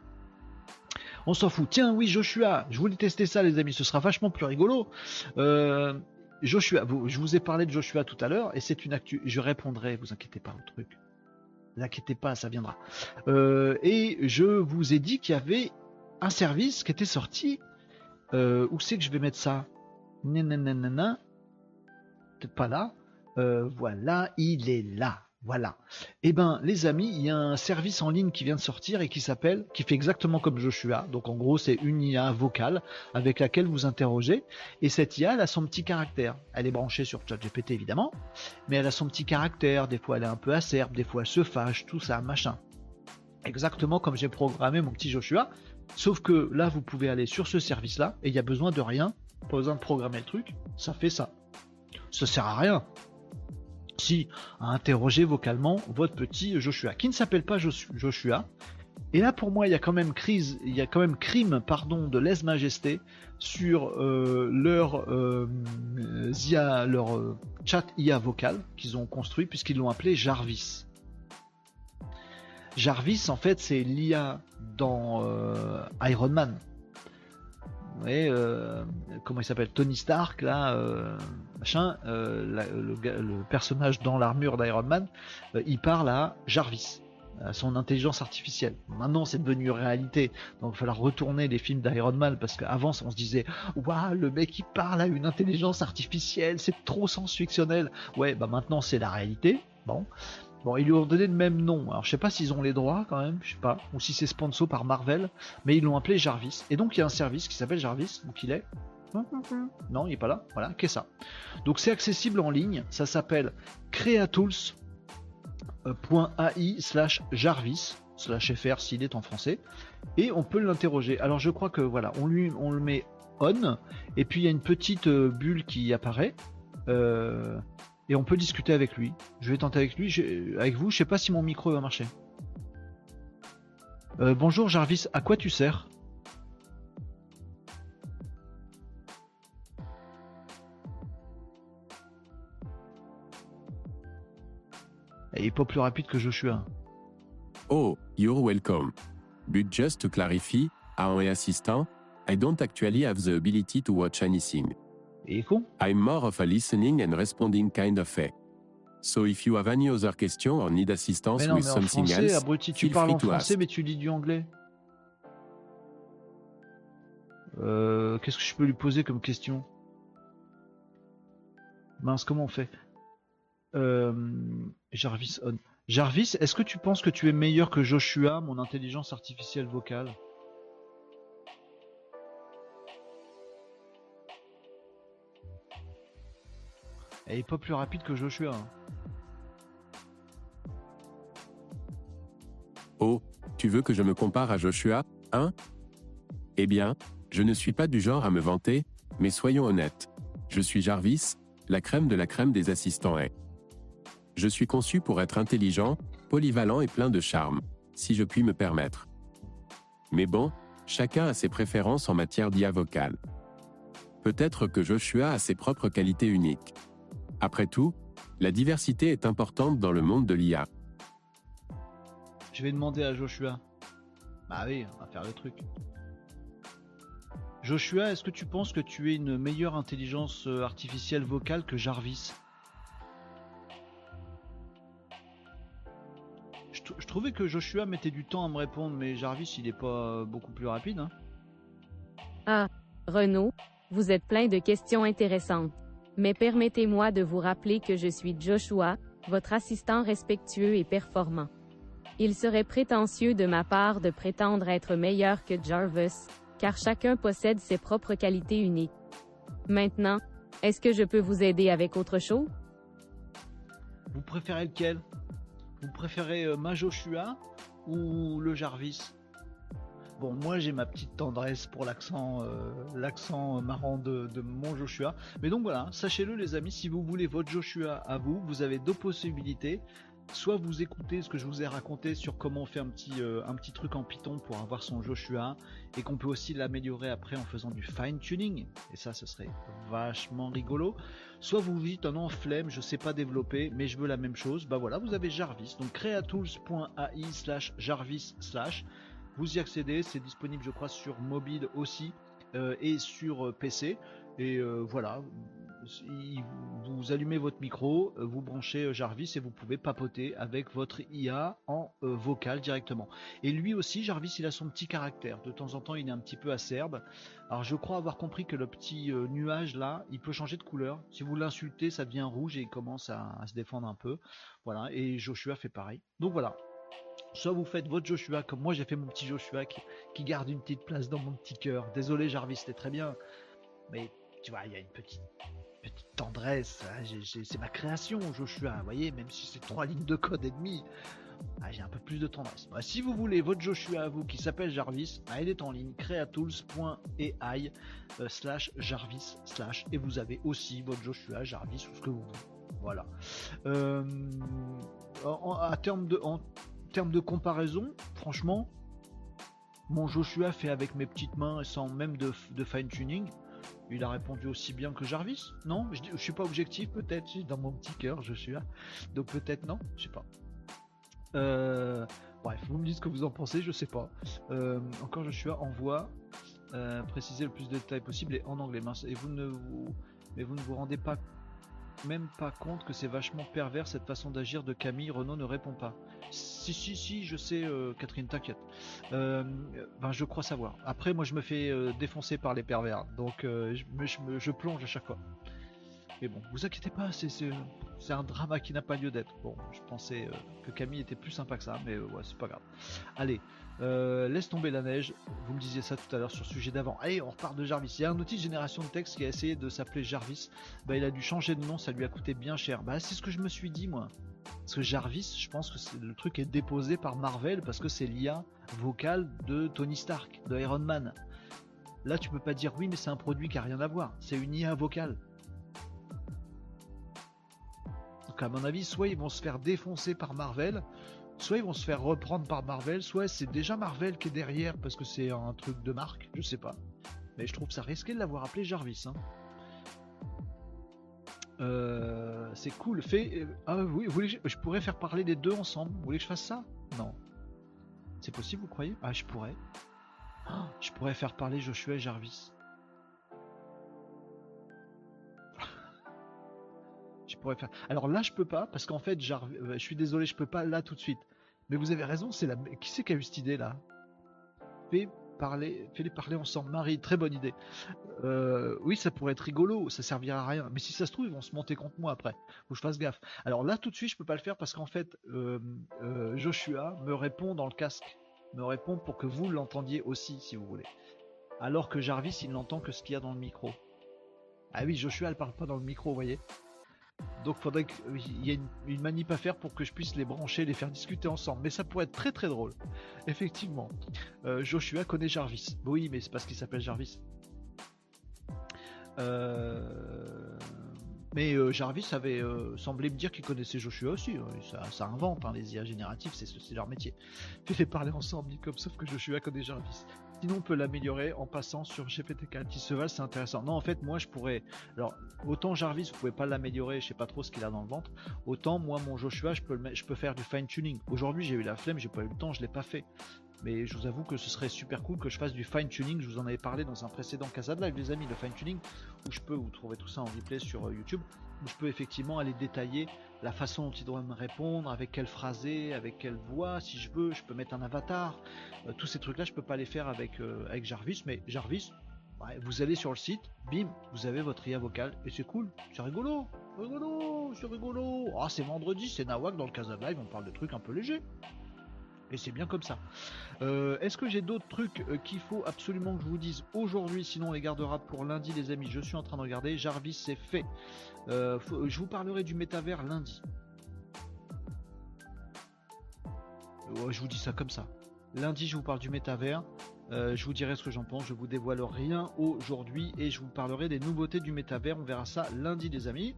On s'en fout. Tiens, oui, Joshua, je voulais tester ça, les amis. Ce sera vachement plus rigolo. Euh, Joshua, je vous ai parlé de Joshua tout à l'heure, et c'est une actu. Je répondrai, vous inquiétez pas au truc. Ne vous inquiétez pas, ça viendra. Euh, et je vous ai dit qu'il y avait un service qui était sorti. Euh, où c'est que je vais mettre ça? Nananana. Peut-être pas là. Euh, voilà, il est là. Voilà. Eh ben, les amis, il y a un service en ligne qui vient de sortir et qui s'appelle, qui fait exactement comme Joshua. Donc en gros, c'est une IA vocale avec laquelle vous interrogez. Et cette IA, elle a son petit caractère. Elle est branchée sur ChatGPT évidemment, mais elle a son petit caractère. Des fois, elle est un peu acerbe, des fois, elle se fâche, tout ça, machin. Exactement comme j'ai programmé mon petit Joshua. Sauf que là, vous pouvez aller sur ce service-là et il y a besoin de rien, pas besoin de programmer le truc. Ça fait ça. Ça sert à rien. Si à interroger vocalement votre petit Joshua, qui ne s'appelle pas Jos- Joshua. Et là, pour moi, il y a quand même crise, il y a quand même crime, pardon, de lèse-majesté sur euh, leur euh, leur euh, chat IA vocal qu'ils ont construit puisqu'ils l'ont appelé Jarvis. Jarvis, en fait, c'est l'IA dans euh, Iron Man. Voyez, euh, comment il s'appelle Tony Stark, là, euh, machin, euh, la- le, le personnage dans l'armure d'Iron Man, il parle à Jarvis, à son intelligence artificielle. Maintenant, c'est devenu réalité, donc il va falloir retourner les films d'Iron Man, parce qu'avant, on se disait, waouh, le mec il parle à une intelligence artificielle, c'est trop science-fictionnel. Ouais, bah maintenant, c'est la réalité. Bon. Bon, ils lui ont donné le même nom. Alors, je sais pas s'ils ont les droits quand même, je sais pas, ou si c'est sponsor par Marvel, mais ils l'ont appelé Jarvis. Et donc, il y a un service qui s'appelle Jarvis, donc il est. Non, il est pas là. Voilà, qu'est-ce ça Donc, c'est accessible en ligne. Ça s'appelle creatools.ai slash Jarvis slash fr s'il est en français. Et on peut l'interroger. Alors, je crois que voilà, on lui, on le met on, et puis il y a une petite euh, bulle qui apparaît. Euh, et on peut discuter avec lui. Je vais tenter avec lui, avec vous. Je sais pas si mon micro va marcher. Euh, bonjour Jarvis, à quoi tu sers? Il est pas plus rapide que Joshua. Oh, you're welcome. But just to clarify, our assistant, I don't actually have the ability to watch anything. I'm more of a listening and responding kind of a. So if you have any other question or need assistance non, with something français, else, abruti, tu feel parles free en to français, ask. mais tu lis du anglais. Euh, Qu'est-ce que je peux lui poser comme question? Mince, comment on fait? Euh, Jarvis on. Jarvis, est-ce que tu penses que tu es meilleur que Joshua, mon intelligence artificielle vocale? Elle est pas plus rapide que Joshua. hein. Oh, tu veux que je me compare à Joshua, hein? Eh bien, je ne suis pas du genre à me vanter, mais soyons honnêtes. Je suis Jarvis, la crème de la crème des assistants est. Je suis conçu pour être intelligent, polyvalent et plein de charme, si je puis me permettre. Mais bon, chacun a ses préférences en matière d'IA vocale. Peut-être que Joshua a ses propres qualités uniques. Après tout, la diversité est importante dans le monde de l'IA. Je vais demander à Joshua. Bah oui, on va faire le truc. Joshua, est-ce que tu penses que tu es une meilleure intelligence euh, artificielle vocale que Jarvis? Je, trou- je trouvais que Joshua mettait du temps à me répondre, mais Jarvis, il est pas beaucoup plus rapide. Hein. Ah, Renaud, vous êtes plein de questions intéressantes. Mais permettez-moi de vous rappeler que je suis Joshua, votre assistant respectueux et performant. Il serait prétentieux de ma part de prétendre être meilleur que Jarvis, car chacun possède ses propres qualités uniques. Maintenant, Est-ce que je peux vous aider avec autre chose? Vous préférez lequel? Vous préférez euh, ma Joshua ou le Jarvis? Bon, moi j'ai ma petite tendresse pour l'accent, euh, marrant de, mon Joshua. Mais donc voilà, sachez-le les amis, si vous voulez votre Joshua à vous, vous avez deux possibilités. Soit vous écoutez ce que je vous ai raconté sur comment on fait un petit, euh, truc en Python pour avoir son Joshua et qu'on peut aussi l'améliorer après en faisant du fine tuning. Et ça, ce serait vachement rigolo. Soit vous vous dites, oh non, flemme, je sais pas développer, mais je veux la même chose. Bah voilà, vous avez Jarvis. Donc creatools.ai slash Jarvis slash. Vous y accédez, c'est disponible je crois sur mobile aussi euh, et sur euh, PC. Et euh, voilà, il- vous allumez votre micro, vous branchez Jarvis et vous pouvez papoter avec votre IA en vocal directement. Et lui aussi, Jarvis, il a son petit caractère. De temps en temps, il est un petit peu acerbe. Alors je crois avoir compris que le petit nuage là, il peut changer de couleur. Si vous l'insultez, ça devient rouge et il commence à se défendre un peu. Voilà, et Joshua fait pareil. Donc voilà. Soit vous faites votre Joshua comme moi j'ai fait mon petit Joshua qui, garde une petite place dans mon petit cœur. Désolé Jarvis, c'était très bien. Mais tu vois, il y a une petite, petite tendresse. hein, c'est ma création Joshua, vous voyez, même si c'est trois lignes de code et demi. ah, j'ai un peu plus de tendresse. Bah, si vous voulez votre Joshua à vous qui s'appelle Jarvis, ah, il est en ligne, creatools.ai euh, slash Jarvis slash et vous avez aussi votre Joshua Jarvis ou ce que vous voulez. Voilà. Euh, à terme de, termes de comparaison, franchement, mon Joshua fait avec mes petites mains et sans même de, de fine tuning. Il a répondu aussi bien que Jarvis Non? Je, je suis pas objectif, peut-être. Dans mon petit cœur, Joshua. Donc peut-être non, je sais pas. Euh, bref, vous me dites ce que vous en pensez, je sais pas. Euh, encore Joshua envoie euh, préciser le plus de détails possible et en anglais. Mince. Et vous ne vous, mais vous ne vous rendez pas même pas compte que c'est vachement pervers cette façon d'agir de Camille. Renaud ne répond pas. Si si si, je sais, euh, Catherine, t'inquiète. Euh, ben, je crois savoir. Après, moi, je me fais euh, défoncer par les pervers, donc je, je plonge à chaque fois. Mais bon, vous inquiétez pas, c'est un drama qui n'a pas lieu d'être. Bon, je pensais que Camille était plus sympa que ça, mais ouais, c'est pas grave. Allez, laisse tomber la neige. Vous me disiez ça tout à l'heure sur le sujet d'avant. Allez, on repart de Jarvis. Il y a un outil de génération de texte qui a essayé de s'appeler Jarvis. Bah, il a dû changer de nom, ça lui a coûté bien cher. Bah, c'est ce que je me suis dit, moi. Parce que Jarvis, je pense que le truc est déposé par Marvel parce que c'est l'IA vocale de Tony Stark, de Iron Man. Là, tu peux pas dire oui, mais c'est un produit qui a rien à voir. C'est une IA vocale. Donc, à mon avis, soit ils vont se faire défoncer par Marvel, soit ils vont se faire reprendre par Marvel, soit c'est déjà Marvel qui est derrière parce que c'est un truc de marque, je sais pas. Mais je trouve ça risqué de l'avoir appelé Jarvis. hein. Euh, c'est cool. Fait. euh, Ah oui, vous voulez je... pourrais faire parler les deux ensemble? Vous voulez que je fasse ça? Non. C'est possible, vous croyez? Ah, je pourrais. Je pourrais faire parler Joshua et Jarvis. [laughs] je pourrais faire. Alors là, je peux pas parce qu'en fait, Jar- euh, je suis désolé, je peux pas là tout de suite. Mais vous avez raison, c'est la. Qui c'est qui a eu cette idée là Fais parler, fais-les parler ensemble. Marie, très bonne idée. Euh, oui, ça pourrait être rigolo, ça servira à rien. Mais si ça se trouve, ils vont se monter contre moi après. Faut que je fasse gaffe. Alors là, tout de suite, je peux pas le faire parce qu'en fait, euh, euh, Joshua me répond dans le casque, me répond pour que vous l'entendiez aussi, si vous voulez. Alors que Jarvis, il n'entend que ce qu'il y a dans le micro. Ah oui, Joshua, elle parle pas dans le micro, vous voyez. Donc faudrait qu'il y ait une, manip à faire pour que je puisse les brancher, les faire discuter ensemble. Mais ça pourrait être très très drôle. Effectivement. Euh, Joshua connaît Jarvis. Oui, mais c'est parce qu'il s'appelle Jarvis. Euh, Mais euh, Jarvis avait euh, semblé me dire qu'il connaissait Joshua aussi. hein. Ça, invente, hein, les IA génératifs, c'est c'est leur métier. Fais-les parler ensemble, comme sauf que Joshua connaît Jarvis. Sinon, on peut l'améliorer en passant sur GPT-4. Tisseval, c'est intéressant. Non, en fait, moi, je pourrais. Alors, autant Jarvis, vous pouvez pas l'améliorer, je sais pas trop ce qu'il a dans le ventre. Autant, moi, mon Joshua, je peux, le je peux faire du fine-tuning. Aujourd'hui, j'ai eu la flemme, j'ai pas eu le temps, je l'ai pas fait. Mais je vous avoue que ce serait super cool que je fasse du fine tuning. Je vous en avais parlé dans un précédent Casa de Live, les amis, le fine tuning, où je peux vous trouver tout ça en replay sur euh, YouTube, je peux effectivement aller détailler la façon dont il doit me répondre, avec quel phrasé, avec quelle voix, si je veux, je peux mettre un avatar. Euh, tous ces trucs-là, je peux pas les faire avec, euh, Jarvis, mais Jarvis, vous allez sur le site, bim, vous avez votre IA vocale, et c'est cool, c'est rigolo, rigolo, c'est rigolo. Ah, c'est vendredi, c'est Nawak dans le Casa Live, on parle de trucs un peu légers. Et c'est bien comme ça. Euh, Est-ce que j'ai d'autres trucs euh, qu'il faut absolument que je vous dise aujourd'hui Sinon, on les gardera pour lundi, les amis? Je suis en train de regarder. Jarvis, c'est fait. Euh, je vous parlerai du métavers lundi. Je vous dis ça comme ça. Lundi, je vous parle du métavers. Je vous dirai ce que j'en pense. Je vous dévoile rien aujourd'hui et je vous parlerai des nouveautés du métavers. On verra ça lundi, les amis.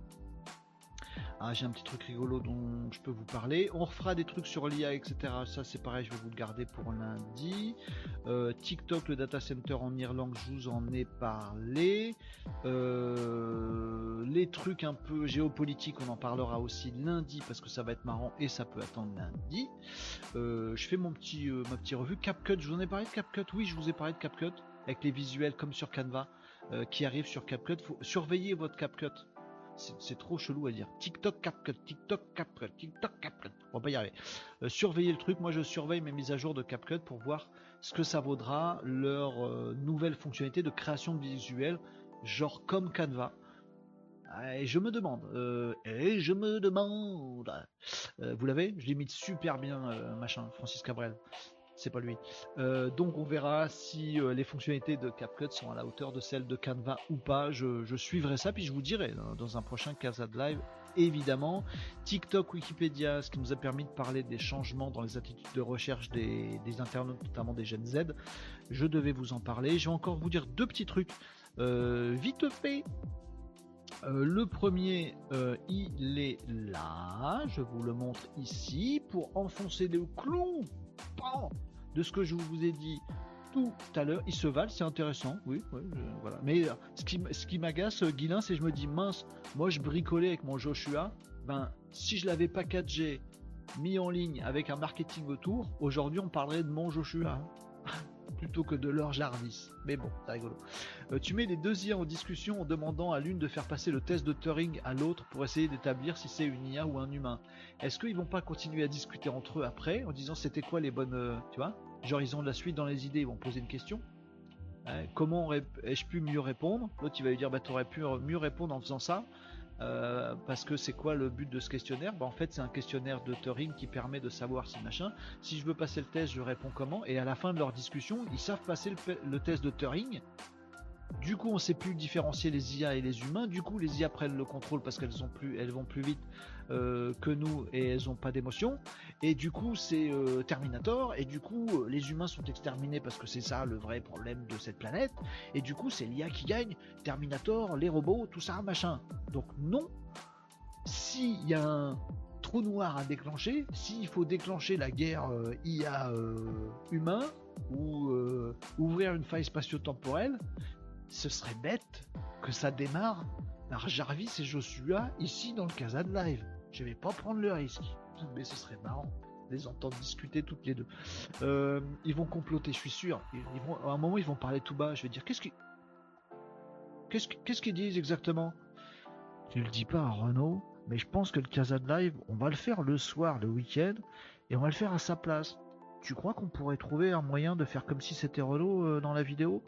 Ah, j'ai un petit truc rigolo dont je peux vous parler. On refera des trucs sur l'IA, etc. Ça, c'est pareil, je vais vous le garder pour lundi. Euh, TikTok, le data center en Irlande, je vous en ai parlé. Euh, les trucs un peu géopolitiques, on en parlera aussi lundi parce que ça va être marrant et ça peut attendre lundi. Euh, je fais mon petit, ma petite revue. CapCut, je vous en ai parlé de CapCut? Oui, je vous ai parlé de CapCut avec les visuels comme sur Canva qui arrivent sur CapCut. Faut surveiller votre CapCut. C'est trop chelou à dire. TikTok CapCut, TikTok CapCut, TikTok CapCut. On va pas y arriver. Euh, surveillez le truc. Moi, je surveille mes mises à jour de CapCut pour voir ce que ça vaudra leur euh, nouvelle fonctionnalité de création de visuels, genre comme Canva. Ah, Et je me demande, euh, et je me demande, vous l'avez? Je l'imite super bien, machin, Francis Cabrel. C'est pas lui. Euh, donc on verra si euh, les fonctionnalités de CapCut sont à la hauteur de celles de Canva ou pas. Je, suivrai ça, puis je vous dirai dans, dans un prochain Casa de Live, évidemment. TikTok, Wikipédia, ce qui nous a permis de parler des changements dans les attitudes de recherche des, internautes, notamment des Gen Z. Je devais vous en parler. Je vais encore vous dire deux petits trucs. Euh, vite fait, le premier, il est là. Je vous le montre ici pour enfoncer le clou de ce que je vous ai dit tout à l'heure. Il se valent, c'est intéressant. Oui, voilà. Mais euh, ce qui, m'agace, euh, c'est que je me dis mince, moi je bricolais avec mon Joshua. Ben, si je l'avais packagé, mis en ligne avec un marketing autour, aujourd'hui on parlerait de mon Joshua plutôt que de leur Jarvis. Mais bon, c'est rigolo. Euh, tu mets les deux IA en discussion en demandant à l'une de faire passer le test de Turing à l'autre pour essayer d'établir si c'est une IA ou un humain. Est-ce qu'ils vont pas continuer à discuter entre eux après en disant c'était quoi les bonnes, euh, tu vois? Genre ils ont de la suite dans les idées, ils vont poser une question. Hein, comment ai-je pu mieux répondre? L'autre il va lui dire bah t'aurais pu mieux répondre en faisant ça. Euh, parce que c'est quoi le but de ce questionnaire? Bah, En fait, c'est un questionnaire de Turing qui permet de savoir si machin. Si je veux passer le test, je réponds comment? Et à la fin de leur discussion, ils savent passer le, test de Turing. Du coup, on sait plus différencier les IA et les humains. Du coup, les IA prennent le contrôle parce qu'elles vont plus vite euh, que nous et elles ont pas d'émotion. Et du coup, c'est euh, Terminator. Et du coup, euh, les humains sont exterminés parce que c'est ça le vrai problème de cette planète. Et du coup, c'est l'IA qui gagne. Terminator, les robots, tout ça, machin. Donc non. S'il y a un trou noir à déclencher, s'il faut déclencher la guerre euh, IA humain ou ouvrir une faille spatio-temporelle, ce serait bête que ça démarre par Jarvis et Joshua ici dans le Casa de Live. Je vais pas prendre le risque, mais ce serait marrant les entendre discuter toutes les deux. Euh, ils vont comploter, je suis sûr. À un moment, ils vont parler tout bas. Je vais dire qu'est-ce qu'ils qu'est-ce disent exactement? Tu le dis pas à Renault, mais je pense que le Casa Live, on va le faire le soir, le week-end, et on va le faire à sa place. Tu crois qu'on pourrait trouver un moyen de faire comme si c'était Renault euh, dans la vidéo?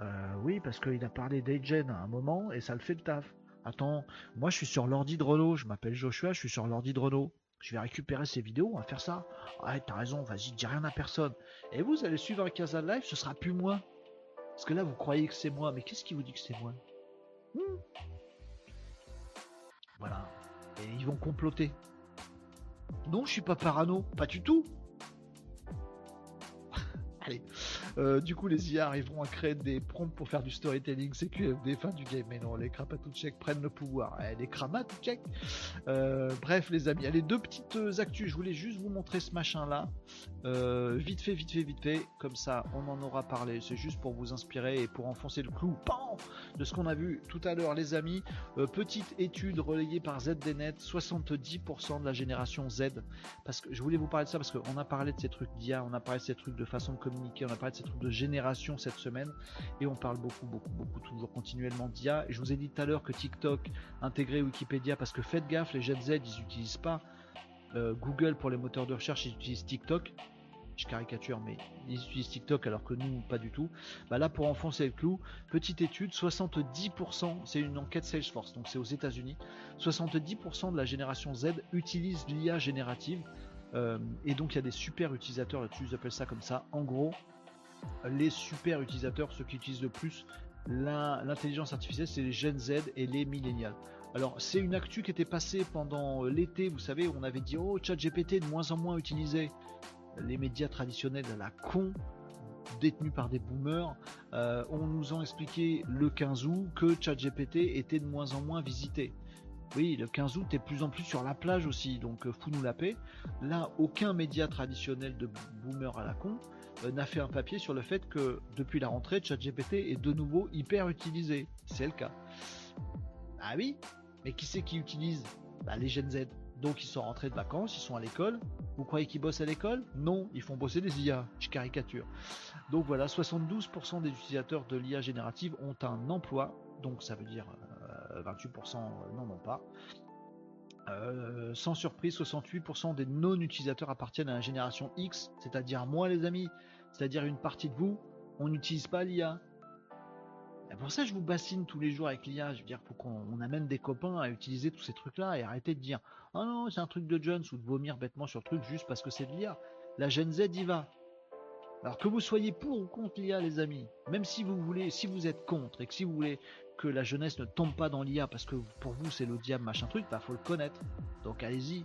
Euh, oui, parce qu'il a parlé d'Agen à un moment et ça le fait le taf. Attends, moi je suis sur l'ordi de Renault, je m'appelle Joshua, je suis sur l'ordi de Renault. Je vais récupérer ces vidéos, on va faire ça. Ouais, t'as raison, vas-y, dis rien à personne. Et vous allez suivre un Casa Live, ce sera plus moi. Parce que là, vous croyez que c'est moi, mais qu'est-ce qui vous dit que c'est moi? Hmm. Voilà. Et ils vont comploter. Non, je suis pas parano, pas du tout. [laughs] Allez. Euh, du coup, les IA arriveront à créer des prompts pour faire du storytelling, CQFD, fin du game. Mais non, les Krapatouchek prennent le pouvoir. Eh, les Kramatouchek euh, Bref, les amis, allez, deux petites euh, actus. Je voulais juste vous montrer ce machin-là. Euh, vite fait, vite fait, vite fait. Comme ça, on en aura parlé. C'est juste pour vous inspirer et pour enfoncer le clou de ce qu'on a vu tout à l'heure, les amis. Petite étude relayée par ZDNet 70% de la génération Z. Parce que je voulais vous parler de ça parce qu'on a parlé de ces trucs d'IA, on a parlé de ces trucs de façon de communiquer, on a parlé de ces de génération cette semaine. Et on parle beaucoup, beaucoup, beaucoup, toujours continuellement d'IA. Et je vous ai dit tout à l'heure que TikTok intégrait Wikipédia parce que faites gaffe, les Gen Z, ils n'utilisent pas euh, Google pour les moteurs de recherche, ils utilisent TikTok. Je caricature, mais ils utilisent TikTok alors que nous, pas du tout. Bah là, pour enfoncer le clou, petite étude, 70%, c'est une enquête Salesforce, donc c'est aux États-Unis. 70% de la génération Z utilise l'IA générative. Euh, et donc il y a des super utilisateurs là-dessus, ils appellent ça comme ça. En gros, les super utilisateurs, ceux qui utilisent le plus l'intelligence artificielle, c'est les Gen Z et les millénials. Alors c'est une actu qui était passée pendant l'été, vous savez, on avait dit oh ChatGPT de moins en moins utilisé. Les médias traditionnels à la con, détenus par des boomers, euh, on nous a expliqué le 15 août que ChatGPT était de moins en moins visité. Oui, le 15 août est plus en plus sur la plage aussi, donc euh, fous-nous la paix. Là, aucun média traditionnel de boomer à la con euh, n'a fait un papier sur le fait que depuis la rentrée, ChatGPT est de nouveau hyper utilisé. C'est le cas. Ah oui, mais qui c'est qui utilise? Bah, Les Gen Z. Donc ils sont rentrés de vacances, ils sont à l'école. Vous croyez qu'ils bossent à l'école? Non, ils font bosser des IA. Je caricature. Donc voilà, 72% des utilisateurs de l'IA générative ont un emploi. Donc ça veut dire 28% euh, n'en ont pas. Euh, sans surprise, 68% des non-utilisateurs appartiennent à la génération X, c'est-à-dire moi les amis, c'est-à-dire une partie de vous, on n'utilise pas l'IA. Pour ça, je vous bassine tous les jours avec l'IA. Je veux dire, faut qu'on amène des copains à utiliser tous ces trucs-là et arrêter de dire Ah non, c'est un truc de Jones ou de vomir bêtement sur le truc juste parce que c'est de l'IA. La Gen Z y va. Alors que vous soyez pour ou contre l'IA, les amis, même si vous voulez, si vous êtes contre et que si vous voulez que la jeunesse ne tombe pas dans l'IA parce que pour vous c'est le diable machin truc, bah faut le connaître. Donc allez-y,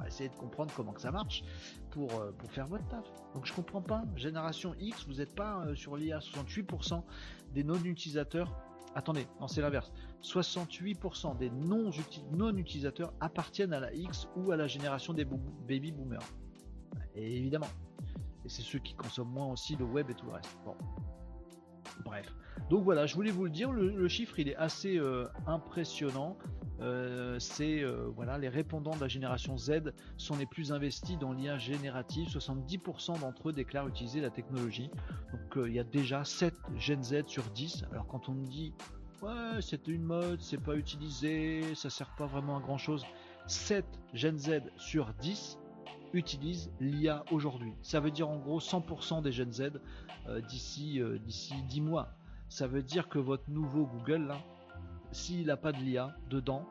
va essayer de comprendre comment que ça marche pour, euh, pour faire votre taf. Donc je comprends pas, génération X, vous n'êtes pas euh, sur l'IA, 68% des non-utilisateurs, attendez, non c'est l'inverse, 68% des non-utilisateurs appartiennent à la X ou à la génération des baby boomers. Évidemment, et c'est ceux qui consomment moins aussi le web et tout le reste. Bon. Bref. Donc voilà, je voulais vous le dire, le, chiffre il est assez euh, impressionnant. Euh, c'est euh, voilà, les répondants de la génération Z sont les plus investis dans l'IA générative. 70% d'entre eux déclarent utiliser la technologie. Donc il y a déjà 7 Gen Z sur 10. Alors quand on me dit ouais, c'est une mode, c'est pas utilisé, ça sert pas vraiment à grand chose. 7 Gen Z sur 10 utilisent l'IA aujourd'hui. Ça veut dire en gros 100% des Gen Z d'ici d'ici 10 mois. Ça veut dire que votre nouveau Google là, s'il n'a pas de l'IA dedans,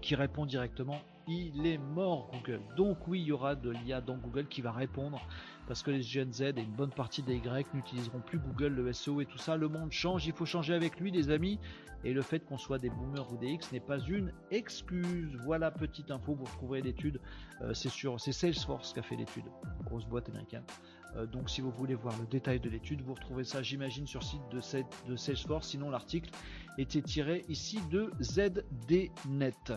qui répond directement, il est mort Google. Donc oui, il y aura de l'IA dans Google qui va répondre parce que les Gen Z et une bonne partie des Y n'utiliseront plus Google, le SEO et tout ça. Le monde change, il faut changer avec lui, les amis. Et le fait qu'on soit des boomers ou des X n'est pas une excuse. Voilà, petite info, vous retrouverez l'étude. Euh, c'est sur, c'est Salesforce qui a fait l'étude, grosse boîte américaine. Euh, donc si vous voulez voir le détail de l'étude, vous retrouvez ça, j'imagine, sur le site de, Salesforce. Sinon, l'article était tiré ici de ZDNet.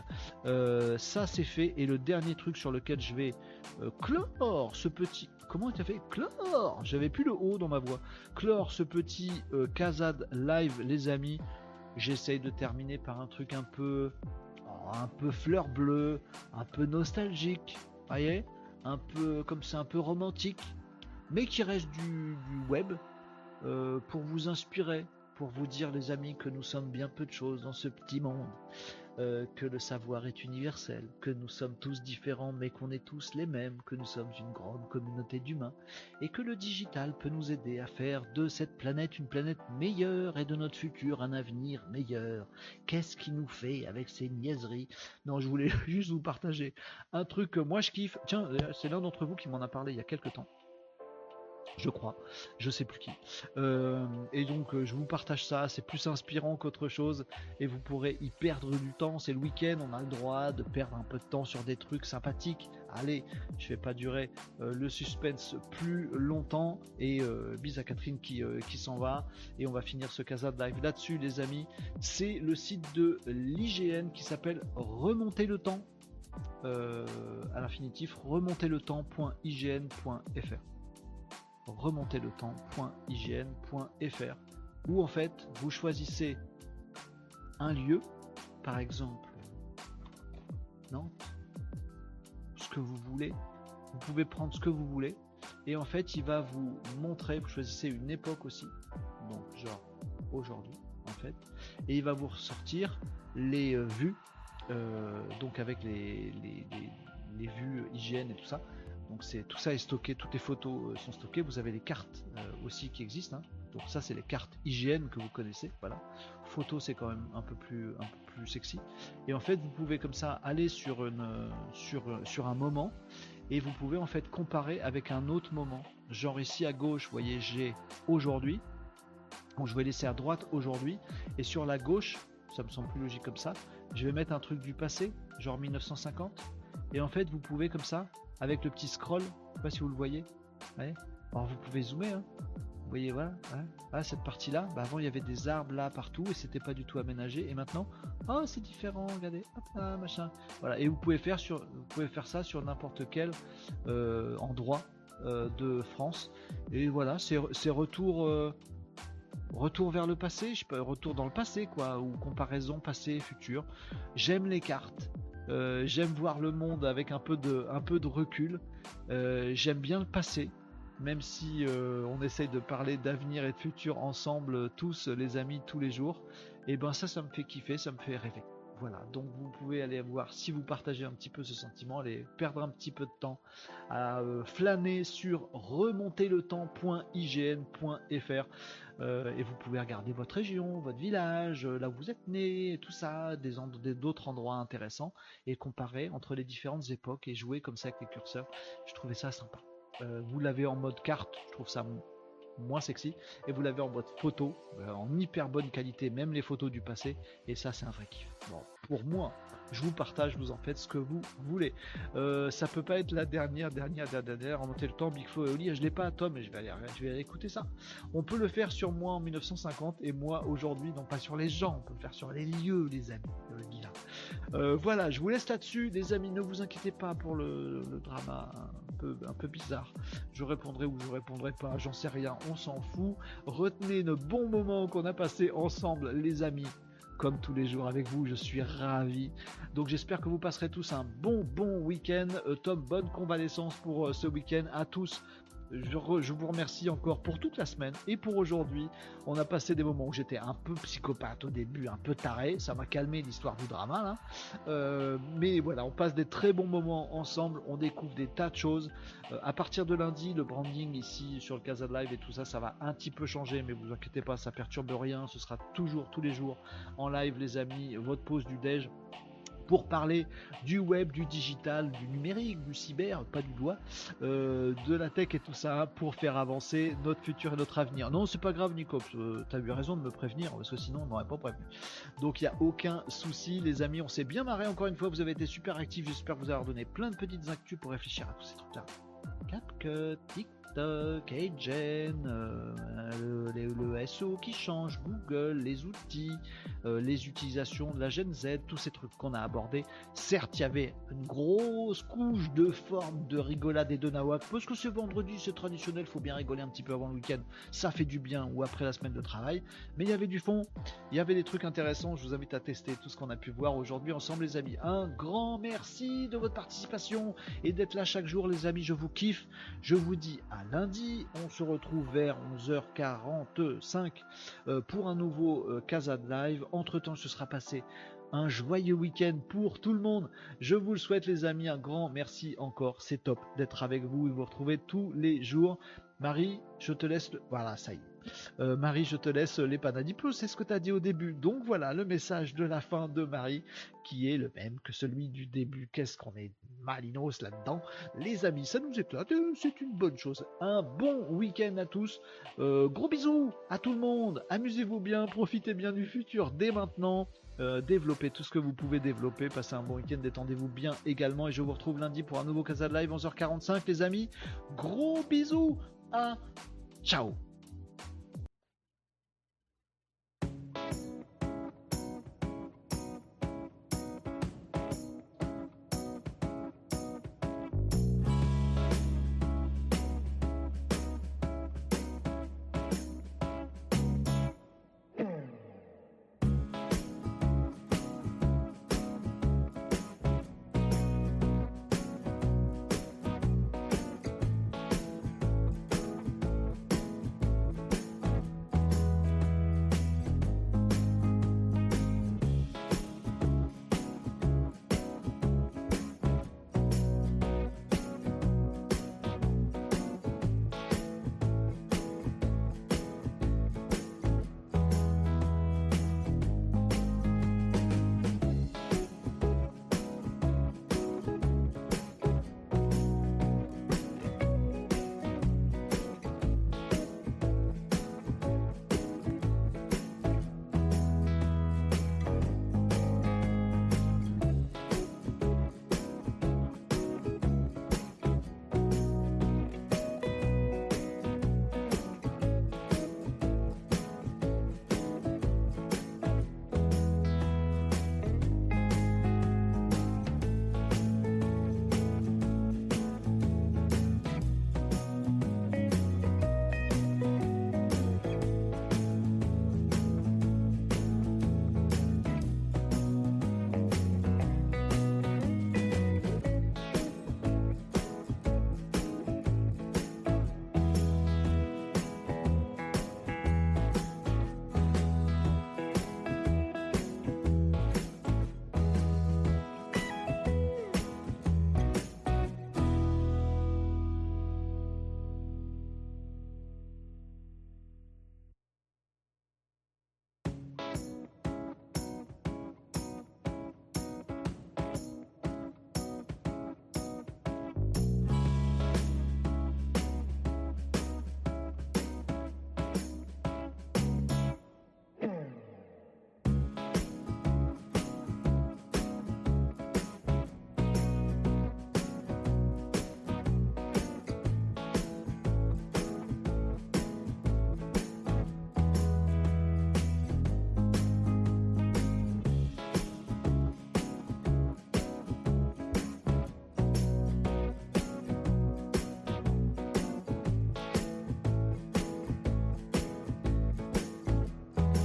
Euh, ça, c'est fait. Et le dernier truc sur lequel je vais clore ce petit comment tu as fait? Clore J'avais plus le haut dans ma voix. Clore ce petit euh, live, les amis. J'essaye de terminer par un truc un peu, un peu fleur bleue, un peu nostalgique, voyez? Un peu comme c'est un peu romantique, mais qui reste du, web euh, pour vous inspirer, pour vous dire les amis que nous sommes bien peu de choses dans ce petit monde. Euh, que le savoir est universel, que nous sommes tous différents mais qu'on est tous les mêmes, que nous sommes une grande communauté d'humains, et que le digital peut nous aider à faire de cette planète une planète meilleure et de notre futur un avenir meilleur. Qu'est-ce qui nous fait avec ces niaiseries? Non, je voulais [laughs] juste vous partager un truc que moi je kiffe. Tiens, c'est l'un d'entre vous qui m'en a parlé il y a quelques temps je crois, je sais plus qui. Euh, et donc euh, je vous partage ça, c'est plus inspirant qu'autre chose et vous pourrez y perdre du temps. C'est le week-end, on a le droit de perdre un peu de temps sur des trucs sympathiques. Allez, je vais pas durer euh, le suspense plus longtemps et bis à Catherine qui, qui s'en va et on va finir ce Casa de live là-dessus les amis. C'est le site de l'IGN qui s'appelle Remonter le temps. à l'infinitif, remonter le temps.ign.fr remonter le temps.ign.fr où en fait vous choisissez un lieu, par exemple Nantes, ce que vous voulez. Vous pouvez prendre ce que vous voulez. Et en fait il va vous montrer, vous choisissez une époque aussi, donc genre aujourd'hui en fait, et il va vous ressortir les euh, vues, euh, donc avec les, vues hygiène et tout ça, donc c'est tout ça est stocké, toutes les photos euh, sont stockées. Vous avez les cartes euh, aussi qui existent. Hein. Donc ça, c'est les cartes hygiène que vous connaissez. Voilà. Photo, c'est quand même un peu plus un peu plus sexy. Et en fait, vous pouvez comme ça aller sur une sur sur un moment et vous pouvez en fait comparer avec un autre moment. Genre ici à gauche, vous voyez, j'ai aujourd'hui. Donc je vais laisser à droite aujourd'hui et sur la gauche, ça me semble plus logique comme ça, je vais mettre un truc du passé, genre 1950. Et en fait, vous pouvez comme ça, avec le petit scroll, je sais pas si vous le voyez. Alors vous pouvez zoomer, hein. Vous voyez, voilà. Ah, cette partie-là, bah, avant il y avait des arbres là partout et c'était pas du tout aménagé. Et maintenant, oh c'est différent, regardez, hop là, machin. Voilà. Et vous pouvez faire sur, vous pouvez faire ça sur n'importe quel euh, endroit euh, de France. Et voilà, c'est retour, euh, retour vers le passé, je peux retour dans le passé quoi, ou comparaison passé futur. J'aime les cartes. J'aime voir le monde avec un peu de, recul. j'aime bien le passé même si euh, on essaye de parler d'avenir et de futur ensemble, tous les amis, tous les jours, et eh ben ça, ça me fait kiffer, ça me fait rêver. Voilà, donc vous pouvez aller voir si vous partagez un petit peu ce sentiment, aller perdre un petit peu de temps à euh, flâner sur remonterletemps.ign.fr euh, et vous pouvez regarder votre région, votre village, là où vous êtes né, tout ça, des d'autres endroits intéressants et comparer entre les différentes époques et jouer comme ça avec les curseurs. Je trouvais ça sympa. Euh, vous l'avez en mode carte, je trouve ça moins sexy, et vous l'avez en mode photo, euh, en hyper bonne qualité, même les photos du passé, et ça c'est un vrai kiff. Bon, pour moi, je vous partage, vous en faites ce que vous voulez. Euh, ça peut pas être la dernière, dernière, dernière, remonter le temps, Big Flo et Oli, je l'ai pas Tom, mais je vais aller, je vais aller écouter ça. On peut le faire sur moi en 1950 et moi aujourd'hui, non pas sur les gens, on peut le faire sur les lieux, les amis, euh, voilà, je vous laisse là-dessus, les amis, ne vous inquiétez pas pour le, drama un un peu bizarre. Je répondrai ou je répondrai pas, j'en sais rien, on s'en fout. Retenez nos bons moments qu'on a passés ensemble, les amis comme tous les jours avec vous. Je suis ravi. Donc j'espère que vous passerez tous un bon bon week-end. Euh, bonne convalescence pour euh, ce week-end à tous. Je, vous remercie encore pour toute la semaine et pour aujourd'hui. On a passé des moments où j'étais un peu psychopathe au début, un peu taré. Ça m'a calmé l'histoire du drama. Euh, mais voilà, on passe des très bons moments ensemble. On découvre des tas de choses. Euh, à partir de lundi, le branding ici sur le Casa Live et tout ça, ça va un petit peu changer. Mais vous inquiétez pas, ça perturbe rien. Ce sera toujours tous les jours en live, les amis. Votre pause du déj pour parler du web, du digital, du numérique, du cyber, pas du doigt, euh, de la tech et tout ça, pour faire avancer notre futur et notre avenir. Non, c'est pas grave, Nico, euh, t'as eu raison de me prévenir, parce que sinon on m'aurait pas prévenu. Donc il n'y a aucun souci, les amis, on s'est bien marré encore une fois, vous avez été super actifs, j'espère vous avoir donné plein de petites actus pour réfléchir à tous ces trucs-là. CapCut, TikTok, Agen, euh, le, SO qui change, Google, les outils, euh, les utilisations de la Gen Z, tous ces trucs qu'on a abordés. Certes, il y avait une grosse couche de forme de rigolade et de nawak, parce que c'est vendredi, c'est traditionnel, faut bien rigoler un petit peu avant le week-end, ça fait du bien, ou après la semaine de travail. Mais il y avait du fond, il y avait des trucs intéressants, je vous invite à tester tout ce qu'on a pu voir aujourd'hui ensemble les amis. Un grand merci de votre participation et d'être là chaque jour les amis, je vous kiffe. Je vous dis à lundi. On se retrouve vers 11h45 euh, pour un nouveau euh, Casa Live. Entre temps, ce sera passé un joyeux week-end pour tout le monde. Je vous le souhaite les amis, un grand merci encore. C'est top d'être avec vous et vous retrouver tous les jours. Marie, je te laisse le... Voilà, ça y est. Euh, Marie, je te laisse les Panadiplos, c'est ce que tu as dit au début. Donc voilà le message de la fin de Marie, qui est le même que celui du début. Qu'est-ce qu'on est malinos là-dedans. Les amis, ça nous éclate, c'est une bonne chose. Un bon week-end à tous. Euh, gros bisous à tout le monde. Amusez-vous bien, profitez bien du futur dès maintenant. Euh, développez tout ce que vous pouvez développer. Passez un bon week-end, détendez-vous bien également. Et je vous retrouve lundi pour un nouveau Casa Live 11h45, les amis. Gros bisous. À ciao.